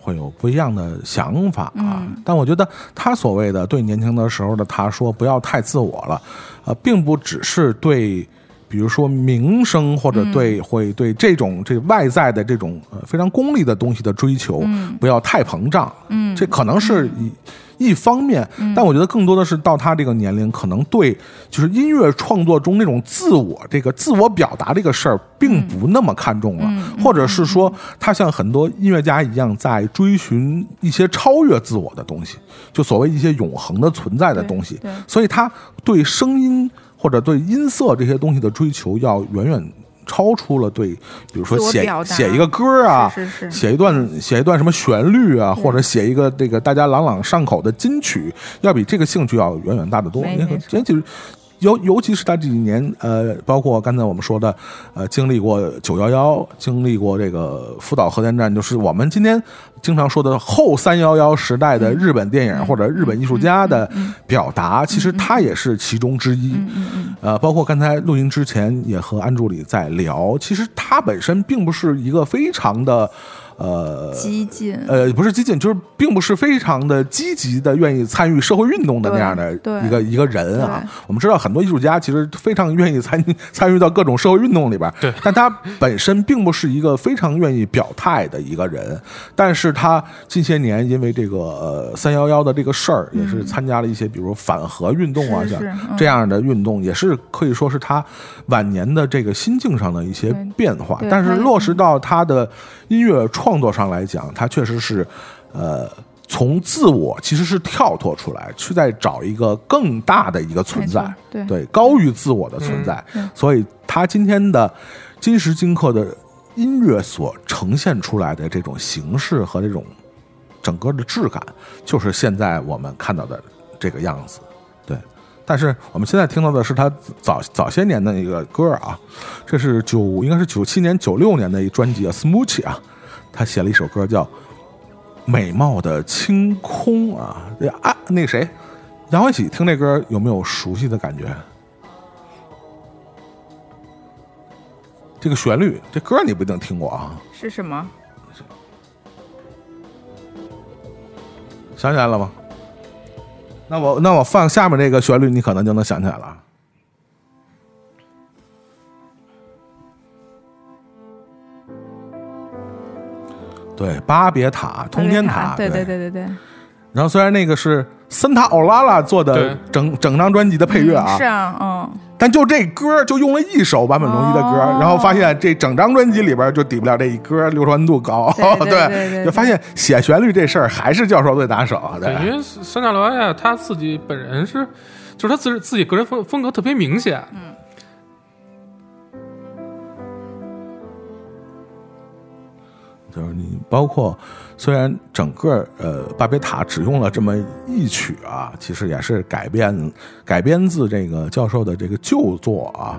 会有不一样的想法啊。但我觉得他所谓的对年轻的时候的他说不要太自我了，呃，并不只是对。比如说名声，或者对、会对这种这外在的这种呃非常功利的东西的追求，不要太膨胀。嗯这可能是一、方面，但我觉得更多的是到他这个年龄，可能对就是音乐创作中那种自我这个自我表达这个事儿，并不那么看重了，或者是说他像很多音乐家一样，在追寻一些超越自我的东西，就所谓一些永恒的存在的东西。所以他对声音或者对音色这些东西的追求，要远远超出了对，比如说写写一个歌啊，是是是。写一段写一段什么旋律啊，或者写一个这个大家朗朗上口的金曲，要比这个兴趣要远远大得多。也没没错。也就是尤尤其是他这几年，呃，包括刚才我们说的，呃，经历过九幺幺，经历过这个福岛核电站，就是我们今天经常说的后三幺幺时代的日本电影或者日本艺术家的表达，其实他也是其中之一。呃，包括刚才录音之前也和安助理在聊，其实他本身并不是一个非常的。呃，激进，呃，不是激进，就是并不是非常的积极的愿意参与社会运动的那样的对一个一个人啊。我们知道很多艺术家其实非常愿意参参与到各种社会运动里边，对但他本身并不是一个非常愿意表态的一个人。但是他近些年因为这个呃三幺幺的这个事儿，也是参加了一些比如反核运动啊，像这样的运动，也是可以说是他晚年的这个心境上的一些变化。但是落实到他的音乐创作上来讲，他确实是，呃，从自我其实是跳脱出来，去再找一个更大的一个存在。对。高于自我的存在。嗯所以他今天的今时今刻的音乐所呈现出来的这种形式和这种整个的质感，就是现在我们看到的这个样子。对，但是我们现在听到的是他早早些年的一个歌啊，这是九应该是九七年九六年的一专辑啊，Smoochie 啊，他写了一首歌叫《美貌的清空》啊，对啊，那个谁，杨欢喜听这歌有没有熟悉的感觉？这个旋律，这歌你不一定听过啊，是什么？想起来了吗？那我那我放下面这个旋律，你可能就能想起来了。对，巴别塔、通天塔，对对。对对对对，然后虽然那个是森塔奥拉拉做的整整张专辑的配乐啊，嗯是啊，嗯，但就这歌就用了一首坂本龙一的歌，哦。然后发现这整张专辑里边就抵不了这一歌流传度高，对对 对。对对就发现写旋律这事儿还是教授最拿手，对，因为森塔罗亚他自己本人是，就是他自自己个人风风格特别明显，就是你包括虽然整个呃巴别塔只用了这么一曲啊，其实也是改编改编自这个教授的这个旧作啊，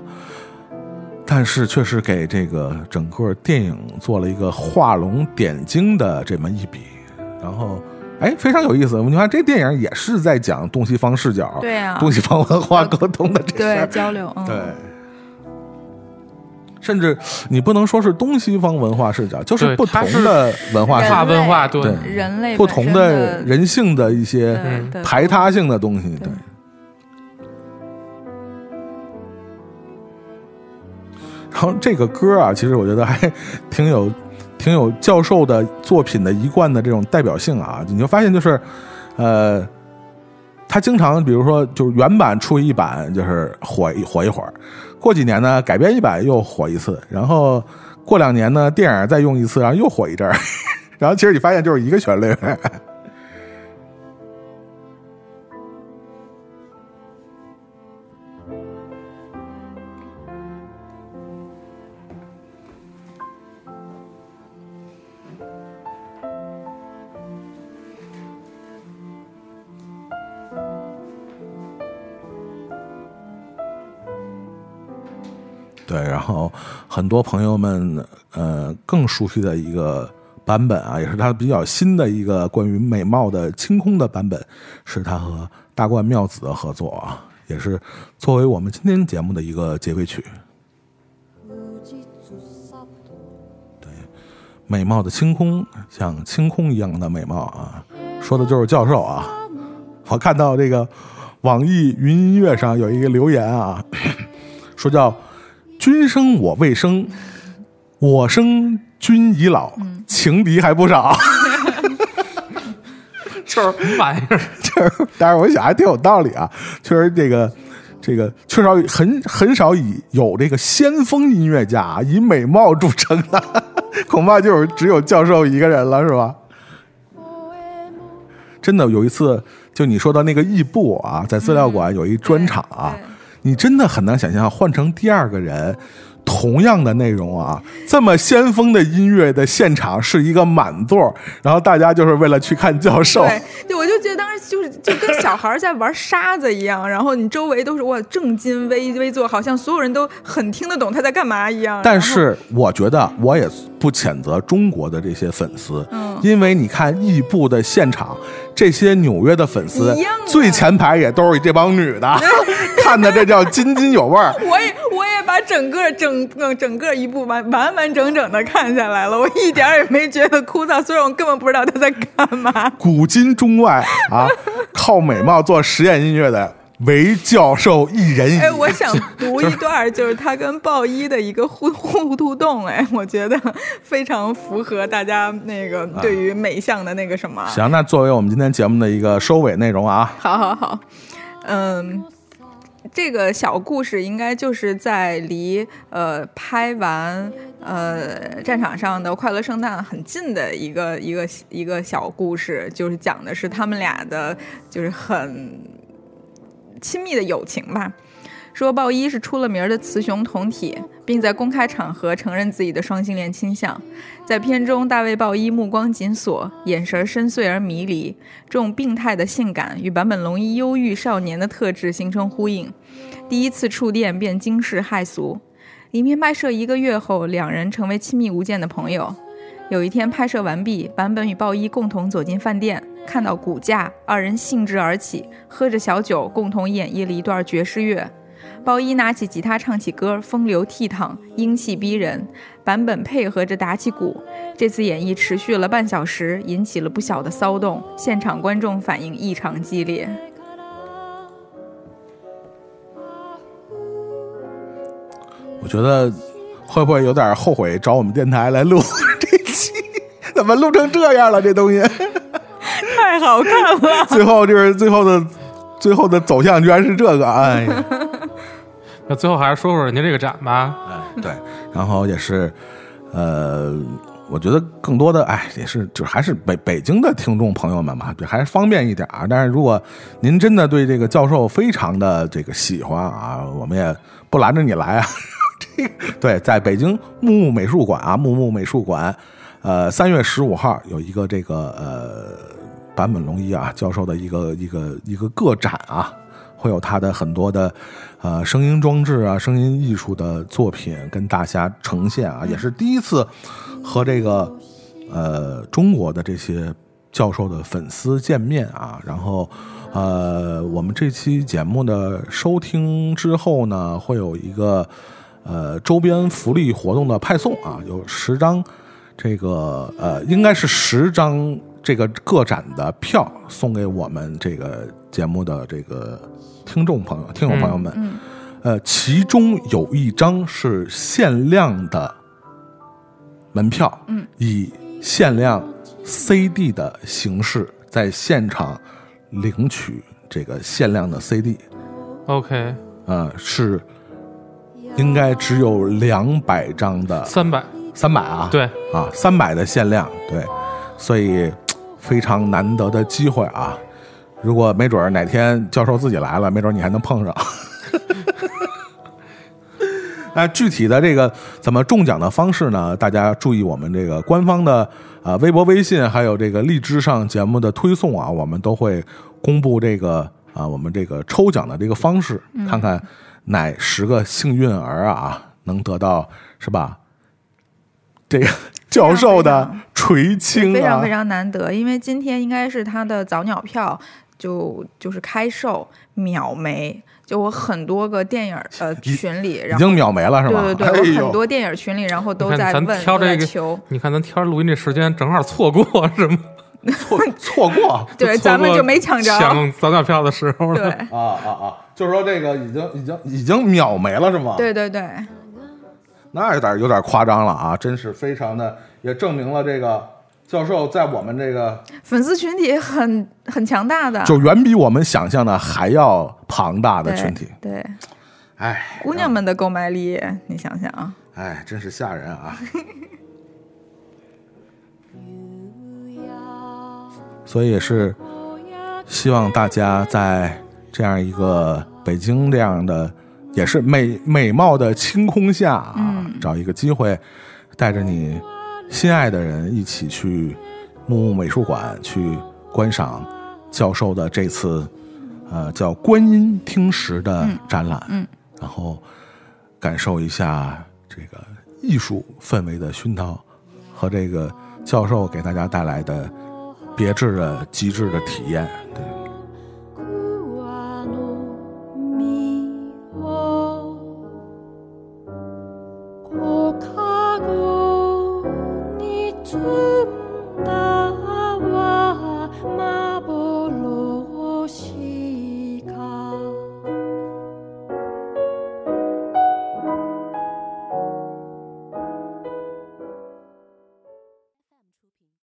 但是却是给这个整个电影做了一个画龙点睛的这么一笔，然后。哎，非常有意思。你看，这电影也是在讲东西方视角、对啊东西方文化沟通的这事对。交流，嗯，对，甚至你不能说是东西方文化视角，就是不同的文化文化文化对人类不同的人性的一些排他性的东西对。然后这个歌啊，其实我觉得还挺有、挺有教授的作品的一贯的这种代表性啊。你就发现就是，呃，他经常比如说就是原版出一版，就是火一火一会儿。过几年呢改编一版又火一次，然后过两年呢电影再用一次，然后又火一阵儿，然后其实你发现就是一个旋律。很多朋友们呃更熟悉的一个版本啊，也是他比较新的一个关于美貌的清空的版本，是他和大冠妙子的合作啊，也是作为我们今天节目的一个结尾曲。对美貌的清空，像清空一样的美貌啊，说的就是教授啊。我看到这个网易云音乐上有一个留言啊，说叫“君生我未生，我生君已老，情敌还不少。”就是什么玩意儿？就是，但是我想还挺有道理啊。确实，这个这个缺少很很少以有这个先锋音乐家啊以美貌著称的，恐怕就是只有教授一个人了，是吧？真的有一次，就你说到那个异步啊，在资料馆有一专场啊，对你真的很难想象换成第二个人。同样的内容啊，这么先锋的音乐的现场是一个满座，然后大家就是为了去看教授。对，对，我就觉得当时就是就跟小孩儿在玩沙子一样，然后你周围都是哇正襟危危坐，好像所有人都很听得懂他在干嘛一样。但是我觉得我也不谴责中国的这些粉丝，嗯因为你看异步的现场，这些纽约的粉丝最前排也都是这帮女的，看的这叫津津有味儿。我也把整个整整整个一部完完完整整的看下来了，我一点也没觉得枯燥，虽然我根本不知道他在干嘛。古今中外啊，靠美貌做实验音乐的唯教授一人一。哎，我想读 一段，就是他跟鲍一的一个互互互动，哎，我觉得非常符合大家那个对于美相的那个什么。行，那作为我们今天节目的一个收尾内容啊，好好好，嗯，这个小故事应该就是在离呃拍完呃战场上的快乐圣诞很近的一个一个一个小故事，就是讲的是他们俩的，就是很亲密的友情吧。说鲍一是出了名的雌雄同体，并在公开场合承认自己的双性恋倾向。在片中，大卫鲍伊目光紧锁，眼神深邃而迷离，这种病态的性感与坂本龙一忧郁少年的特质形成呼应。第一次触电便惊世骇俗。影片拍摄一个月后，两人成为亲密无间的朋友。有一天拍摄完毕，坂本与鲍伊共同走进饭店，看到骨架，二人兴致而起，喝着小酒，共同演绎了一段爵士乐。鲍一拿起吉他唱起歌，风流倜傥，英气逼人。版本配合着打起鼓。这次演绎持续了半小时，引起了不小的骚动，现场观众反应异常激烈。我觉得会不会有点后悔找我们电台来录这期？怎么录成这样了？这东西 太好看了！最后就是最后的最后的走向居然是这个，哎呀，那最后还是说说人家这个展吧。哎对，然后也是呃。我觉得更多的，哎，也是，就还是北北京的听众朋友们嘛，对，还是方便一点儿。但是如果您真的对这个教授非常的这个喜欢啊，我们也不拦着你来啊。这 个对，在北京木木美术馆啊，木木美术馆，呃，三月十五号有一个这个呃坂本龙一啊教授的一个一个一个个展啊，会有他的很多的呃声音装置啊、声音艺术的作品跟大家呈现啊，也是第一次和这个呃中国的这些教授的粉丝见面啊，然后呃我们这期节目的收听之后呢，会有一个呃周边福利活动的派送啊，有十张这个呃应该是十张这个个展的票送给我们这个节目的这个听众朋友、听众朋友们。嗯呃，其中有一张是限量的门票，嗯，以限量 CD 的形式在现场领取这个限量的 CD，OK，呃，是应该只有两百张的三百，三百啊，对，啊，三百的限量，对，所以非常难得的机会啊！如果没准儿哪天教授自己来了，没准儿你还能碰上。那具体的这个怎么中奖的方式呢？大家注意我们这个官方的啊、微博、微信，还有这个荔枝上节目的推送啊，我们都会公布这个啊、我们这个抽奖的这个方式，看看哪十个幸运儿啊能得到是吧？这个教授的垂青，非常非常难得，因为今天应该是他的早鸟票就就是开售秒没，就我很多个电影呃 群里，已然后经秒没了是吧？对对对，哎呦我很多电影群里，然后都你看咱在问，都在挑这个求，你看咱挑录音这时间正好错过是吗？错错过对，错咱们就没抢着。抢早鸟票的时候对了。啊啊啊！就是说这个已经已经已经秒没了是吗？，对对对，那有点有点夸张了啊！真是非常的，也证明了这个教授在我们这个粉丝群体很很强大的，就远比我们想象的还要庞大的群体。对，哎，姑娘们的购买力，你想想啊，哎，真是吓人啊！所以也是希望大家在这样一个北京这样的也是美美貌的晴空下啊，嗯找一个机会，带着你心爱的人一起去木木美术馆去观赏教授的这次呃叫观音听石的展览，嗯然后感受一下这个艺术氛围的熏陶和这个教授给大家带来的别致的极致的体验。对，